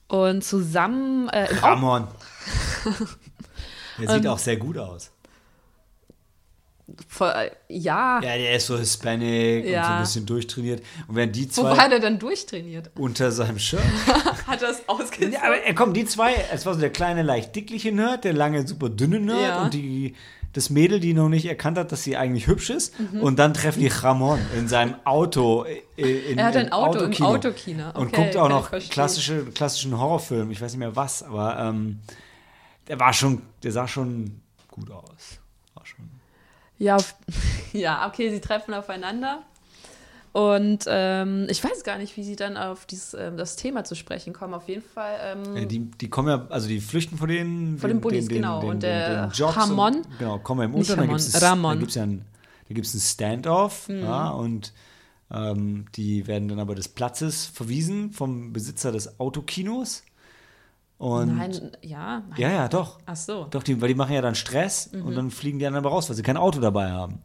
Und zusammen äh, Ramon. Der sieht auch sehr gut aus. Voll- äh, ja, Ja, der ist so Hispanic und so ein Ja. bisschen durchtrainiert. Und während die wo zwei war der dann durchtrainiert? unter seinem Shirt. Hat das ausgezogen? ja, aber äh, komm, die zwei, es war so der kleine, leicht dickliche Nerd, der lange, super dünne Nerd Ja. und die, das Mädel, die noch nicht erkannt hat, dass sie eigentlich hübsch ist. Mhm. Und dann treffen die Ramon in seinem Auto. äh, In, Er hat ein Auto im Autokino. Autokino. Und Okay, guckt auch noch klassische, klassischen Horrorfilm. Ich weiß nicht mehr was, aber ähm, der war schon, der sah schon gut aus. War schon. Ja, ja, okay, sie treffen aufeinander. Und ähm, ich weiß gar nicht, wie sie dann auf dieses, ähm, das Thema zu sprechen kommen. Auf jeden Fall. Ähm, Ja, die, die kommen ja, also die flüchten vor den, Vor den Bullies, genau. Und der Ramon- und, genau, kommen im Nicht Unter, dann Ramon, gibt es da ja ein, da gibt's einen Standoff, Mhm. ja, und ähm, die werden dann aber des Platzes verwiesen vom Besitzer des Autokinos. Und nein, ja. Nein. ja, ja, doch. Ach so. Doch, die, weil die machen ja dann Stress Mhm. und dann fliegen die anderen aber raus, weil sie kein Auto dabei haben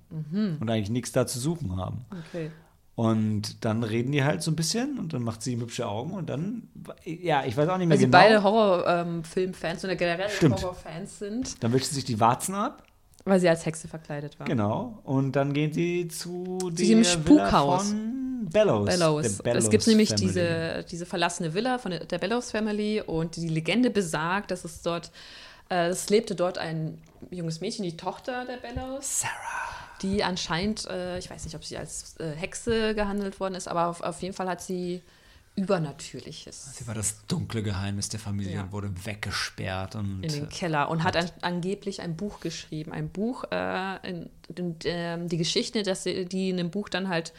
und eigentlich nichts da zu suchen haben. Okay. Und dann reden die halt so ein bisschen und dann macht sie ihm hübsche Augen und dann, ja, ich weiß auch nicht mehr Weil sie genau. beide Horrorfilmfans oder generell. Horrorfans sind, Dann wischt sie sich die Warzen ab. weil sie als Hexe verkleidet war. Genau. Und dann gehen sie zu diesem der Villa Spukhaus. von Bellows. Bellows. der es gibt nämlich Family. diese, diese verlassene Villa von der, der Bellows Family und die Legende besagt, dass es dort, äh, es lebte dort ein junges Mädchen, die Tochter der Bellows. Sarah. Die anscheinend, äh, ich weiß nicht, ob sie als äh, Hexe gehandelt worden ist, aber auf, auf jeden Fall hat sie Übernatürliches Sie war das dunkle Geheimnis der Familie Ja. und wurde weggesperrt. Und in den Keller und hat an, angeblich ein Buch geschrieben. Ein Buch, äh, in, in, ähm, die Geschichten, dass sie, die in dem Buch dann halt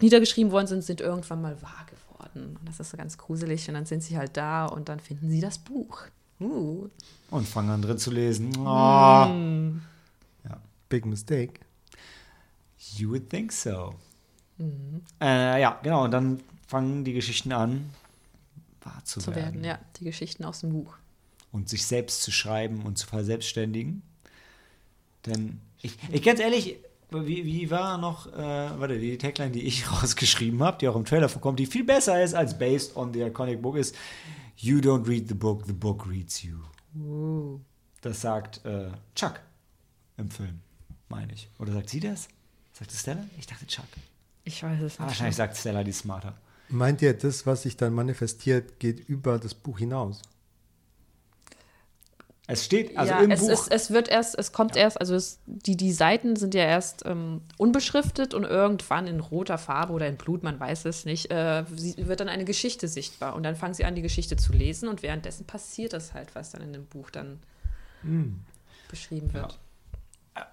niedergeschrieben worden sind, sind irgendwann mal wahr geworden. Und das ist so ganz gruselig. Und dann sind sie halt da und dann finden sie das Buch. Uh. und fangen an drin zu lesen. Oh, Big mistake. You would think so. Mhm. Äh, ja, genau. Und dann fangen die Geschichten an, wahr zu, Zu werden. werden, ja, die Geschichten aus dem Buch. und sich selbst zu schreiben und zu verselbstständigen. Denn ich, ich ganz ehrlich, wie, wie war noch, äh, warte, die Tagline, die ich rausgeschrieben habe, die auch im Trailer vorkommt, die viel besser ist als based on the iconic book, ist You don't read the book, the book reads you. Das sagt äh, Chuck im Film, meine ich. Oder sagt sie das? Sagt es Stella? Ich dachte Chuck. Ich weiß es Ah, nicht. wahrscheinlich sagt Stella die smarter. Meint ihr, das, was sich dann manifestiert, geht über das Buch hinaus? Es steht, also ja, im es, Buch. Es, es wird erst, es kommt erst, also es, die, die Seiten sind ja erst ähm, unbeschriftet und irgendwann in roter Farbe oder in Blut, man weiß es nicht, äh, wird dann eine Geschichte sichtbar. Und dann fangen sie an, die Geschichte zu lesen und währenddessen passiert das halt, was dann in dem Buch dann beschrieben wird.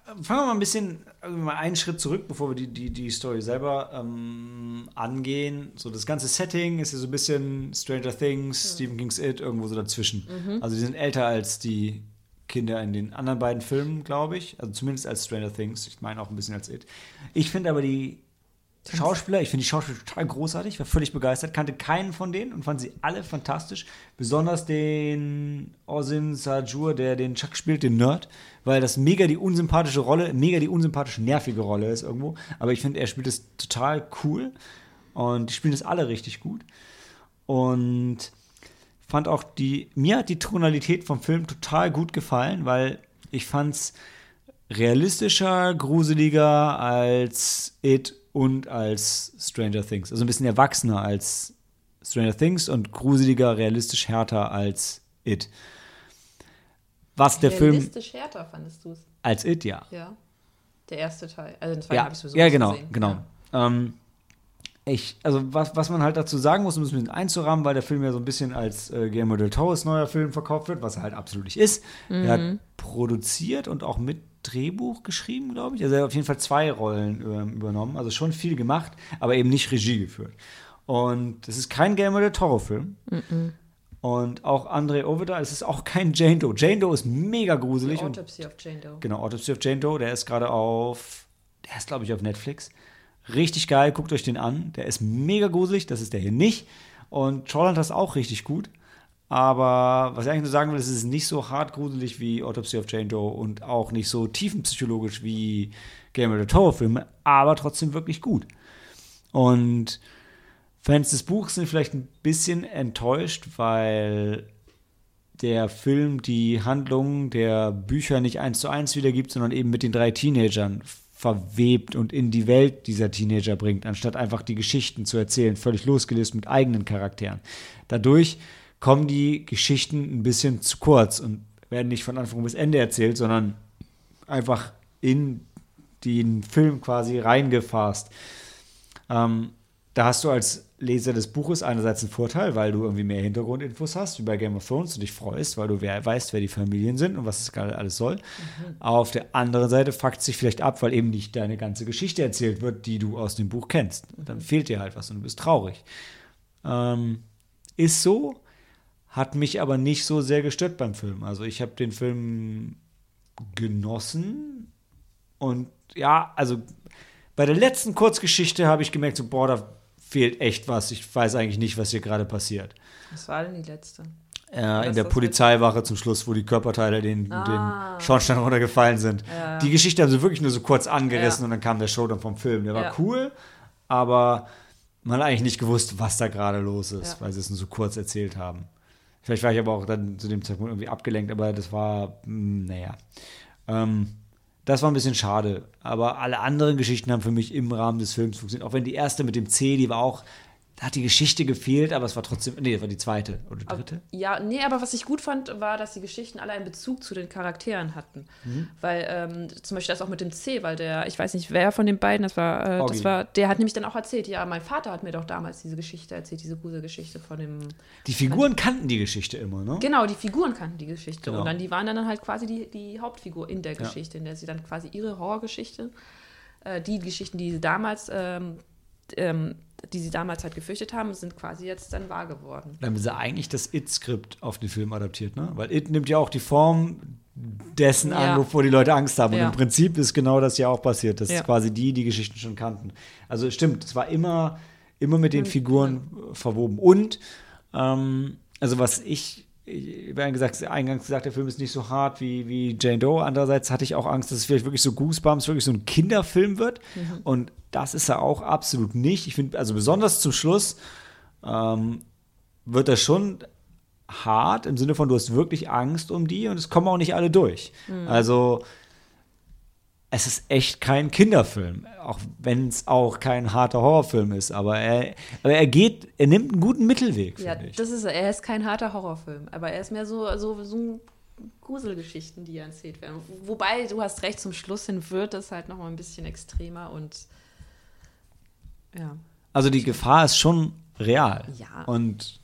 Fangen wir mal ein bisschen, also mal einen Schritt zurück, bevor wir die, die, die Story selber ähm, angehen. So das ganze Setting ist ja so ein bisschen Stranger Things, Stephen King's It, irgendwo so dazwischen. Also die sind älter als die Kinder in den anderen beiden Filmen, glaube ich. Also zumindest als Stranger Things. Ich meine auch ein bisschen als It. Ich finde aber die Schauspieler, ich finde die Schauspieler total großartig, war völlig begeistert, kannte keinen von denen und fand sie alle fantastisch. Besonders den Osin Sajur, der den Chuck spielt, den Nerd, weil das mega die unsympathische Rolle, mega die unsympathisch nervige Rolle ist irgendwo. Aber ich finde, er spielt es total cool und die spielen es alle richtig gut. Und fand auch die, mir hat die Tonalität vom Film total gut gefallen, weil ich fand es realistischer, gruseliger als It und als Stranger Things. Also ein bisschen erwachsener als Stranger Things und gruseliger, realistisch härter als It. Was der Film Realistisch härter fandest du es. als It, ja. Ja. Der erste Teil. Also den zweiten Ja, habe ich sowieso ja genau, gesehen. genau. Ja. Ähm, ich, also was, was man halt dazu sagen muss, um es ein bisschen einzurahmen, weil der Film ja so ein bisschen als äh, Guillermo del Toro's neuer Film verkauft wird, was er halt absolut nicht ist. Er hat produziert und auch mit Drehbuch geschrieben, glaube ich. Also er hat auf jeden Fall zwei Rollen ähm, übernommen, also schon viel gemacht, aber eben nicht Regie geführt. Und es ist kein Guillermo del Toro-Film. Und auch André Oveda, es ist auch kein Jane Doe. Jane Doe ist mega Die gruselig. und Autopsy of Jane Doe. Genau, Autopsy of Jane Doe, der ist gerade auf, der ist glaube ich auf Netflix. Richtig geil, guckt euch den an. Der ist mega gruselig, das ist der hier nicht. Und Trollhunter ist auch richtig gut. Aber was ich eigentlich nur sagen will, es ist nicht so hart gruselig wie Autopsy of Jane Doe und auch nicht so tiefenpsychologisch wie Game of the Toro Filme, aber trotzdem wirklich gut. Und Fans des Buchs sind vielleicht ein bisschen enttäuscht, weil der Film die Handlung der Bücher nicht eins zu eins wiedergibt, sondern eben mit den drei Teenagern verwebt und in die Welt dieser Teenager bringt, anstatt einfach die Geschichten zu erzählen, völlig losgelöst mit eigenen Charakteren. Dadurch kommen die Geschichten ein bisschen zu kurz und werden nicht von Anfang bis Ende erzählt, sondern einfach in den Film quasi reingefasst. Ähm, da hast du als Leser des Buches einerseits einen Vorteil, weil du irgendwie mehr Hintergrundinfos hast, wie bei Game of Thrones, du dich freust, weil du wer, weißt, wer die Familien sind und was es gerade alles soll. Aber auf der anderen Seite fuckt sich vielleicht ab, weil eben nicht deine ganze Geschichte erzählt wird, die du aus dem Buch kennst. Und dann fehlt dir halt was und du bist traurig. Ähm, ist so, hat mich aber nicht so sehr gestört beim Film. Also ich habe den Film genossen und ja, also bei der letzten Kurzgeschichte habe ich gemerkt, so, boah, da fehlt echt was. Ich weiß eigentlich nicht, was hier gerade passiert. Was war denn die letzte? Äh, in der Polizeiwache zum Schluss, wo die Körperteile den, Ah. den Schornstein runtergefallen sind. Ja. Die Geschichte haben sie wirklich nur so kurz angerissen Ja. und dann kam der Showdown vom Film. Der war Ja. cool, aber man hat eigentlich nicht gewusst, was da gerade los ist, weil sie es nur so kurz erzählt haben. Vielleicht war ich aber auch dann zu dem Zeitpunkt irgendwie abgelenkt, aber das war, mh, naja. Ähm, das war ein bisschen schade. Aber alle anderen Geschichten haben für mich im Rahmen des Films funktioniert. Auch wenn die erste mit dem C, die war auch, da hat die Geschichte gefehlt, aber es war trotzdem, nee, das war die zweite oder die dritte. Ja, nee, aber was ich gut fand, war, dass die Geschichten alle einen Bezug zu den Charakteren hatten. Weil ähm, zum Beispiel das auch mit dem C, weil der, ich weiß nicht, wer von den beiden, das war, äh, das war, der hat nämlich dann auch erzählt, ja, mein Vater hat mir doch damals diese Geschichte erzählt, diese Gruselgeschichte von dem. Die Figuren kannten die Geschichte immer, ne? Genau, die Figuren kannten die Geschichte. Genau. Und dann, die waren dann halt quasi die, die Hauptfigur in der Ja. Geschichte, in der sie dann quasi ihre Horrorgeschichte, äh, die Geschichten, die sie damals, ähm, ähm, die sie damals halt gefürchtet haben, sind quasi jetzt dann wahr geworden. Dann haben sie eigentlich das It-Skript auf den Film adaptiert, ne? Weil It nimmt ja auch die Form dessen Ja. an, wovor die Leute Angst haben. Ja. Und im Prinzip ist genau das ja auch passiert, dass Ja. quasi die die Geschichten schon kannten. Also stimmt, es war immer, immer mit den Mhm. Figuren äh, verwoben. Und, ähm, also was ich, ich habe ja gesagt, eingangs gesagt, der Film ist nicht so hart wie, wie Jane Doe. Andererseits hatte ich auch Angst, dass es vielleicht wirklich so Goosebumps, wirklich so ein Kinderfilm wird. Mhm. Und das ist er auch absolut nicht. Ich finde, also besonders zum Schluss ähm, wird das schon hart im Sinne von, du hast wirklich Angst um die und es kommen auch nicht alle durch. Also es ist echt kein Kinderfilm, auch wenn es auch kein harter Horrorfilm ist, aber er, aber er geht, er nimmt einen guten Mittelweg, Ja, ich. das ist er. Er ist kein harter Horrorfilm, aber er ist mehr so, so, so Gruselgeschichten, die erzählt werden. Wobei, du hast recht, zum Schluss hin wird es halt noch mal ein bisschen extremer und ja. Also die Gefahr ist schon real. Ja. Und,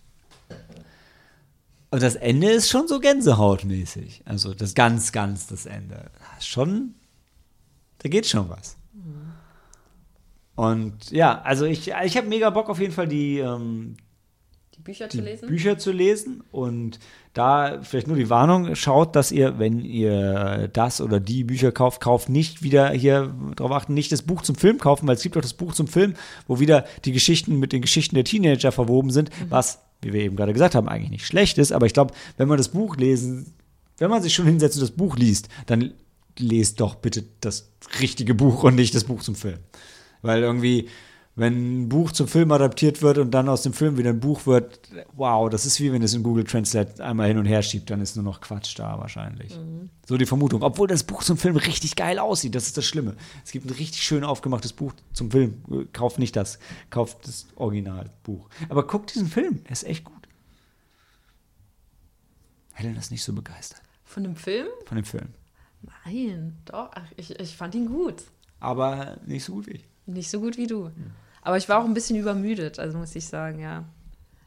und das Ende ist schon so gänsehautmäßig. Also das ganz, ganz das Ende. Schon da geht schon was. Und ja, also ich, ich habe mega Bock auf jeden Fall die, ähm, Die Bücher zu lesen? Bücher zu lesen. Und da vielleicht nur die Warnung, schaut, dass ihr, wenn ihr das oder die Bücher kauft, kauft nicht wieder hier darauf achten, nicht das Buch zum Film kaufen, weil es gibt auch das Buch zum Film, wo wieder die Geschichten mit den Geschichten der Teenager verwoben sind, was, wie wir eben gerade gesagt haben, eigentlich nicht schlecht ist. Aber ich glaube, wenn man das Buch lesen, wenn man sich schon hinsetzt und das Buch liest, dann lest doch bitte das richtige Buch und nicht das Buch zum Film. Weil irgendwie, wenn ein Buch zum Film adaptiert wird und dann aus dem Film wieder ein Buch wird, wow, das ist wie wenn es in Google Translate einmal hin und her schiebt, dann ist nur noch Quatsch da wahrscheinlich. So die Vermutung. Obwohl das Buch zum Film richtig geil aussieht, das ist das Schlimme. Es gibt ein richtig schön aufgemachtes Buch zum Film. Kauft nicht das, kauft das Originalbuch. Aber guckt diesen Film, er ist echt gut. Helen ist nicht so begeistert Von dem Film? von dem Film. Nein, doch. Ach, ich, ich fand ihn gut. Aber nicht so gut wie ich. Nicht so gut wie du. Aber ich war auch ein bisschen übermüdet, also muss ich sagen, ja.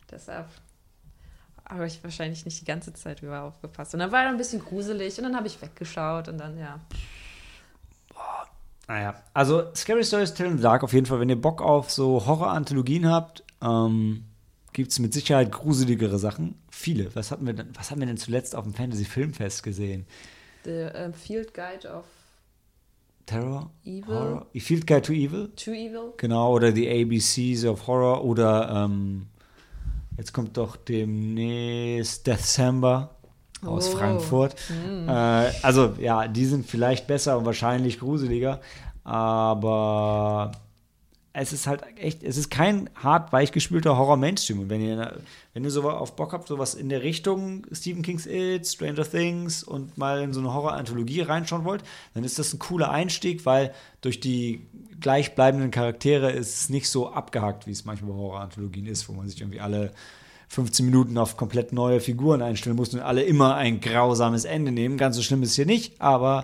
Deshalb habe ich wahrscheinlich nicht die ganze Zeit über aufgepasst. Und dann war er ein bisschen gruselig und dann habe ich weggeschaut und dann, ja. Naja, also Scary Stories Tell in the Dark auf jeden Fall, wenn ihr Bock auf so Horror-Anthologien habt, ähm, gibt es mit Sicherheit gruseligere Sachen. Viele. Was hatten wir denn, was haben wir denn zuletzt auf dem Fantasy-Filmfest gesehen? The ähm, Field Guide of Terror? Evil. Horror? A Field Guide to Evil? To Evil. Genau, oder die ABCs of Horror oder ähm, jetzt kommt doch demnächst Deathsamba aus Oh. Frankfurt. Äh, also ja, die sind vielleicht besser und wahrscheinlich gruseliger, aber es ist halt echt, es ist kein hart weichgespülter Horror-Mainstream. Und wenn ihr, wenn ihr so auf Bock habt, sowas in der Richtung Stephen King's It, Stranger Things und mal in so eine Horror-Anthologie reinschauen wollt, dann ist das ein cooler Einstieg, weil durch die gleichbleibenden Charaktere ist es nicht so abgehackt, wie es manchmal bei Horror-Anthologien ist, wo man sich irgendwie alle 15 Minuten auf komplett neue Figuren einstellen muss und alle immer ein grausames Ende nehmen. Ganz so schlimm ist es hier nicht, aber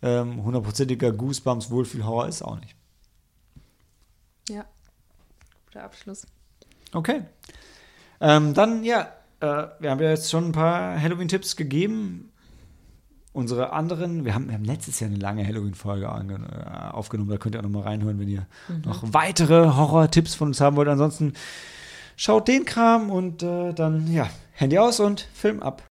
ähm, hundertprozentiger Goosebumps Wohlfühl-Horror ist auch nicht. Ja. Guter Abschluss. Okay. Ähm, dann, ja, äh, wir haben ja jetzt schon ein paar Halloween-Tipps gegeben. Unsere anderen, wir haben, wir haben letztes Jahr eine lange Halloween-Folge äh, aufgenommen, da könnt ihr auch noch mal reinhören, wenn ihr noch weitere Horror-Tipps von uns haben wollt. Ansonsten schaut den Kram und äh, dann, ja, Handy aus und Film ab.